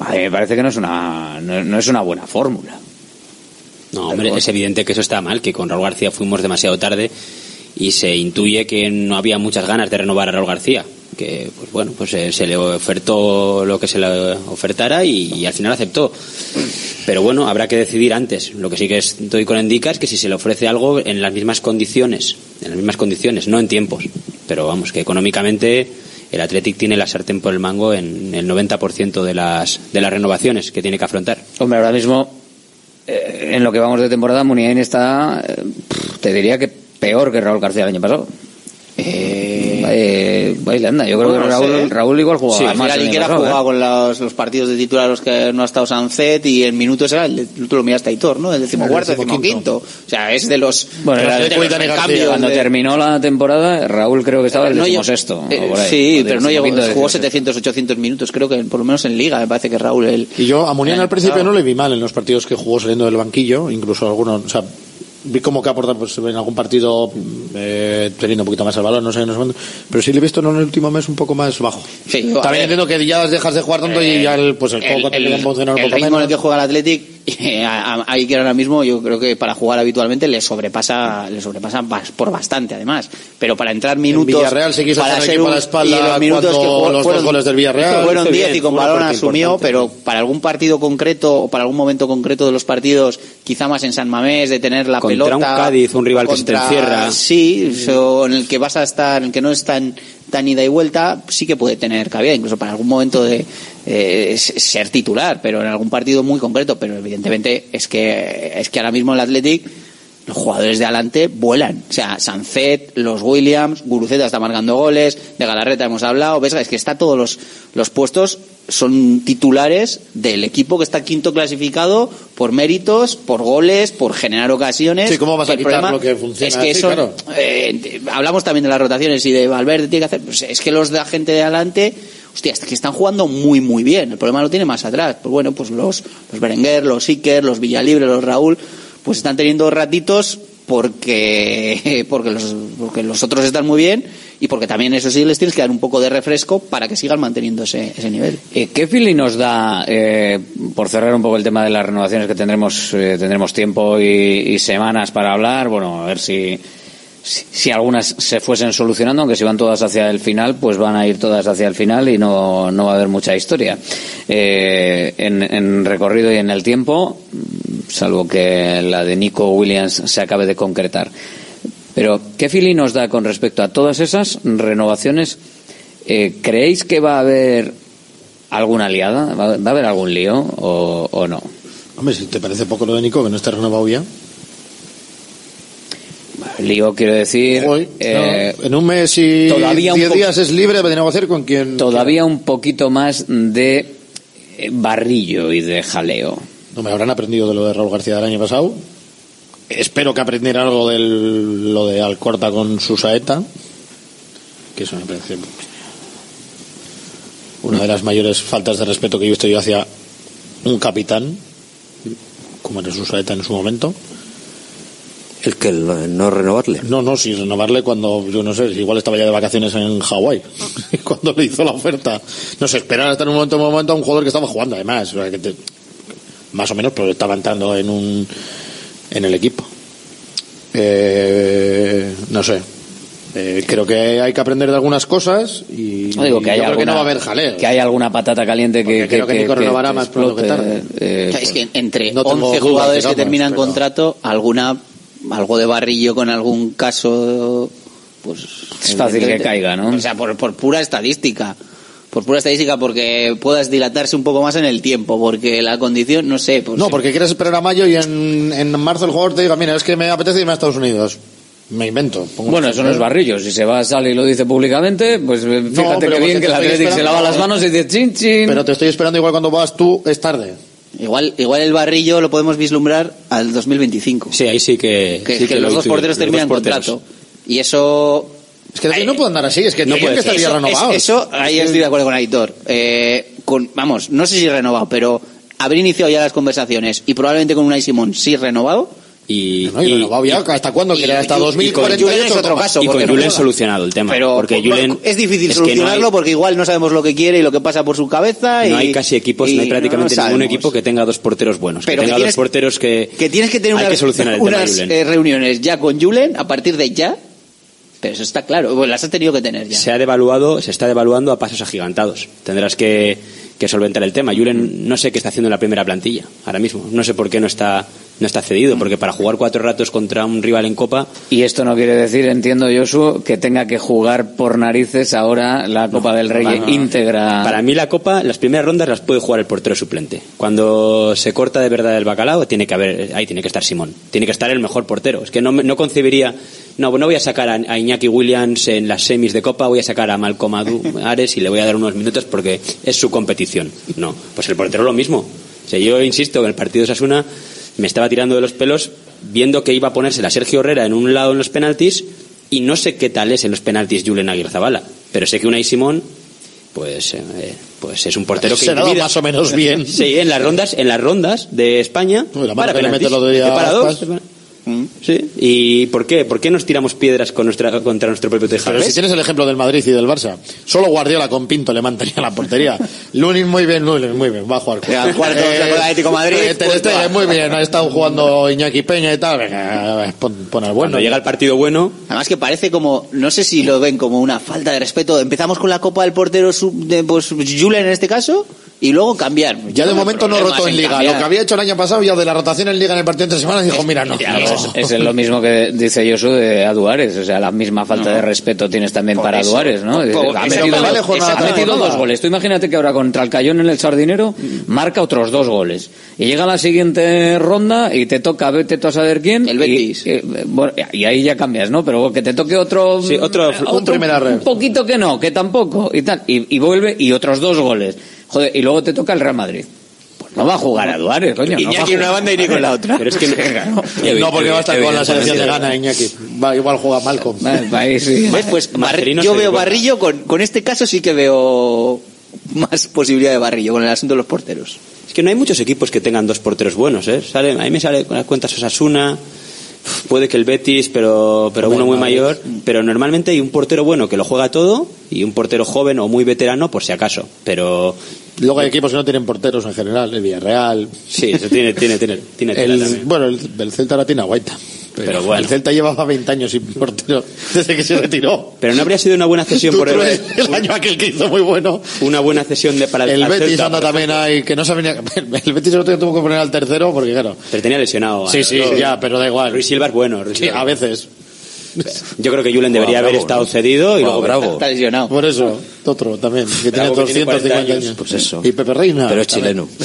a mí me parece que no es una, no, es una buena fórmula. No, hombre, es evidente que eso está mal, que con Raúl García fuimos demasiado tarde y se intuye que no había muchas ganas de renovar a Raúl García. Que, pues bueno, pues eh, se le ofertó lo que se le ofertara y, al final aceptó. Pero bueno, habrá que decidir antes. Lo que sí que estoy con Endica es que si se le ofrece algo en las mismas condiciones, en las mismas condiciones, no en tiempos. Pero vamos, que económicamente el Athletic tiene la sartén por el mango en el 90% de las, de las renovaciones que tiene que afrontar. Hombre, ahora mismo, eh, en lo que vamos de temporada, Muniain está, eh, te diría que peor que Raúl García el año pasado. Eh, anda. Yo creo Bueno, que no Raúl, sé. Raúl igual jugaba Sí, más. el pasado, ¿eh? con los, los partidos de titular los que no ha estado Sancet y en minutos era el, tú lo miraste Aitor, ¿no? El decimocuarto, el decimoquinto. O sea, es de los, Bueno, de era los- de Cuando de- terminó la temporada, Raúl creo que estaba el No llegó- decimosexto. eh, o por ahí. sí, O pero no llegó, jugó decimosexto. 700, 800 minutos, creo que por lo menos en Liga, me parece que Raúl el, Y yo a Muniain el al principio no le vi mal en los partidos que jugó saliendo del banquillo, incluso algunos, o sea, vi como que aportar pues, en algún partido eh, teniendo un poquito más el balón, no sé, no sé pero sí le he visto en el último mes un poco más bajo. Sí, También entiendo que ya dejas de jugar tanto y ya el, pues el, juego a funcionar un el poco ritmo en el que juega el Athletic <laughs> ahí que ahora mismo yo creo que para jugar habitualmente le sobrepasa le sobrepasa por bastante además pero para entrar minutos Villarreal se quiso para hacer equipo a un- la espalda y los minutos cuando que jugó- los dos fueron, goles del Villarreal. fueron Hizo 10 bien, y con balón asumió importante. pero para algún partido concreto o para algún momento concreto de los partidos quizá más en San Mamés de tener la Contra pelota un Cádiz, un rival que se te contra- encierra. sí en el que vas a estar en el que no es tan tan ida y vuelta sí que puede tener cabida incluso para algún momento de eh, ser titular pero en algún partido muy concreto pero evidentemente es que es que ahora mismo el Athletic los jugadores de adelante vuelan. O sea, Sancet, los Williams, Guruceta está marcando goles, de Galarreta hemos hablado, ves, es que está todos los, los puestos son titulares del equipo que está quinto clasificado por méritos, por goles, por generar ocasiones. Sí, ¿cómo vas a quitar lo que funciona Es que así? son- Claro. eh, hablamos también de las rotaciones y de Valverde tiene que hacer, pues es que los de la gente de adelante Hostia, es que están jugando muy, muy bien. El problema lo tiene más atrás. Pues bueno, pues los, los Berenguer, los Iker, los Villalibre, los Raúl, pues están teniendo ratitos porque, <laughs> porque, los, porque los otros están muy bien y porque también, eso sí, les que dar un poco de refresco para que sigan manteniendo ese, ese nivel. Eh, ¿Qué feeling nos da, eh, por cerrar un poco el tema de las renovaciones que tendremos, eh, tendremos tiempo y, y semanas para hablar? Bueno, a ver si, si, si algunas se fuesen solucionando, aunque si van todas hacia el final, pues van a ir todas hacia el final y no, no va a haber mucha historia. Eh, en, en recorrido y en el tiempo, salvo que la de Nico Williams se acabe de concretar. Pero, ¿qué feeling nos da con respecto a todas esas renovaciones? Eh, ¿Creéis que va a haber alguna liada? ¿Va a haber algún lío o, o no? Hombre, si te parece poco lo de Nico, que no esté renovado ya. Lío, quiero decir. eh, No, en un mes y todavía un 10 po- días es libre de negociar con quien. todavía un poquito más de eh, barrillo y de jaleo. No me habrán aprendido de lo de Raúl García del año pasado. Espero que aprendiera algo de lo de Alcorta con su saeta. Que me parece una de las mayores faltas de respeto que he visto yo hacia un capitán, como era su saeta en su momento. El que el no renovarle. No, no, sin renovarle cuando, yo no sé, igual estaba ya de vacaciones en Hawái, <laughs> cuando le hizo la oferta. No sé, esperar hasta en un momento, un momento a un jugador que estaba jugando, además, o sea, que te- más o menos, pero estaba entrando en un, en el equipo. Eh, no sé. Eh, creo que hay que aprender de algunas cosas y No digo que yo haya creo que no alguna- va a haber jaleo. Que hay alguna patata caliente que, Porque creo que Nico renovará más pronto que tarde. eh, es que entre no tengo 11 dudas, jugadores digamos, que terminan pero- contrato, alguna algo de barrillo con algún caso, pues Es fácil que caiga, ¿no? O sea, por, por pura estadística. Por pura estadística, porque puedas dilatarse un poco más en el tiempo, porque la condición, no sé, pues No, porque quieres esperar a mayo y en, en marzo el jugador te diga, mira, es que me apetece irme a Estados Unidos. Me invento. Bueno, eso no es barrillo. Si se va, sale y lo dice públicamente, pues eh, fíjate pero que bien que el Athletic se lava las manos y dice chin chin. Pero te estoy esperando igual cuando vas tú, es tarde. Igual, igual el barrillo lo podemos vislumbrar al 2025. Sí, ahí sí que. Que, sí que lo los dos porteros terminan contrato. Y eso Es que no puedo andar así, es que No puede que estaría eso, renovado. es- eso, ahí estoy de acuerdo con Aitor. Eh, con, vamos, no sé si renovado, pero haber iniciado ya las conversaciones y probablemente con Unai Simón sí renovado. Y, No, y renovado ya, ¿hasta cuándo? Que era hasta y- y con 2048. Julen es otro caso. y con no Julen solucionado el tema. Pero porque Julen es difícil es que no hay- solucionarlo porque igual no sabemos lo que quiere y lo que pasa por su cabeza. No y- hay casi equipos, y no hay prácticamente no ningún equipo que tenga dos porteros buenos. Pero que que tenga tienes- dos porteros que. Que tienes que tener hay unas, que solucionar el tema de unas Julen. eh, reuniones ya con Julen a partir de ya. Pero eso está claro, pues las has tenido que tener ya. se ha devaluado, se está devaluando a pasos agigantados. Tendrás que, que solventar el tema. Julen no sé qué está haciendo en la primera plantilla ahora mismo. No sé por qué no está no está cedido, porque para jugar cuatro ratos contra un rival en Copa Y esto no quiere decir, entiendo Josu, que tenga que jugar por narices ahora la Copa del Rey no, no. íntegra. Para mí la Copa, las primeras rondas las puede jugar el portero suplente. Cuando se corta de verdad el bacalao, tiene que haber, ahí tiene que estar Simón. Tiene que estar el mejor portero. Es que no, me- no concebiría, no, no voy a sacar a, a Iñaki Williams en las semis de Copa, voy a sacar a Malcolm Adu- <laughs> Ares y le voy a dar unos minutos porque es su competición. No, pues el portero lo mismo. O sea, yo insisto que en el partido de Sasuna me estaba tirando de los pelos viendo que iba a ponérsela Sergio Herrera en un lado en los penaltis y no sé qué tal es en los penaltis Julen Aguirre-Zabala, pero sé que Unai Simón pues eh, pues es un portero que Se ha dado intimida. más o menos bien. Sí, en las rondas, en las rondas de España. la para que le penaltis. mete el otro día ¿Qué para a dos? Aspas. Sí. ¿Y por qué? ¿Por qué nos tiramos piedras con nuestra, contra nuestro propio tejado? Pero si tienes el ejemplo del Madrid y del Barça, solo Guardiola con Pinto le mantenía la portería. <laughs> Lunin muy bien, Lunin muy bien, va a jugar. Ya, cuarto, con el Atlético de Madrid, eh, pues, va. muy bien, ha estado jugando Iñaki Peña y tal. Venga, pon, pon al bueno. Cuando llega el partido bueno, Además que parece como, no sé si lo ven como una falta de respeto. Empezamos con la Copa del portero sub- de, pues Julen en este caso y luego cambiar. Ya de No momento no rotó en Liga. cambiar. Lo que había hecho el año pasado, ya de la rotación en Liga en el partido entre semanas, dijo, mira, no. Ya, es, es lo mismo que dice Josu de Aduares, o sea, la misma falta de respeto tienes también Por para eso. Aduares, ¿no? Por- ha metido, vale ha metido dos goles. Tú imagínate que ahora contra el Cayón en el Sardinero marca otros dos goles. Y llega la siguiente ronda y te toca, vete tú a saber quién. El Betis. Y, y, ahí ya cambias, ¿no? Pero que te toque otro... Sí, otro- un primera red. Un poquito que no, que tampoco, y tal. Y, y vuelve y otros dos goles. Joder, y luego te toca el Real Madrid. Pues no va a jugar a Duárez, coño. no va a Iñaki en una banda y ni con la otra. pero es que <laughs> No, porque va a estar con la selección de Ghana, Iñaki. Va, igual juega Malcolm. Sí. ¿Ves? Pues Marcelino yo veo. Barrillo, con, con este caso sí que veo más posibilidad de Barrillo con el asunto de los porteros. es que no hay muchos equipos que tengan dos porteros buenos, ¿eh? Sale, a mí me sale con las cuentas Osasuna, puede que el Betis, pero, pero uno muy mayor, pero normalmente hay un portero bueno que lo juega todo y un portero joven o muy veterano por si acaso, pero Luego hay equipos que no tienen porteros en general, el Villarreal. sí, eso tiene, tiene, tiene, tiene <laughs> El, bueno, el, el Celta ahora tiene a Guaita. Pero, Pero bueno. El Celta llevaba 20 años sin portero desde que se retiró. Pero no habría sido una buena cesión por el, el año aquel que hizo muy bueno. una buena cesión de para El al Betis Celta, anda también ahí, que no sabía <laughs> El Betis el otro día tuvo que poner al tercero porque, claro. Pero tenía lesionado. Sí, a- sí, ya, pero da igual. Ruiz Silva es bueno. Ruiz Sí, Silva. a veces. Yo creo que Julen debería Bravo, haber estado ¿no? cedido y luego bravo. Está lesionado. Por eso, otro también, que tiene Bravo, que tiene 250 40 años. Pues eso. Y Pepe Reina. Pero es chileno. <laughs>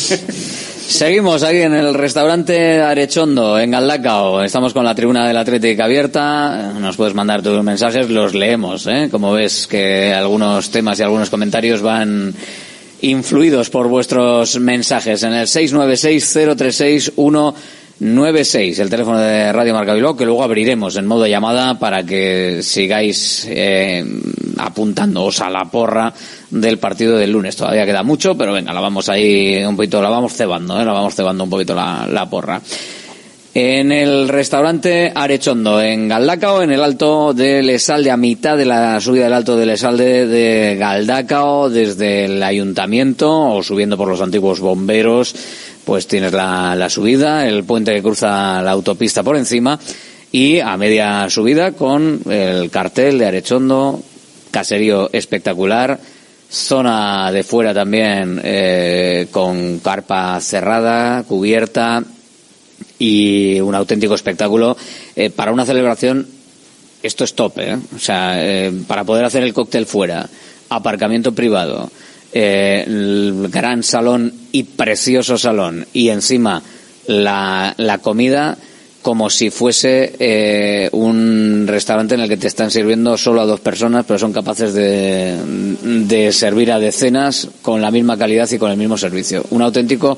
Seguimos aquí en el restaurante Arechondo, en Galdacao. Estamos con la tribuna del Atlético abierta. Nos puedes mandar tus mensajes, los leemos. ¿eh? Como ves que algunos temas y algunos comentarios van influidos por vuestros mensajes en el 696-036-196, el teléfono de Radio Marca Bilbao, que luego abriremos en modo llamada para que sigáis eh, apuntándoos a la porra del partido del lunes. Todavía queda mucho, pero venga, la vamos ahí un poquito, la vamos cebando, ¿eh? la vamos cebando un poquito la, la porra. En el restaurante Arechondo, en Galdacao, en el alto del Esalde, a mitad de la subida del alto del Esalde de Galdacao, desde el ayuntamiento o subiendo por los antiguos bomberos, pues tienes la, la subida, el puente que cruza la autopista por encima y a media subida con el cartel de Arechondo, caserío espectacular, zona de fuera también eh, con carpa cerrada, cubierta, y un auténtico espectáculo. Eh, para una celebración, esto es top, ¿eh? O sea, eh, para poder hacer el cóctel fuera, aparcamiento privado, eh, gran salón y precioso salón, y encima la, la comida como si fuese eh, un restaurante en el que te están sirviendo solo a dos personas, pero son capaces de, de servir a decenas con la misma calidad y con el mismo servicio. Un auténtico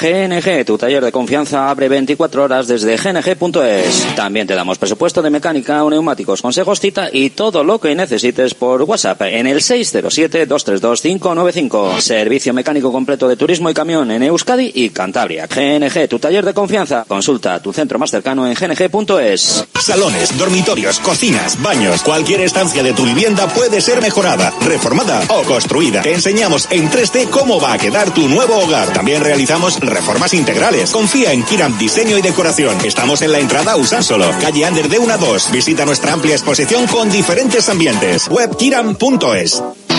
GNG, tu taller de confianza, abre 24 horas desde gng.es. También te damos presupuesto de mecánica, neumáticos, consejos, cita y todo lo que necesites por WhatsApp en el 607-232-595. Servicio mecánico completo de turismo y camión en Euskadi y Cantabria. GNG, tu taller de confianza. Consulta tu centro más cercano en gng.es. Salones, dormitorios, cocinas, baños, cualquier estancia de tu vivienda puede ser mejorada, reformada o construida. Te enseñamos en 3D cómo va a quedar tu nuevo hogar. También realizamos reformas integrales. Confía en Kiram Diseño y Decoración. Estamos en la entrada Usánsolo, calle Ander de 1 a 2. Visita nuestra amplia exposición con diferentes ambientes. Webkiram.es.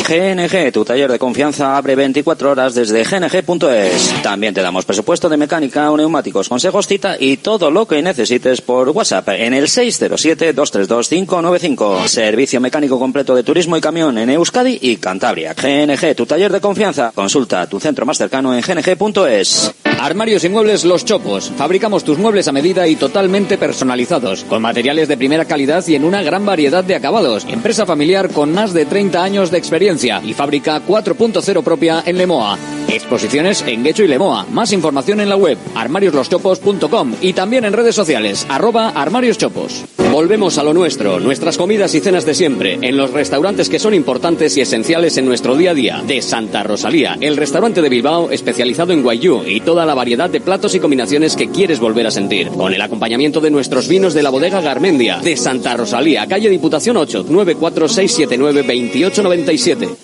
GNG, tu taller de confianza, abre 24 horas desde gng.es. También te damos presupuesto de mecánica, neumáticos, consejos, cita y todo lo que necesites por WhatsApp en el 607-232-595. Servicio mecánico completo de turismo y camión en Euskadi y Cantabria. GNG, tu taller de confianza. Consulta tu centro más cercano en gng.es. Armarios y muebles Los Chopos. Fabricamos tus muebles a medida y totalmente personalizados, con materiales de primera calidad y en una gran variedad de acabados. Empresa familiar con más de 30 años de experiencia y fábrica 4.0 propia en Lemoa. Exposiciones en Guecho y Lemoa. Más información en la web armariosloschopos.com y también en redes sociales arroba armarioschopos. Volvemos a lo nuestro, nuestras comidas y cenas de siempre, en los restaurantes que son importantes y esenciales en nuestro día a día. De Santa Rosalía, el restaurante de Bilbao especializado en guayú y toda la variedad de platos y combinaciones que quieres volver a sentir. Con el acompañamiento de nuestros vinos de la bodega Garmendia. De Santa Rosalía, calle Diputación 8, 94679 2897.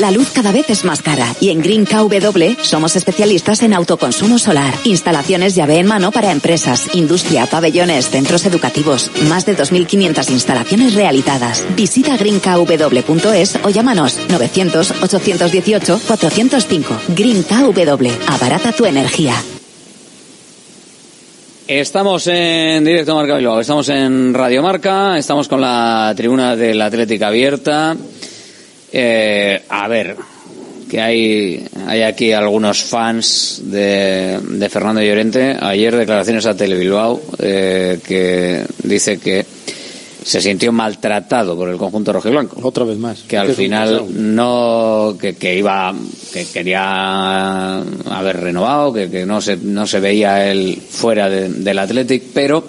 La luz cada vez es más cara y en Green KW somos especialistas en autoconsumo solar, instalaciones llave en mano para empresas, industria, pabellones, centros educativos, más de 2.500 instalaciones realizadas. Visita greenkw.es o llámanos 900-818-405. Green KW, abarata tu energía. Estamos en directo Marca Bilbao, estamos en Radio Marca, estamos con la tribuna del Atlética abierta. Eh, a ver, que hay, hay aquí algunos fans de, de Fernando Llorente. Ayer declaraciones a Tele Bilbao eh, que dice que se sintió maltratado por el conjunto rojiblanco. Otra vez más. Que al final no, que, que iba, que quería haber renovado, que, que no se, no se veía él fuera de- del Athletic, pero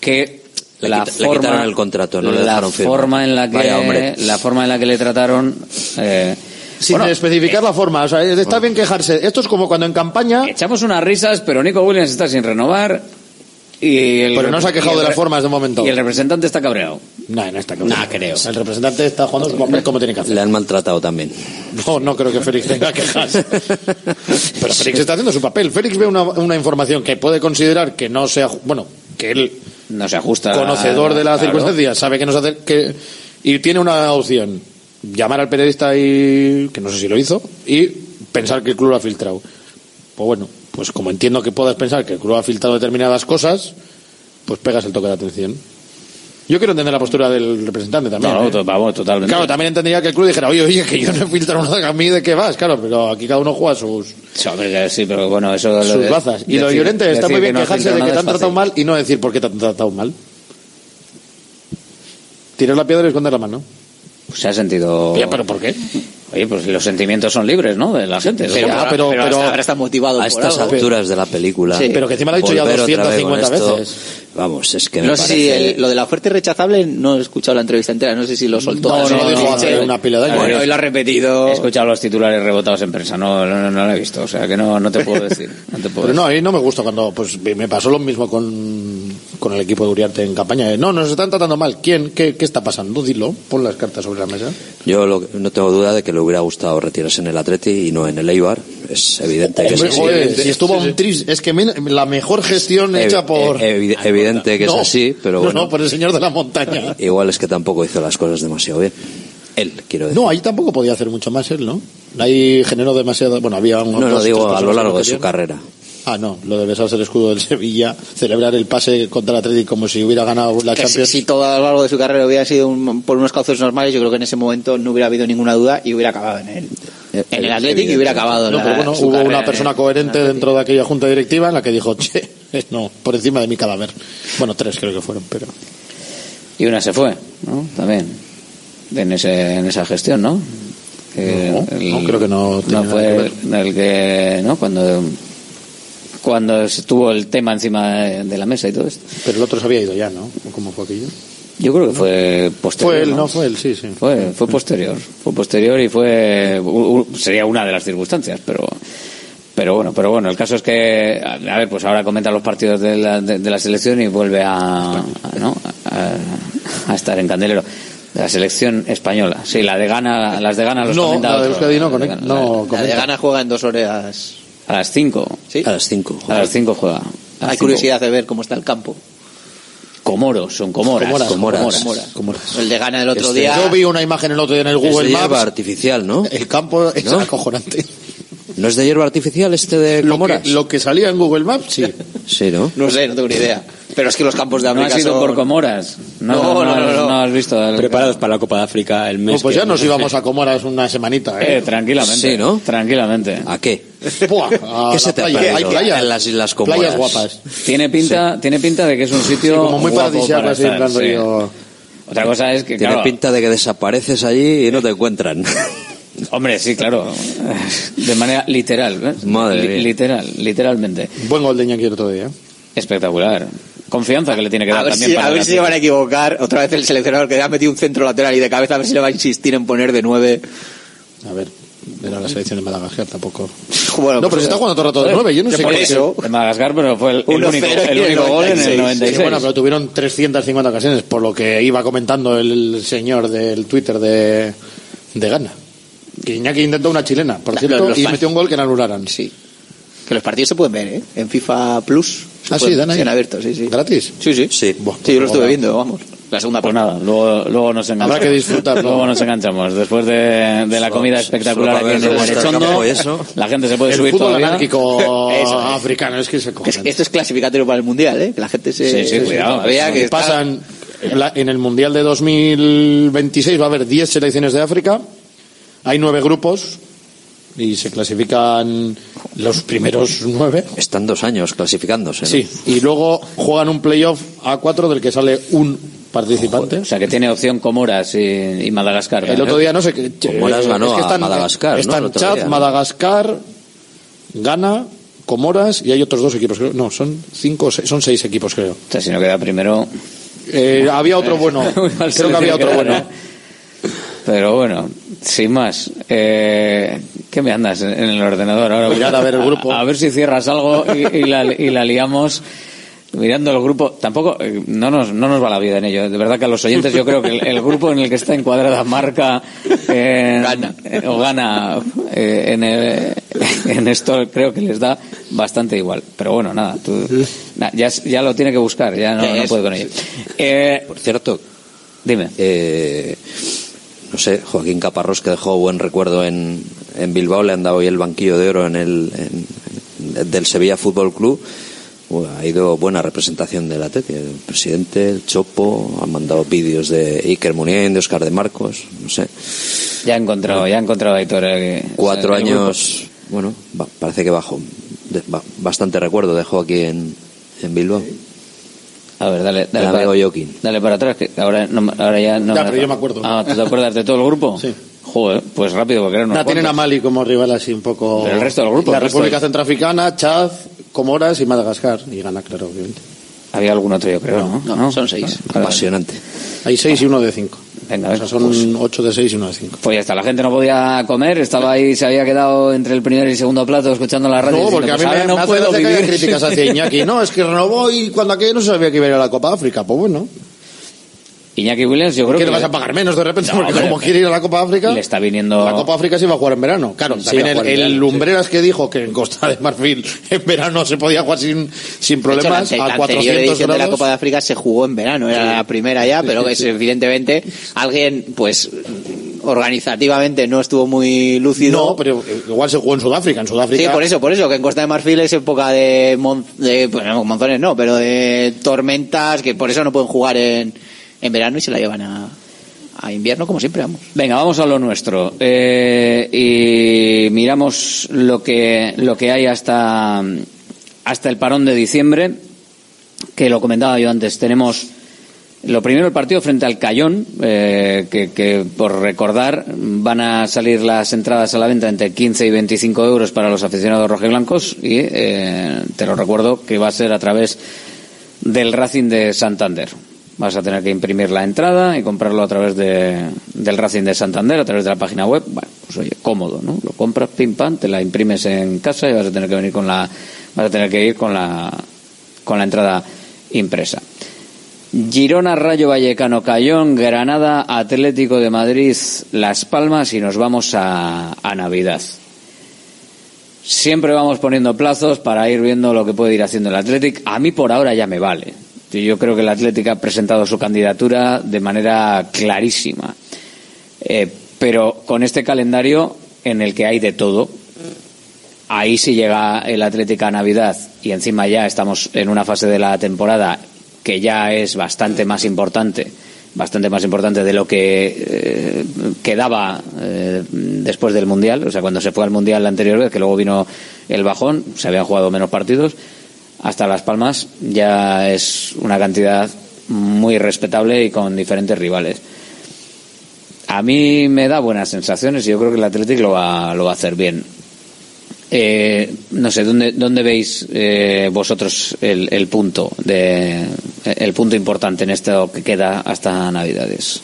que Le la quita- le forma, quitaron el contrato, no le la dejaron firmar. forma en la que, Vaya, hombre. la forma en la que le trataron, eh, Sin bueno, especificar la forma, o sea, está bien quejarse. Esto es como cuando en campaña. Echamos unas risas, pero Nico Williams está sin renovar. Y el, Pero no se ha quejado y el de las formas de momento. Y el representante está cabreado. No, no está cabreado. Nah, creo. El representante está jugando su papel como tiene que hacer. Le han maltratado también. No, no creo que Félix tenga quejas. <laughs> Pero Félix está haciendo su papel. Félix ve una, una información que puede considerar que no sea. Bueno, que él, No se ajusta. conocedor de las claro. circunstancias, sabe que no se hace. Que, y tiene una opción: llamar al periodista y. que no sé si lo hizo, y pensar que el club lo ha filtrado. Pues bueno, pues como entiendo que puedas pensar que el club ha filtrado determinadas cosas, pues pegas el toque de atención. Yo quiero entender la postura del representante también. No, ¿eh? vamos, totalmente. Claro, también entendería que el club dijera, oye, oye, que yo no he filtrado nada, a mí de qué vas, claro, pero aquí cada uno juega sus, Sí, pero bueno, eso lo sus de- bazas. Y lo de decir- Llorente está decir muy bien no quejarse de que te han tratado mal y no decir por qué te han tratado mal. Tirar la piedra y esconder la mano. Se ha sentido. ¿pero por qué? Oye, pues los sentimientos son libres, ¿no? De la gente. Pero- ah, pero- pero- hasta ahora está motivado A por estas algo. alturas de la película. Sí. Pero que encima lo ha dicho ya volver otra vez con 250 esto, veces. Vamos, es que me No sé si el- lo de la oferta irrechazable no he escuchado la entrevista entera, no sé si lo soltó. No, no lo dijo hace una pila de años. Bueno, hoy lo ha repetido. He escuchado los titulares rebotados en prensa, no, no, no lo he visto, o sea que no, no te puedo decir. No te puedo Pero no, a mí no me gusta cuando, pues me pasó lo mismo con, con el equipo de Uriarte en campaña. de, No, nos están tratando mal. ¿Quién? ¿Qué, qué está pasando? Dilo, pon las cartas sobre la mesa. Yo lo- no tengo duda de que le hubiera gustado retirarse en el Atleti y no en el Eibar. Es evidente que Hombre, es así. joder, si estuvo un tris, es que men- la mejor gestión hecha por... eh, evi- evidente que No, es así, pero no, bueno. No, por el señor de la montaña. Igual es que tampoco hizo las cosas demasiado bien. Él, quiero decir. No, ahí tampoco podía hacer mucho más él, ¿no? Ahí generó demasiado... Bueno, había... unos No, no, digo a lo largo de su carrera. Ah, no, lo de besarse el escudo del <laughs> Sevilla, celebrar el pase contra el Atlético como si hubiera ganado la Que si, Champions. si todo a lo largo de su carrera hubiera sido un- por unos cauces normales, yo creo que en ese momento no hubiera habido ninguna duda y hubiera acabado en el, en el Atlético y hubiera acabado No, la- pero bueno, su hubo una persona el- coherente dentro de aquella junta directiva en la que dijo, che, no, por encima de mi cadáver. Bueno, tres creo que fueron, pero... Y una se fue, ¿no? También. En, ese, en esa gestión, ¿no? Que No, no, creo que no No fue que ver. el que, ¿no? Cuando, cuando estuvo el tema encima de, la mesa y todo esto. Pero el otro se había ido ya, ¿no? ¿O ¿Cómo fue aquello? Yo creo que fue posterior. Fue él, no, fue él, sí, sí. Fue, fue posterior. Fue posterior y fue. sería una de las circunstancias, pero. Pero bueno, pero bueno, el caso es que, a ver, pues ahora comenta los partidos de la, de, de la selección y vuelve a, a- ¿no? a, a estar en candelero. De la selección española. Sí, la de Gana, las de Gana los No, comenta la de. Euskadi no, La de Ghana, no la- de Gana juega en dos horas. A las 5. ¿Sí? A las 5. A las 5 juega. Hay cinco. curiosidad de ver cómo está el campo. Comoros, son comoras. Comoras, Comoras. Comoras. Comoras. El de Gana el otro Este- día. Yo vi una imagen el otro día en el Es de Google hierba Maps. artificial, ¿no? El campo es ¿No? acojonante. ¿No es de hierba artificial este de Lo Comoras? que, lo que salía en Google Maps, sí. Sí, ¿no? No sé, no tengo ni idea. Pero es que los campos de No África ha sido son- por Comoras. No, No, no, no, has- no, no. no has visto. el- Preparados para la Copa de África el mes. No, pues que- ya nos íbamos a Comoras una semanita, Eh, ¿eh? tranquilamente. Sí, ¿no? Tranquilamente. ¿A qué? Buah, a <laughs> ¿Qué la se te ha playa. perdido Hay playas. en las Islas Comoras? Playas guapas. Tiene pinta, tiene pinta de que es un sitio como muy paradisíaco, para así, en plan sí. rollo- Otra cosa es que, Tiene claro, pinta de que desapareces allí y no te encuentran. <laughs> hombre, sí, claro, de manera literal, ¿ves? Madre mía. literal, literalmente. Buen gol de Iñaki otro día. Espectacular. Confianza que le tiene que A dar ver, también si, para a ver la- si se van a equivocar. Otra vez el seleccionador que ha metido un centro lateral y de cabeza, a ver si le va a insistir en poner de nueve. A ver, era la selección de Madagascar tampoco. Bueno, No, pero pues, se está jugando todo el rato de nueve. Yo no sé por qué- eso. de Madagascar, pero fue el, el 1-0 único, el el único gol en el 96. 96. Sí, bueno, pero tuvieron 350 ocasiones, por lo que iba comentando el señor del Twitter de, de Ghana. Que Iñaki intentó una chilena, por La- cierto, los- los y fan- metió un gol que no anularan. Sí. Que los partidos se pueden ver, ¿eh? En FIFA Plus. Ah, sí, pueden- dan ahí. En abierto, sí, sí. ¿Gratis? Sí, sí. Sí. Buah, Sí, yo lo estuve viendo, vamos. La segunda Pues nada, luego, luego nos enganchamos. Habrá que disfrutarlo. Luego nos enganchamos. Después de, de la comida espectacular aquí en el eso. la gente se puede El subir fútbol todavía. anárquico <laughs> Eso africano, es que se cogen. es- Esto es clasificatorio para el Mundial, ¿eh? Que la gente se... Sí, sí, cuidado. Todavía que está- pasan en el Mundial de 2026 va a haber 10 selecciones de África. Hay nueve grupos y se clasifican los primeros nueve. Están dos años clasificándose. ¿no? Sí, y luego juegan un playoff a cuatro del que sale un participante. O sea, que tiene opción Comoras y, y Madagascar. El otro día no sé qué. Comoras eh, ganó es que a Madagascar, ¿no? Están otro Chad, día, ¿no? Madagascar, Ghana, Comoras y hay otros dos equipos. creo. No, son cinco, o seis- son seis equipos creo. O sea, si no queda primero. Eh, había otro bueno. <laughs> Muy mal creo que había otro bueno. Pero bueno, sin más. Eh, ¿Qué me andas en el ordenador ahora? Mirar a ver el grupo. A, ver si cierras algo y, y la, y la liamos mirando el grupo. Tampoco, eh, no nos, no nos va la vida en ello. De verdad que a los oyentes yo creo que el, el grupo en el que está encuadrada marca eh, eh, o gana eh, en, el- en esto creo que les da bastante igual. Pero bueno, nada, tú, na- ya, ya lo tiene que buscar, ya no, no puede con ello. Por cierto, dime. eh, no sé, Joaquín Caparrós, que dejó buen recuerdo en, en Bilbao, le han dado hoy el banquillo de oro en el, en- del Sevilla Fútbol Club. Bueno, ha ido buena representación del Atleti. El presidente, el Chopo, han mandado vídeos de Iker Muniain, de Oscar de Marcos, no sé. Ya he encontrado, ya he encontrado a Aitor. eh, Cuatro años, bueno, parece que bajo. de- ba- bastante recuerdo dejó aquí en, en Bilbao. A ver, dale, dale, para, dale para atrás, que ahora, no, ahora ya no. Ya, me- pero yo me acuerdo. Ah, ¿tú te acuerdas de todo el grupo? Sí. Joder, pues rápido, porque eran unos No, tienen a. Mali como rival así un poco. Pero el resto del grupo, La República Centroafricana, Chad, Comoras y Madagascar. Y gana, claro, obviamente. Había algún otro, yo creo, ¿no? No, son seis. Apasionante. Hay seis y uno de cinco. Venga, sea, son ocho de seis y uno de cinco. Pues ya está, la gente no podía comer, estaba ahí, se había quedado entre el primer y segundo plato escuchando la radio. No, diciendo, porque a mí pues me, me no hace puedo haya vivir. críticas hacia <laughs> Iñaki. No, es que renovó y cuando aquello no se sabía que iba a ir a la Copa África. Pues bueno. Iñaki Williams, yo creo ¿Qué que. le vas a pagar menos de repente? No, porque como quiere ir a la Copa África. Le está viniendo. La Copa África se iba a jugar en verano. Claro, también el, el verano, Lumbreras que dijo que en Costa de Marfil <laughs> en verano se podía jugar sin, sin De hecho, la, problemas la a anterior 400 edición de la. Copa de África se jugó en verano, era la primera ya, pero que evidentemente alguien, pues, organizativamente no estuvo muy lúcido. No, pero igual se jugó en Sudáfrica. En Sudáfrica. Sí, por eso, por eso, que en Costa de Marfil es época de, mon- de pues, no, monzones no, pero de tormentas, que por eso no pueden jugar en, en verano y se la llevan a, a invierno, como siempre, vamos. Venga, vamos a lo nuestro. Eh, y miramos lo que, lo que hay hasta, hasta el parón de diciembre, que lo comentaba yo antes. Tenemos lo primero el partido frente al Cayón, eh, que, por recordar van a salir las entradas a la venta entre 15 y 25 euros para los aficionados rojiblancos y eh, te lo recuerdo que va a ser a través del Racing de Santander. Vas a tener que imprimir la entrada y comprarlo a través de, del Racing de Santander, a través de la página web. Bueno, pues oye, cómodo, ¿no? Lo compras, pim pam, te la imprimes en casa y vas a tener que venir con la, vas a tener que ir con la, con la entrada impresa. Girona, Rayo Vallecano, Cayón, Granada, Atlético de Madrid, Las Palmas y nos vamos a, a Navidad. Siempre vamos poniendo plazos para ir viendo lo que puede ir haciendo el Athletic. A mí por ahora ya me vale. Yo creo que el Athletic ha presentado su candidatura de manera clarísima. Eh, pero con este calendario en el que hay de todo, ahí si llega el Atlético a Navidad y encima ya estamos en una fase de la temporada que ya es bastante más importante, bastante más importante de lo que eh, quedaba eh, después del Mundial, o sea, cuando se fue al Mundial la anterior vez, que luego vino el bajón, se habían jugado menos partidos, hasta Las Palmas ya es una cantidad muy respetable y con diferentes rivales. A mí me da buenas sensaciones y yo creo que el Atlético lo va, lo va a hacer bien. Eh, no sé, ¿dónde, dónde veis eh, vosotros el, el punto de el punto importante en esto que queda hasta Navidades?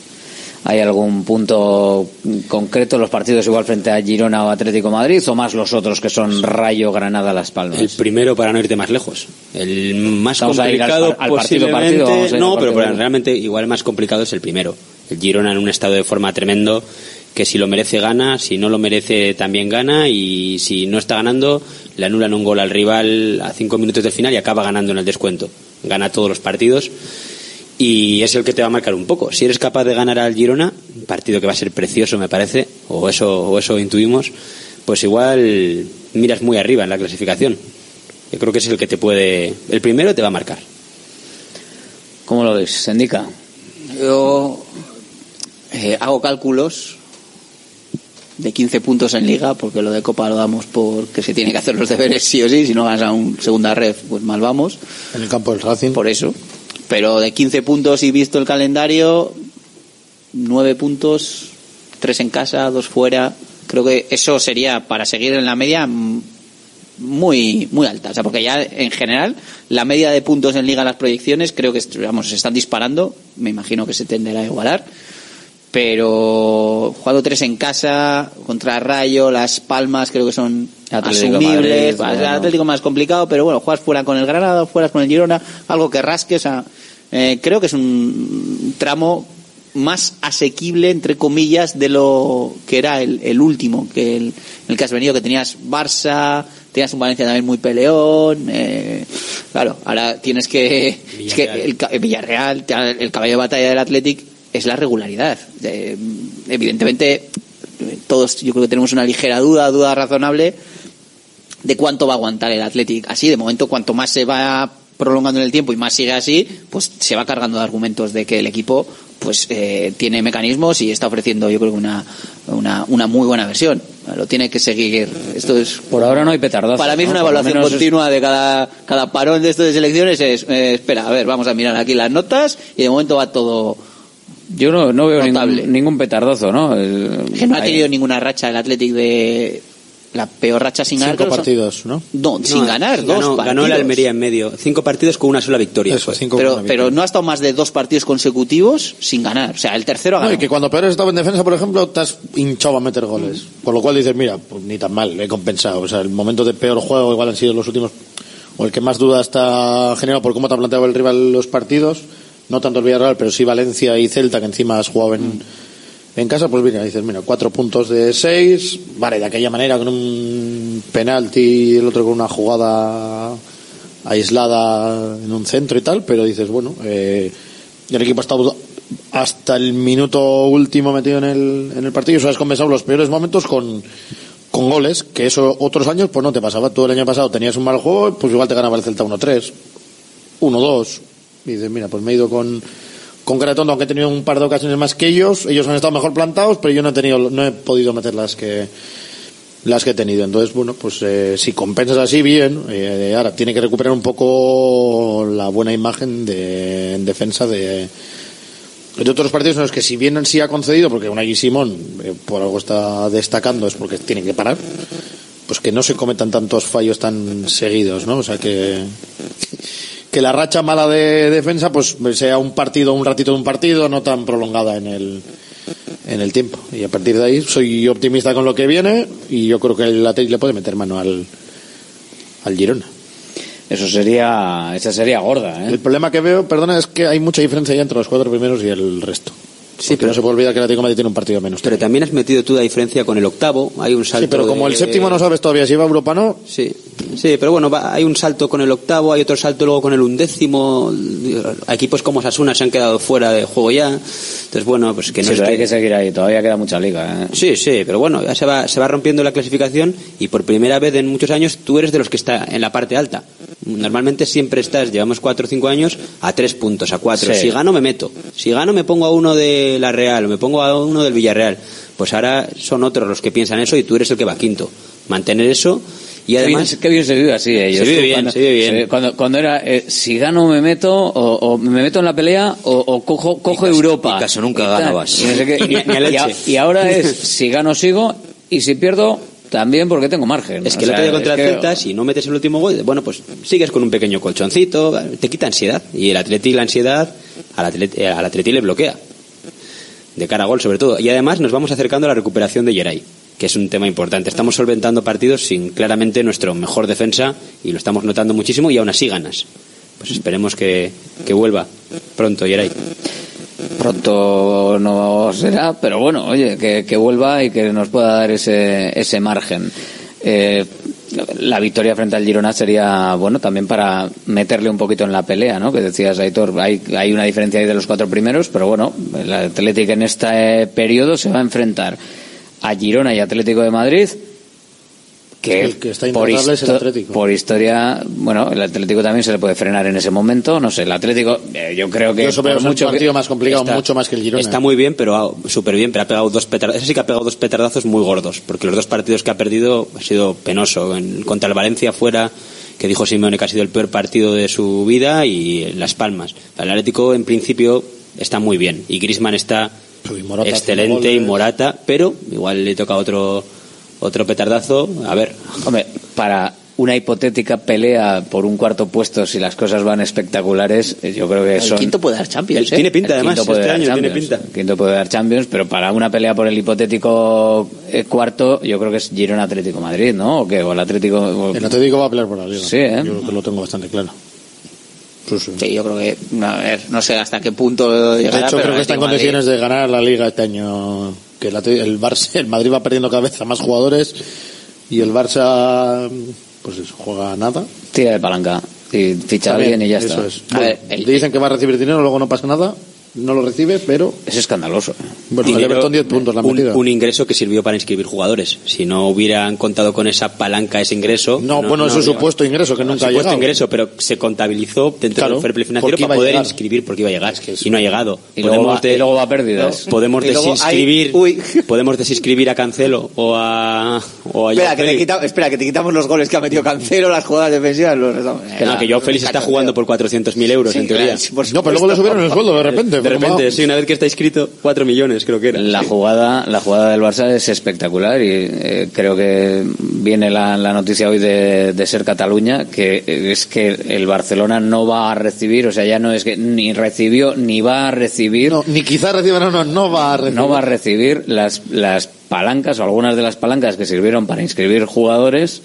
¿Hay algún punto concreto los partidos igual frente a Girona o Atlético Madrid o más los otros que son Rayo, Granada, Las Palmas? El primero para no irte más lejos. El más Vamos a ir al complicado al partido, posiblemente- partido, vamos a ir no, partido. pero realmente igual el más complicado es el primero. El Girona en un estado de forma tremendo que si lo merece gana, si no lo merece también gana y si no está ganando le anulan un gol al rival a cinco minutos del final y acaba ganando en el descuento. Gana todos los partidos y es el que te va a marcar un poco. Si eres capaz de ganar al Girona, un partido que va a ser precioso me parece, o eso, o eso intuimos, pues igual miras muy arriba en la clasificación. Yo creo que es el que te puede, el primero te va a marcar. ¿Cómo lo ves, Sendica? Yo eh, hago cálculos de 15 puntos en liga, porque lo de Copa lo damos porque se tiene que hacer los deberes sí o sí, si no ganas a un segunda red, pues mal vamos. En el campo del Racing. Por eso. Pero de 15 puntos y visto el calendario, 9 puntos, 3 en casa, 2 fuera. Creo que eso sería para seguir en la media mm, muy muy alta, o sea, porque ya en general la media de puntos en liga las proyecciones creo que vamos, se están disparando, me imagino que se tenderá a igualar pero jugado tres en casa contra Rayo, Las Palmas creo que son Atlético asumibles, Madrid, bueno. Atlético más complicado, pero bueno, juegas fuera con el Granada, fuera con el Girona, algo que rasque, o sea, eh, creo que es un tramo más asequible entre comillas de lo que era el, el último que el, el que has venido que tenías Barça tenías un Valencia también muy peleón eh, claro ahora tienes que es que el, el Villarreal el caballo de batalla del Athletic es la regularidad. Eh, evidentemente todos yo creo que tenemos una ligera duda duda razonable de cuánto va a aguantar el Athletic. Así de momento cuanto más se va prolongando en el tiempo y más sigue así pues se va cargando de argumentos de que el equipo pues eh, tiene mecanismos y está ofreciendo yo creo que una, una, una muy buena versión lo tiene que seguir esto es Por ahora no hay petardazo. para mí es una evaluación es- continua de cada, cada parón de esto de selecciones es eh, espera a ver vamos a mirar aquí las notas y de momento va todo Yo no, no veo ningún, ningún petardazo, ¿no? El- que no ha tenido ninguna racha el Athletic de la peor racha sin ganar Cinco partidos, ¿no? no, sin ganar dos ganó, partidos ganó el Almería en medio. Cinco partidos con una sola victoria. Eso, cinco pero, pero no ha estado más de dos partidos consecutivos sin ganar. O sea, el tercero ha No, y ganado. que cuando peor has estado en defensa, por ejemplo, te has hinchado a meter goles. Con lo cual dices, mira, pues ni tan mal, he compensado. O sea, el momento de peor juego igual han sido los últimos, o el que más duda está generado por cómo te ha planteado el rival los partidos. No tanto el Villarreal, pero sí Valencia y Celta, que encima has jugado en, en casa. Pues mira, dices, mira, cuatro puntos de seis. Vale, de aquella manera, con un penalti y el otro con una jugada aislada en un centro y tal, pero dices, bueno, eh, el equipo ha estado hasta el minuto último metido en el, en el partido eso has compensado los peores momentos con, con goles, que eso otros años pues no te pasaba. Tú el año pasado tenías un mal juego, pues igual te ganaba el Celta 1-3, 1-2. Y dices, mira, pues me he ido con, con Caratondo, aunque he tenido un par de ocasiones más que ellos, ellos han estado mejor plantados, pero yo no he tenido, no he podido meter las que, las que he tenido. Entonces, bueno, pues eh, si compensas así, bien. Eh, ahora tiene que recuperar un poco la buena imagen de, en defensa de, de otros partidos en los que si bien sí ha concedido, porque Unai Simón eh, por algo está destacando, es porque tienen que parar, pues que no se cometan tantos fallos tan seguidos, ¿no? O sea que que la racha mala de defensa pues sea un partido, un ratito de un partido, no tan prolongada en el en el tiempo. Y a partir de ahí soy optimista con lo que viene y yo creo que el Atlético le puede meter mano al al Girona. Eso sería, esa sería gorda, ¿eh? El problema que veo, perdona, es que hay mucha diferencia ya entre los cuatro primeros y el resto. Sí, pero no se puede olvidar que el Atlético de Madrid tiene un partido menos. Pero también has metido tú la diferencia con el octavo. Hay un salto. Sí, pero como de- el séptimo no sabes todavía si va a Europa no, Sí, sí, pero bueno, va- hay un salto con el octavo, hay otro salto luego con el undécimo. Equipos como Sasuna se han quedado fuera de juego ya. Entonces, bueno, pues que no Sí, es pero hay que- seguir ahí, todavía queda mucha liga, ¿eh? Sí, sí, pero bueno, ya se va, se va rompiendo la clasificación y por primera vez en muchos años tú eres de los que está en la parte alta. Normalmente siempre estás, llevamos cuatro o cinco años, a tres puntos, a cuatro. Sí. Si gano me meto. Si gano me pongo a uno de la Real, o me pongo a uno del Villarreal. Pues ahora son otros los que piensan eso y tú eres el que va quinto. Mantener eso y Qué además... bien, qué bien se vive así, ellos. Se vive bien, cuando, se vive bien. Cuando, cuando era, eh, si gano me meto, o, o me meto en la pelea, o, o cojo, cojo Europa. y caso nunca Y tal, ganabas. y no sé qué. <laughs> Y- Ni a y, a- leche. y ahora es, <laughs> si gano sigo, y si pierdo, también porque tengo margen. Es que el sea, otro día contra el que- Celta, si no metes el último gol, bueno, pues sigues con un pequeño colchoncito, te quita ansiedad. Y el Atleti la ansiedad al Atleti, al Atleti le bloquea. De cara a gol, sobre todo. Y además nos vamos acercando a la recuperación de Geray, que es un tema importante. Estamos solventando partidos sin claramente nuestro mejor defensa y lo estamos notando muchísimo y aún así ganas. Pues esperemos que, que vuelva pronto Geray. Pronto no será, pero bueno, oye, que, que vuelva y que nos pueda dar ese, ese margen. Eh, la victoria frente al Girona sería, bueno, también para meterle un poquito en la pelea, ¿no? Que decías, Aitor, hay, hay una diferencia ahí de los cuatro primeros, pero bueno, el Atlético en este periodo se va a enfrentar a Girona y Atlético de Madrid que, El que está por, es el Atlético. por historia, bueno, el Atlético también se le puede frenar en ese momento, no sé, el Atlético, eh, yo creo que Yo es un mucho que- partido más complicado, Está- mucho más que el Girona. Está muy bien, pero ah, súper bien, pero ha pegado dos petardazos. Ese sí que ha pegado dos petardazos muy gordos, porque los dos partidos que ha perdido ha sido penoso. En- contra el Valencia fuera, que dijo Simeone que ha sido el peor partido de su vida, y en Las Palmas. El Atlético, en principio, está muy bien. Y Grisman está Morata excelente y. Morata, pero igual le toca otro otro petardazo. A ver. Hombre, para una hipotética pelea por un cuarto puesto, si las cosas van espectaculares, eh, yo creo que El son... quinto puede dar Champions, El- tiene ¿eh? pinta, El además, quinto puede este dar año tiene Champions. pinta. El quinto puede dar Champions, pero para una pelea por el hipotético eh, cuarto, yo creo que es Girona Atlético Madrid, ¿no? ¿O qué? O el Atlético... o- El Atlético va a pelear por la liga. Sí, ¿eh? Yo creo que lo tengo bastante claro. Sí, yo creo que, a ver, no sé hasta qué punto De llegará, hecho, pero creo que está en Madrid- condiciones de ganar la liga este año. Que el, el Barça, el Madrid va perdiendo cada vez a más jugadores y el Barça, pues eso, juega nada. Tira de palanca y ficha a alguien y ya eso está. es. Bueno, dicen que va a recibir dinero, luego no pasa nada, no lo recibe, pero. Es escandaloso. Bueno, el Dinero, Everton 10 puntos la un, un ingreso que sirvió para inscribir jugadores. Si no hubieran contado con esa palanca, ese ingreso. No, bueno, es un supuesto ingreso que nunca ha supuesto llegado. ingreso, pero se contabilizó dentro Claro, del fair play financiero para poder inscribir porque iba a llegar. y no ha llegado. Y luego va- y luego va a pérdidas. No, podemos luego hay- desinscribir, <laughs> podemos desinscribir a Cancelo o a, o a Espera que, te quita- espera, que te quitamos los goles que ha metido Cancelo, las jugadas defensivas. Los, Que no, que Joao Félix está jugando por 400.000 euros, Sí, en teoría. No, pero luego le subieron el sueldo de repente. De repente, sí, una vez que está inscrito, 4 millones creo que era. La jugada, la jugada del Barça es espectacular y eh, creo que viene la, la noticia hoy de, de ser Cataluña, que es que el Barcelona no va a recibir, o sea, ya no es que ni recibió ni va a recibir, no, ni quizás reciba, no, no, no va a recibir. no va a recibir las, las palancas o algunas de las palancas que sirvieron para inscribir jugadores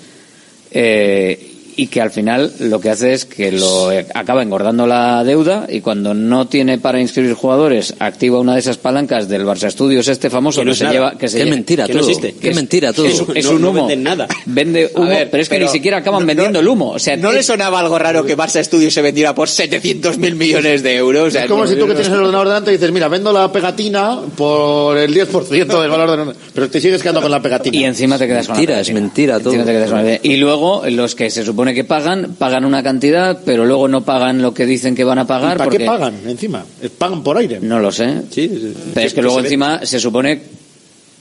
eh, y que al final lo que hace es que lo acaba engordando la deuda y cuando no tiene para inscribir jugadores activa una de esas palancas del Barça Studios este famoso Que no que, es se nada. lleva que se Qué lle- mentira que no todo. existe. Qué mentira todo. es, es No- un no humo venden nada. vende humo ver, pero es que pero ni siquiera acaban no- vendiendo el humo o sea ¿No es- le sonaba algo raro que Barça Studios se vendiera por 700 mil millones de euros? O sea, Es como no- si tú que tienes el ordenador delante y dices, mira, vendo la pegatina por el 10% del valor del Pero te sigues quedando con la pegatina. y encima te quedas con la Mentira, es pegatina. mentira todo. Encima te quedas con la pegatina. y luego los que se supone que pagan pagan una cantidad pero luego no pagan lo que dicen que van a ¿Y pagar ¿Para porque qué pagan encima? Eh, ¿Pagan por aire? no lo sé Sí, sí. Pero es que luego se encima se supone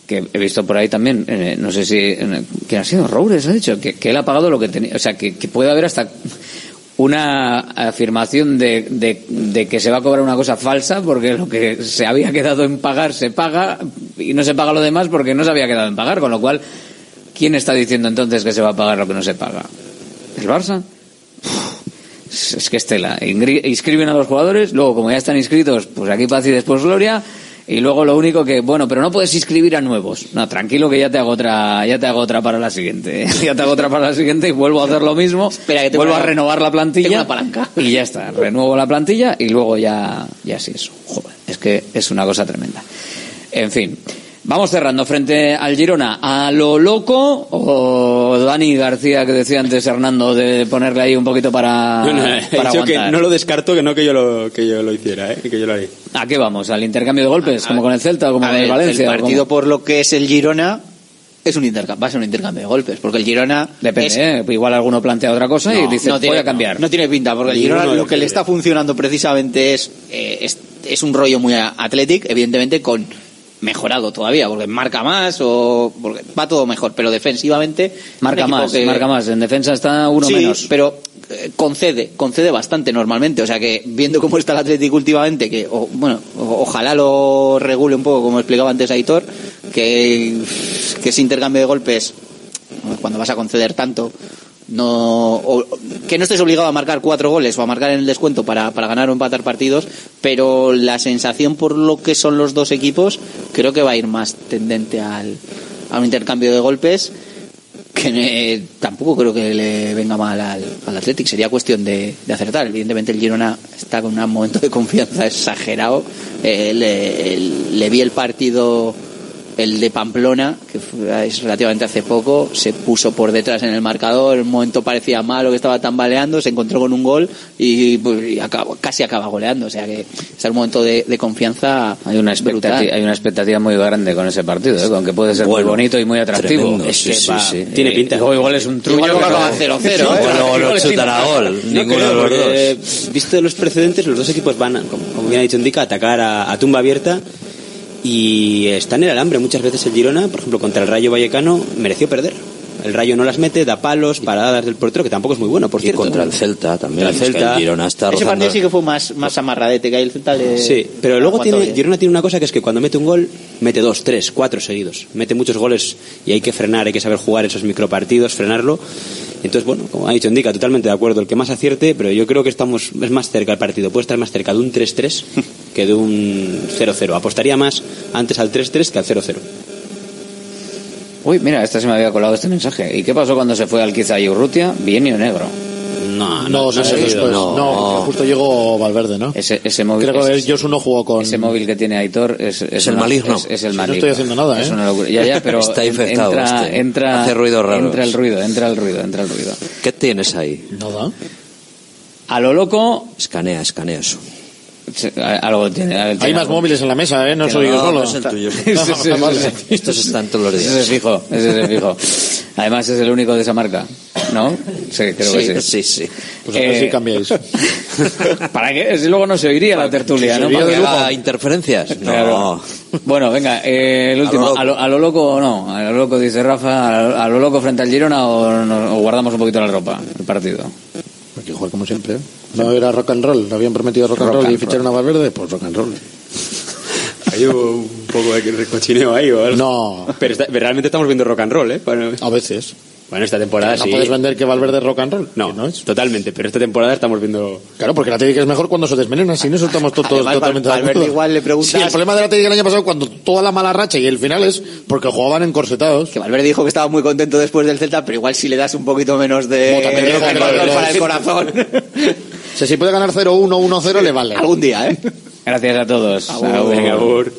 que he visto por ahí también, eh, no sé si, eh, ¿quién ha sido? Roures ha dicho, que, que él ha pagado lo que tenía, o sea, que, que puede haber hasta una afirmación de, de, de que se va a cobrar una cosa falsa porque lo que se había quedado en pagar se paga y no se paga lo demás porque no se había quedado en pagar, con lo cual, ¿quién está diciendo entonces que se va a pagar lo que no se paga? ¿El Barça? Es es que estela. Inscriben a los jugadores, luego como ya están inscritos, pues aquí paz y después gloria. Y luego lo único que, bueno, pero no puedes inscribir a nuevos. No, tranquilo que ya te hago otra, ya te hago otra para la siguiente. <laughs> ya te hago otra para la siguiente y vuelvo a hacer lo mismo. Espera, que tengo vuelvo a renovar la plantilla. tengo una palanca. Y ya está. Renuevo la plantilla y luego ya, ya sí eso. Joder, es que es una cosa tremenda. En fin. Vamos cerrando frente al Girona. ¿A lo loco o Dani García que decía antes Hernando de ponerle ahí un poquito para, No, no, he para <laughs> dicho que aguantar? no lo descarto, que no que yo lo, que yo lo hiciera, ¿eh? que yo lo haría. ¿A qué vamos? ¿Al intercambio de golpes? ¿Como con el Celta o como con el Valencia? el partido por lo que es el Girona es un intercambio, va a ser un intercambio de golpes, porque el Girona Depende, es- ¿eh? Igual alguno plantea otra cosa y No, dice, no tiene- voy a cambiar. No, tiene pinta, porque el Girona lo que le está funcionando precisamente es, eh, es, es un rollo muy athletic, evidentemente con mejorado todavía, porque marca más o porque va todo mejor, pero defensivamente Marca más, que- marca más. En defensa está uno sí, menos. pero eh, concede, concede bastante normalmente. O sea que viendo cómo está el Atlético últimamente, que o- bueno, o- ojalá lo regule un poco, como explicaba antes Aitor, que, que ese intercambio de golpes, cuando vas a conceder tanto, no o- que no estés obligado a marcar cuatro goles o a marcar en el descuento para, para ganar o empatar partidos, pero la sensación por lo que son los dos equipos creo que va a ir más tendente al, a un intercambio de golpes que eh, tampoco creo que le venga mal al, al Athletic, sería cuestión de, de acertar. Evidentemente el Girona está con un momento de confianza <laughs> exagerado. Eh, le, vi el partido el de Pamplona, que es relativamente hace poco, se puso por detrás en el marcador, en un momento parecía malo que estaba tambaleando, se encontró con un gol y, pues, y casi acaba goleando. O sea que está un momento de, de confianza Hay una, brutal. expectativa, hay una expectativa muy grande con ese partido, ¿eh? con que puede ser muy bonito y muy atractivo. tremendo, Es sí, que sí, va- sí. eh, Tiene pinta. Luego igual es un trullo. Igual luego pero- acaba 0-0, ¿eh? Luego gol. No Ninguno creo, de los dos. visto los precedentes, los dos equipos van, a- como, como bien ha dicho Indica, a atacar a, a tumba abierta y está en el alambre. Muchas veces el Girona, por ejemplo, contra el Rayo Vallecano, mereció perder. El Rayo no las mete, da palos, paradas del portero, que tampoco es muy bueno, por Y cierto. contra el Celta también. Contra el es que Celta. el Girona está Ese partido sí que fue más, más amarradete, que ahí el Celta le... Sí, pero luego tiene, bien. Girona tiene una cosa que es que cuando mete un gol, mete dos, tres, cuatro seguidos. Mete muchos goles y hay que frenar, hay que saber jugar esos micropartidos, frenarlo. Entonces, bueno, como ha dicho Indica, totalmente de acuerdo, el que más acierte, pero yo creo que estamos es más cerca el partido. Puede estar más cerca de un 3-3 que de un 0-0. Apostaría más antes al 3-3 que al 0-0. Uy, mira, este se me había colado este mensaje. ¿Y qué pasó cuando se fue al y Urrutia? Bienio negro. No, No, no, sé después. No, porque justo llegó Valverde, ¿no? Ese, ese móvil. Creo que Josu no jugó con. Ese móvil que tiene Aitor es, Es el maligno. Es, es el Si no maligno. estoy haciendo nada, Es ¿eh? una locura. Ya, ya, <laughs> pero Está infectado entra, este. entra, Hace ruidos raros. Entra el ruido, entra el ruido, entra el ruido. ¿Qué tienes ahí? Nada. A lo loco, Escanea, escanea eso. Algo tiene. Hay más algo. móviles en la mesa, ¿eh? No soy yo no, solo. no es el tuyo. <laughs> Estos están todos los Ese días. es fijo, ese es el fijo. Además es el único de esa marca, ¿no? Sí, creo sí, que sí. sí, sí. Pues a ver Eh, si cambiáis. <laughs> ¿Para qué? Si luego no se oiría la tertulia, ¿no? ¿Para que haga interferencias? <laughs> Claro. No. Bueno, venga, eh, el último. A lo, a lo loco o no. A lo loco, dice Rafa. A lo, a lo loco frente al Girona o, nos- o guardamos un poquito la ropa, el partido. Hay que jugar como siempre. ¿eh? No era rock and roll. Habían prometido rock and Rock roll y and ficharon a Valverde. Pues rock and roll. <laughs> Hay un poco de recochineo ahí o algo. No, Pero está- realmente estamos viendo rock and roll, ¿eh? Bueno, a veces. bueno, esta temporada No sí. puedes vender que Valverde es rock and roll. No, no es. totalmente, pero esta temporada estamos viendo... Claro, porque la técnica es mejor cuando se desvenena. Si no, eso estamos todos Además, totalmente de Valverde acuerdo. igual le preguntas- Sí, el problema de la técnica del año pasado cuando toda la mala racha y el final es porque jugaban encorsetados. Que Valverde dijo que estaba muy contento después del Celta, pero igual si le das un poquito menos de Bueno, también de control lo- para el corazón. <laughs> Sea, si puede ganar 0-1, 1-0, le vale. Algún día, ¿eh? Gracias a todos. Agur. Venga, Abur.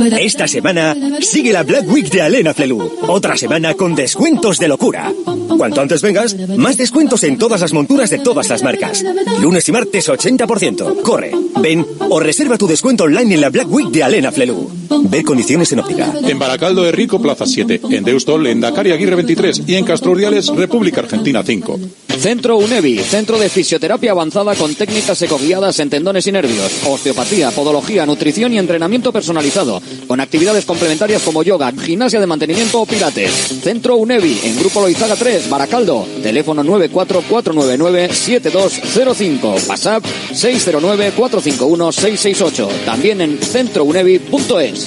Esta semana sigue la Black Week de Alena Flelu. Otra semana con descuentos de locura. Cuanto antes vengas, más descuentos en todas las monturas de todas las marcas. Lunes y martes 80%. Corre, ven o reserva tu descuento online en la Black Week de Alena Flelu. Ver condiciones en óptica. En Baracaldo de Rico, Plaza 7. En Deustol, en Dakar Aguirre 23. Y en Castro Urdiales, República Argentina 5. Centro UNEVI, centro de fisioterapia avanzada con técnicas ecoguiadas en tendones y nervios, osteopatía, podología, nutrición y entrenamiento personalizado, con actividades complementarias como yoga, gimnasia de mantenimiento o pilates. Centro UNEVI, en Grupo Loizaga 3, Baracaldo, teléfono 944997205, WhatsApp 609451668, también en centrounevi.es.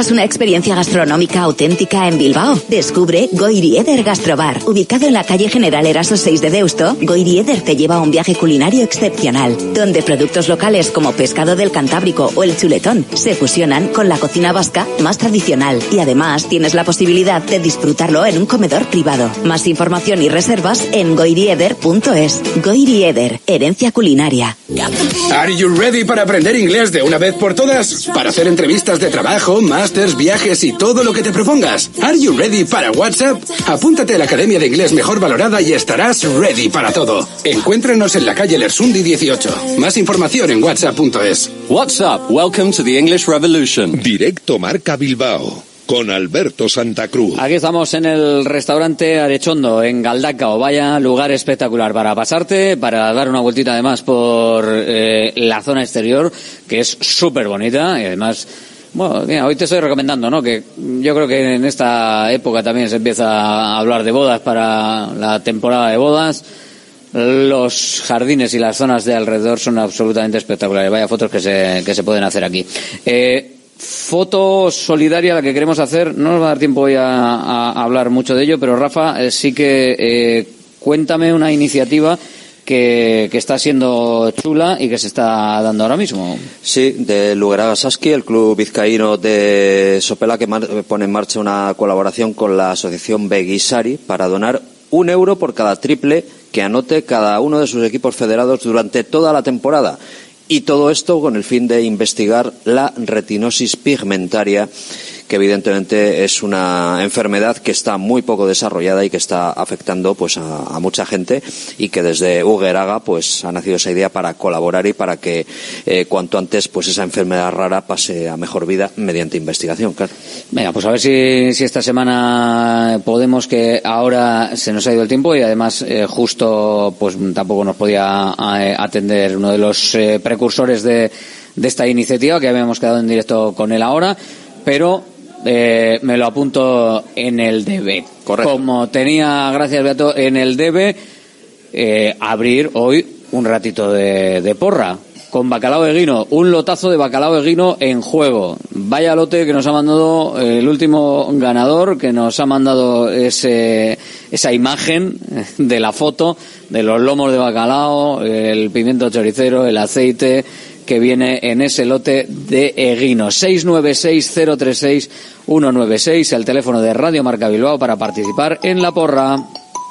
¿Buscas una experiencia gastronómica auténtica en Bilbao? Descubre Goirieder Gastrobar. Ubicado en la calle General Eraso 6 de Deusto, Goirieder te lleva a un viaje culinario excepcional, donde productos locales como pescado del Cantábrico o el chuletón se fusionan con la cocina vasca más tradicional y además tienes la posibilidad de disfrutarlo en un comedor privado. Más información y reservas en goirieder.es. Goirieder, herencia culinaria. Are you ready para aprender inglés de una vez por todas? Para hacer entrevistas de trabajo, másters, viajes y todo lo que te propongas. Are you ready para WhatsApp? Apúntate a la Academia de Inglés Mejor Valorada y estarás ready para todo. Encuéntranos en la calle Lersundi 18. Más información en whatsapp.es. What's up? Welcome to the English Revolution. Directo Marca Bilbao con Alberto Santa Cruz. Aquí estamos en el restaurante Arechondo, en Galdacao. Vaya lugar espectacular para pasarte, para dar una vueltita además por eh, la zona exterior, que es súper bonita y además... Bueno, mira, hoy te estoy recomendando, ¿no? Que yo creo que en esta época también se empieza a hablar de bodas para la temporada de bodas. Los jardines y las zonas de alrededor son absolutamente espectaculares. Vaya fotos que se, que se pueden hacer aquí. Eh, foto solidaria la que queremos hacer. No nos va a dar tiempo hoy a, hablar mucho de ello, pero Rafa, eh, sí que eh, cuéntame una iniciativa que, está siendo chula y que se está dando ahora mismo. Sí, de Lugeraga Saski, el club vizcaíno de Sopela, que pone en marcha una colaboración con la asociación Beguisari para donar un euro por cada triple que anote cada uno de sus equipos federados durante toda la temporada. Y todo esto con el fin de investigar la retinosis pigmentaria que evidentemente es una enfermedad que está muy poco desarrollada y que está afectando pues a, mucha gente y que desde Ugeraga pues ha nacido esa idea para colaborar y para que eh, cuanto antes pues esa enfermedad rara pase a mejor vida mediante investigación, claro. Pues a ver si, esta semana podemos que ahora se nos ha ido el tiempo y además eh, justo pues tampoco nos podía atender uno de los eh, precursores de, de esta iniciativa que habíamos quedado en directo con él ahora, pero eh, me lo apunto en el DB. Correcto. Como tenía, gracias Beato, en el DB, eh, abrir hoy un ratito de, de porra con bacalao de guino, un lotazo de bacalao de guino en juego. Vaya lote que nos ha mandado el último ganador, que nos ha mandado ese, esa imagen de la foto de los lomos de bacalao, el pimiento choricero, el aceite que viene en ese lote de Eguino. 696-036-196, el teléfono de Radio Marca Bilbao para participar en la porra.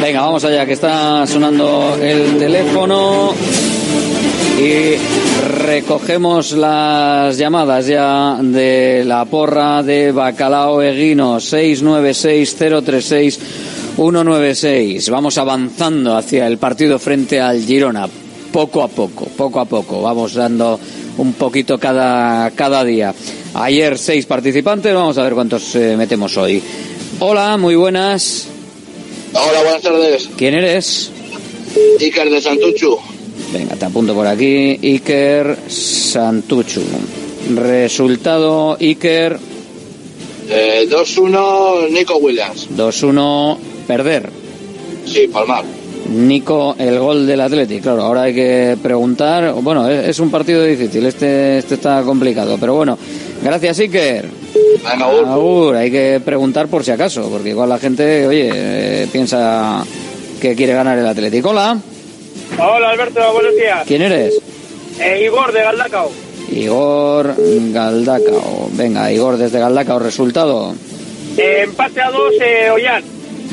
Venga, vamos allá, que está sonando el teléfono y recogemos las llamadas ya de la porra de Bacalao Eguino 696-036-196. Vamos avanzando hacia el partido frente al Girona, poco a poco, poco a poco. Vamos dando un poquito cada, cada día. Ayer seis participantes, vamos a ver cuántos eh, metemos hoy. Hola, muy buenas. Hola, buenas tardes. ¿Quién eres? Iker de Santuchu. Venga, te apunto por aquí. Iker Santuchu. Resultado, Iker. Eh, 2-1, Nico Williams. 2-1, perder. Sí, Palmar. Nico, el gol del Athletic. Claro, ahora hay que preguntar. Bueno, es, es un partido difícil. Este, este está complicado. Pero bueno, gracias, Iker. Agur, hay que preguntar por si acaso, porque igual la gente, oye, eh, piensa que quiere ganar el Atlético. Hola, Hola Alberto, buenos días. ¿quién eres? Eh, Igor de Galdacao. Igor Galdacao. Venga, Igor desde Galdacao, resultado. Eh, empate a dos, eh, Ollán.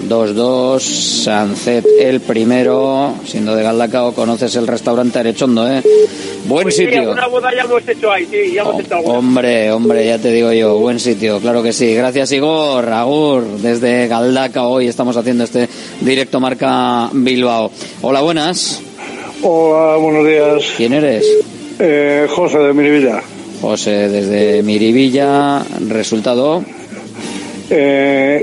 2-2, Sancet el primero, siendo de Galdacao, conoces el restaurante Arechondo, ¿eh? Buen Pues sí, sitio. alguna boda ya hemos hecho ahí, sí, ya hemos hecho alguna. Hombre, hombre, ya te digo yo, buen sitio, claro que sí. Gracias Igor, Agur, desde Galdacao, hoy estamos haciendo este directo marca Bilbao. Hola, buenas. Hola, buenos días. ¿Quién eres? Eh, José de Mirivilla. José, desde Miribilla, resultado Eh,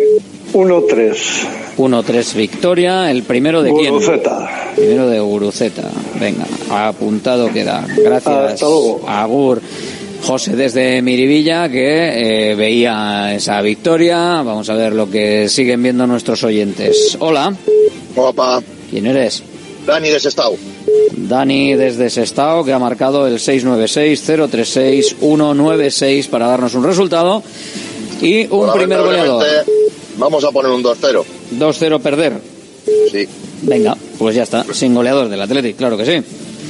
1-3. 1-3 victoria, el primero de quién? Guruceta. Primero de Guruceta. Venga, apuntado queda. Gracias. Hasta luego. Agur. José desde Miribilla que eh, veía esa victoria. Vamos a ver lo que siguen viendo nuestros oyentes. Hola. Opa. ¿Quién eres? Dani de Sestao. Dani desde Sestao que ha marcado el 696-036-196 para darnos un resultado y un primer goleador. Vamos a poner un 2-0. 2-0 perder. Sí. Venga, pues ya está. Sin goleador del Athletic, claro que sí.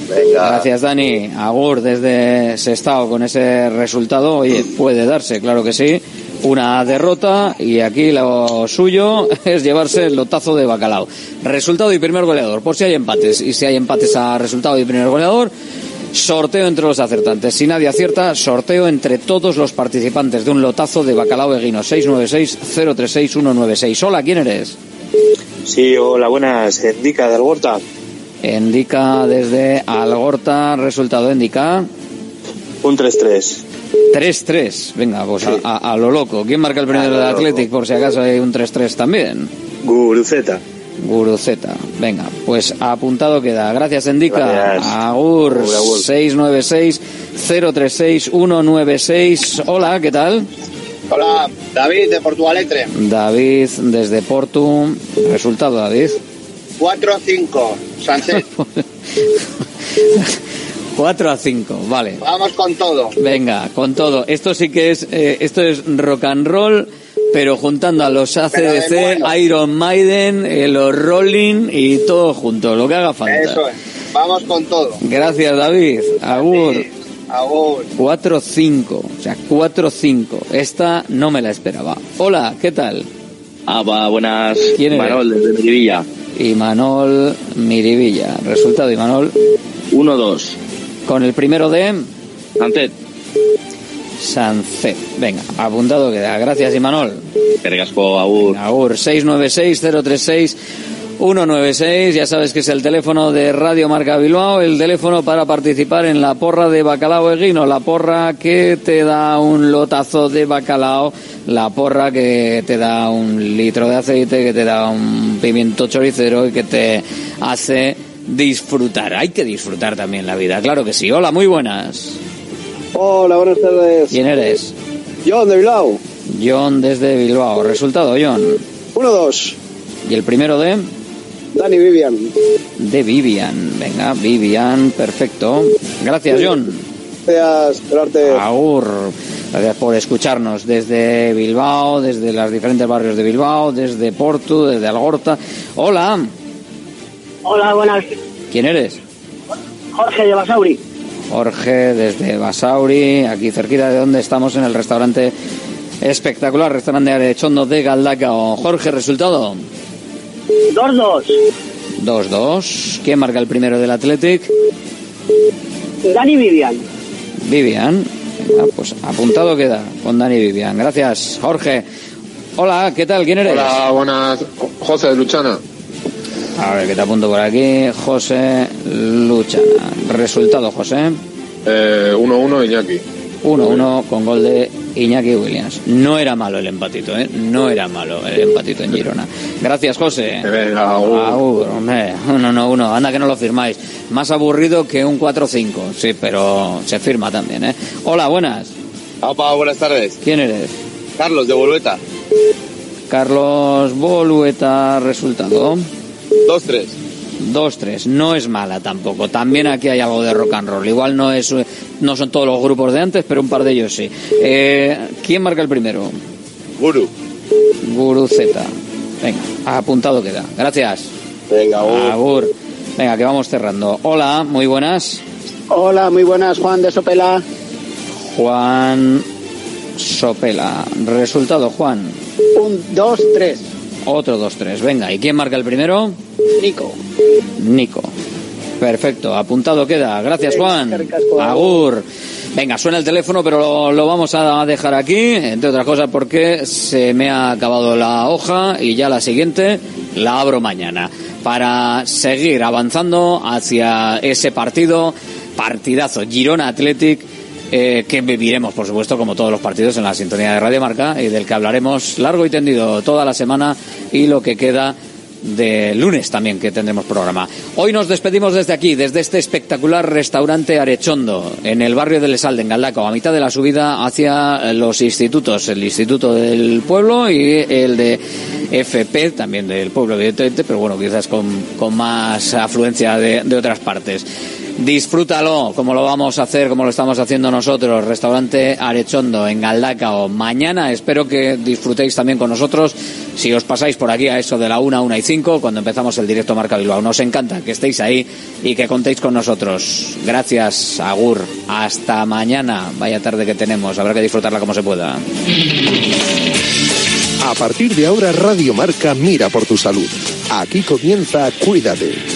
Venga. Gracias, Dani. Agur desde Sestao con ese resultado. Oye, puede darse, claro que sí. Una derrota y aquí lo suyo <laughs> es llevarse el lotazo de bacalao. Resultado y primer goleador. Por si hay empates. Y si hay empates a resultado y primer goleador, sorteo entre los acertantes. Si nadie acierta, sorteo entre todos los participantes de un lotazo de bacalao eguino. 696-036-196. Hola, ¿quién eres? Sí, hola, buenas. Indica del Huerta. Indica desde Algorta, resultado indica. Un 3-3. 3-3, venga, pues a, a- a lo loco. ¿Quién marca el primero del loco. Athletic? Por si acaso hay un 3-3 también. Guruceta. Guruceta. Venga, pues apuntado queda. Gracias, Indica. Gracias. Agur, Agur, agur. 696-036-196. Hola, ¿qué tal? Hola, David de Portugalete. David, desde Porto. Resultado, David. 4-5, Sánchez. <laughs> 4 a 5, vale. Vamos con todo. Venga, con todo. Esto sí que es, eh, esto es rock and roll, pero juntando a los ACDC, Iron Maiden, eh, los Rolling y todo junto, lo que haga falta. Eso es. Vamos con todo. Gracias, David. Agur. Agur. 4-5, o sea, 4-5. Esta no me la esperaba. Hola, ¿qué tal? Ah, va, buenas. ¿Quién eres? Manol, desde Mirivilla. Imanol Miribilla. Resultado, Imanol. 1-2. Con el primero de Sancet. Sancet. Venga, apuntado queda. Gracias, Imanol. Pergasco, Agur. Agur, 696-036-196. Ya sabes que es el teléfono de Radio Marca Bilbao, el teléfono para participar en la porra de bacalao eguino, la porra que te da un lotazo de bacalao, la porra que te da un litro de aceite, que te da un pimiento choricero y que te hace disfrutar. Hay que disfrutar también la vida, claro que sí. Hola, muy buenas. Hola, buenas tardes. ¿Quién eres? John de Bilbao. John desde Bilbao. Resultado, John. 1-2. ¿Y el primero de? Dani Vivian. De Vivian. Venga, Vivian, perfecto. Gracias, John. Gracias, Gerarte. Agur. Gracias por escucharnos desde Bilbao, desde los diferentes barrios de Bilbao, desde Porto, desde Algorta. Hola, Hola, buenas. ¿quién eres? Jorge de Basauri. Jorge desde Basauri, aquí cerquita de donde estamos en el restaurante espectacular, restaurante Arechondo de Galdacao. Jorge, resultado. 2-2. 2-2. ¿Quién marca el primero del Athletic? Dani Vivian. Vivian. Venga, pues apuntado queda con Dani Vivian. Gracias, Jorge. Hola, ¿qué tal? ¿Quién eres? Hola, buenas. José de Luchana. A ver, que te apunto por aquí. José Luchana. Resultado, José. Eh, 1-1 Iñaki. 1-1 con gol de Iñaki Williams. No era malo el empatito, ¿eh? No era malo el empatito en Girona. Gracias, José. Venga, agur. Agur, hombre. 1-1. Anda que no lo firmáis. Más aburrido que un 4-5. Sí, pero se firma también, ¿eh? Hola, buenas. Opa, buenas tardes. ¿Quién eres? Carlos de Bolueta. Carlos Bolueta, resultado. 2-3. 2-3, no es mala tampoco. También aquí hay algo de rock and roll. Igual no es, no son todos los grupos de antes, pero un par de ellos sí. Eh, ¿Quién marca el primero? Guru. Guru Z. Venga, apuntado queda. Gracias. Venga, Agur. Venga, que vamos cerrando. Hola, muy buenas. Hola, muy buenas, Juan de Sopela. Juan Sopela. Resultado, Juan. Un 2-3. Otro 2-3. Venga, ¿y quién marca el primero? Nico. Nico. Perfecto, apuntado queda. Gracias, Juan. Agur. Venga, suena el teléfono, pero lo, lo vamos a dejar aquí, entre otras cosas porque se me ha acabado la hoja y ya la siguiente la abro mañana para seguir avanzando hacia ese partido, partidazo Girona Athletic, eh, que viviremos, por supuesto, como todos los partidos en la sintonía de Radio Marca y del que hablaremos largo y tendido toda la semana y lo que queda de lunes también que tendremos programa. Hoy nos despedimos desde aquí, desde este espectacular restaurante Arechondo, en el barrio de Lesalde, en Galdacao, a mitad de la subida hacia los institutos, el Instituto del Pueblo y el de FP, también del pueblo, evidentemente, pero bueno, quizás con, con más afluencia de, de otras partes. Disfrútalo, como lo vamos a hacer, como lo estamos haciendo nosotros. Restaurante Arechondo en Galdacao. Mañana espero que disfrutéis también con nosotros. Si os pasáis por aquí a eso de la 1, 1 y 5, cuando empezamos el directo Marca Bilbao. Nos encanta que estéis ahí y que contéis con nosotros. Gracias, Agur. Hasta mañana. Vaya tarde que tenemos. Habrá que disfrutarla como se pueda. A partir de ahora, Radio Marca mira por tu salud. Aquí comienza Cuídate.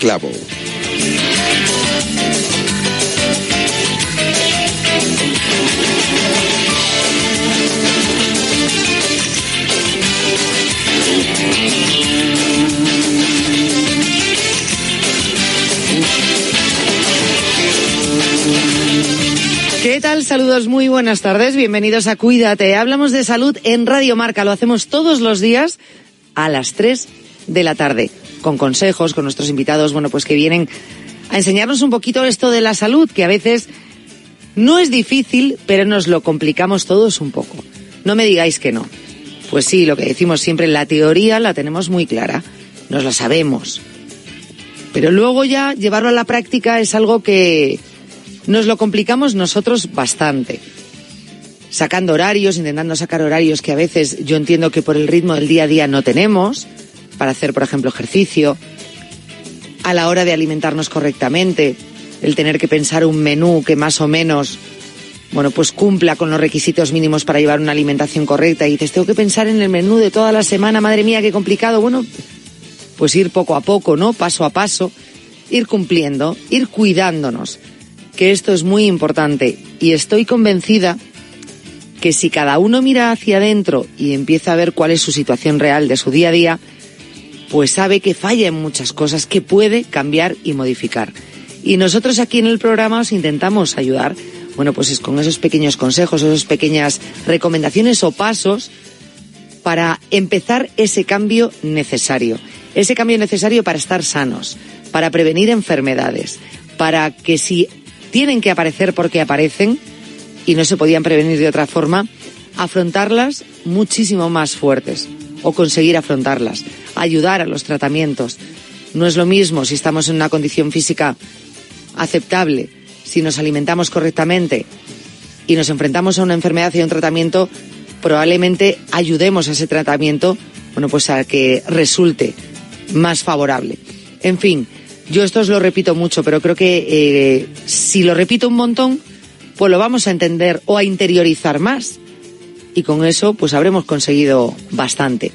Clavo. ¿Qué tal? Saludos, muy buenas tardes. Bienvenidos a Cuídate. Hablamos de salud en Radio Marca. Lo hacemos todos los días a las 3 de la tarde, con consejos, con nuestros invitados, bueno, pues que vienen a enseñarnos un poquito esto de la salud, que a veces no es difícil, pero nos lo complicamos todos un poco. No me digáis que no. Pues sí, lo que decimos siempre, la teoría la tenemos muy clara, nos la sabemos. Pero luego ya llevarlo a la práctica es algo que nos lo complicamos nosotros bastante. Sacando horarios, intentando sacar horarios que a veces yo entiendo que por el ritmo del día a día no tenemos, para hacer, por ejemplo, ejercicio, a la hora de alimentarnos correctamente, el tener que pensar un menú que más o menos, bueno, pues cumpla con los requisitos mínimos para llevar una alimentación correcta. Y dices, tengo que pensar en el menú de toda la semana, madre mía, qué complicado. Bueno, pues ir poco a poco, ¿no? Paso a paso, ir cumpliendo, ir cuidándonos, que esto es muy importante. Y estoy convencida que si cada uno mira hacia adentro y empieza a ver cuál es su situación real de su día a día, pues sabe que falla en muchas cosas, que puede cambiar y modificar. Y nosotros aquí en el programa os intentamos ayudar, bueno, pues es con esos pequeños consejos, esas pequeñas recomendaciones o pasos para empezar ese cambio necesario. Ese cambio necesario para estar sanos, para prevenir enfermedades, para que si tienen que aparecer porque aparecen y no se podían prevenir de otra forma, afrontarlas muchísimo más fuertes o conseguir afrontarlas, ayudar a los tratamientos. No es lo mismo si estamos en una condición física aceptable, si nos alimentamos correctamente y nos enfrentamos a una enfermedad y a un tratamiento, probablemente ayudemos a ese tratamiento, bueno, pues a que resulte más favorable. En fin, yo esto os lo repito mucho, pero creo que eh, si lo repito un montón, pues lo vamos a entender o a interiorizar más. Y con eso, pues habremos conseguido bastante.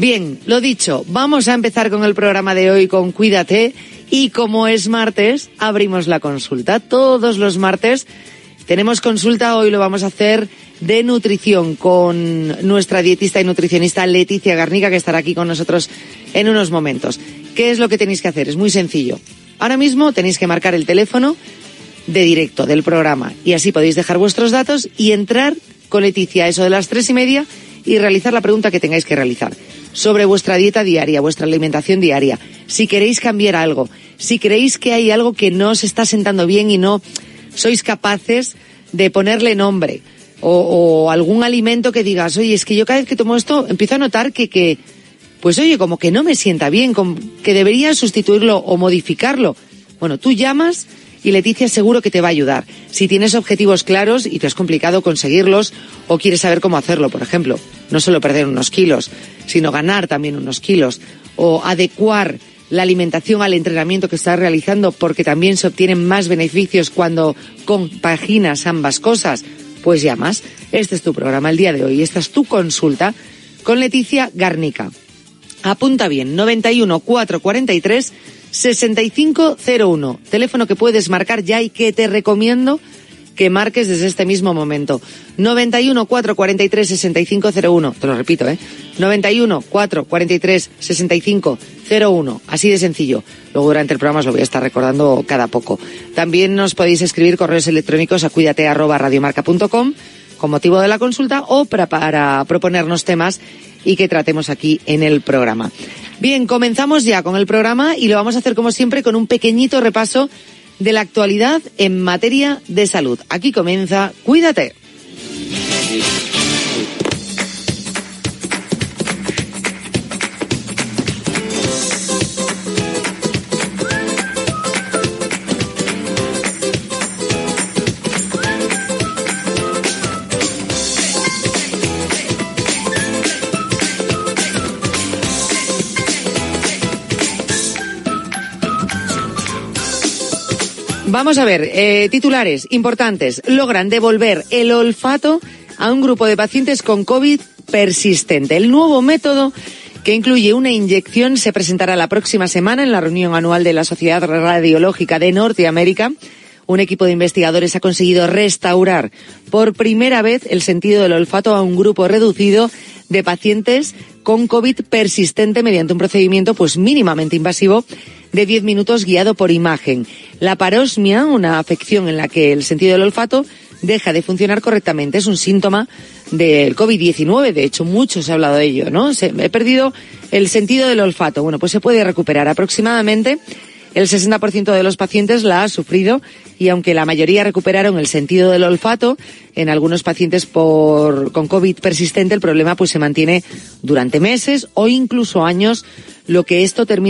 Bien, lo dicho, vamos a empezar con el programa de hoy con Cuídate Y como es martes, abrimos la consulta. Todos los martes tenemos consulta, hoy lo vamos a hacer de nutrición con nuestra dietista y nutricionista Leticia Garnica, que estará aquí con nosotros en unos momentos. ¿Qué es lo que tenéis que hacer? Es muy sencillo. Ahora mismo tenéis que marcar el teléfono de directo del programa y así podéis dejar vuestros datos y entrar con Leticia eso de las tres y media y realizar la pregunta que tengáis que realizar sobre vuestra dieta diaria, vuestra alimentación diaria, si queréis cambiar algo, si creéis que hay algo que no os está sentando bien y no sois capaces de ponerle nombre o, o algún alimento que digas, oye, es que yo cada vez que tomo esto empiezo a notar que, que pues oye, como que no me sienta bien, como que debería sustituirlo o modificarlo. Bueno, tú llamas y Leticia seguro que te va a ayudar. Si tienes objetivos claros y te es complicado conseguirlos o quieres saber cómo hacerlo, por ejemplo, no solo perder unos kilos, sino ganar también unos kilos o adecuar la alimentación al entrenamiento que estás realizando porque también se obtienen más beneficios cuando compaginas ambas cosas, pues llamas. Este es tu programa el día de hoy, esta es tu consulta con Leticia Garnica. Apunta bien, 91 443 6501. Teléfono que puedes marcar ya y que te recomiendo que marques desde este mismo momento. 91 443 6501. Te lo repito, ¿eh? 91 443 6501. Así de sencillo. Luego durante el programa os lo voy a estar recordando cada poco. También nos podéis escribir correos electrónicos a cuídate arroba radiomarca.com con motivo de la consulta o para, para proponernos temas y que tratemos aquí en el programa. Bien, comenzamos ya con el programa y lo vamos a hacer como siempre con un pequeñito repaso de la actualidad en materia de salud. Aquí comienza Cuídate. Vamos a ver, eh, titulares importantes. Logran devolver el olfato a un grupo de pacientes con COVID persistente. El nuevo método que incluye una inyección se presentará la próxima semana en la reunión anual de la Sociedad Radiológica de Norteamérica. Un equipo de investigadores ha conseguido restaurar por primera vez el sentido del olfato a un grupo reducido de pacientes con COVID persistente mediante un procedimiento pues mínimamente invasivo de 10 minutos guiado por imagen. La parosmia, una afección en la que el sentido del olfato deja de funcionar correctamente, es un síntoma del COVID-19. De hecho, mucho se ha hablado de ello, ¿no? Se, he perdido el sentido del olfato. Bueno, pues se puede recuperar aproximadamente. El 60% de los pacientes la ha sufrido y aunque la mayoría recuperaron el sentido del olfato, en algunos pacientes por, con COVID persistente el problema pues se mantiene durante meses o incluso años, lo que esto termina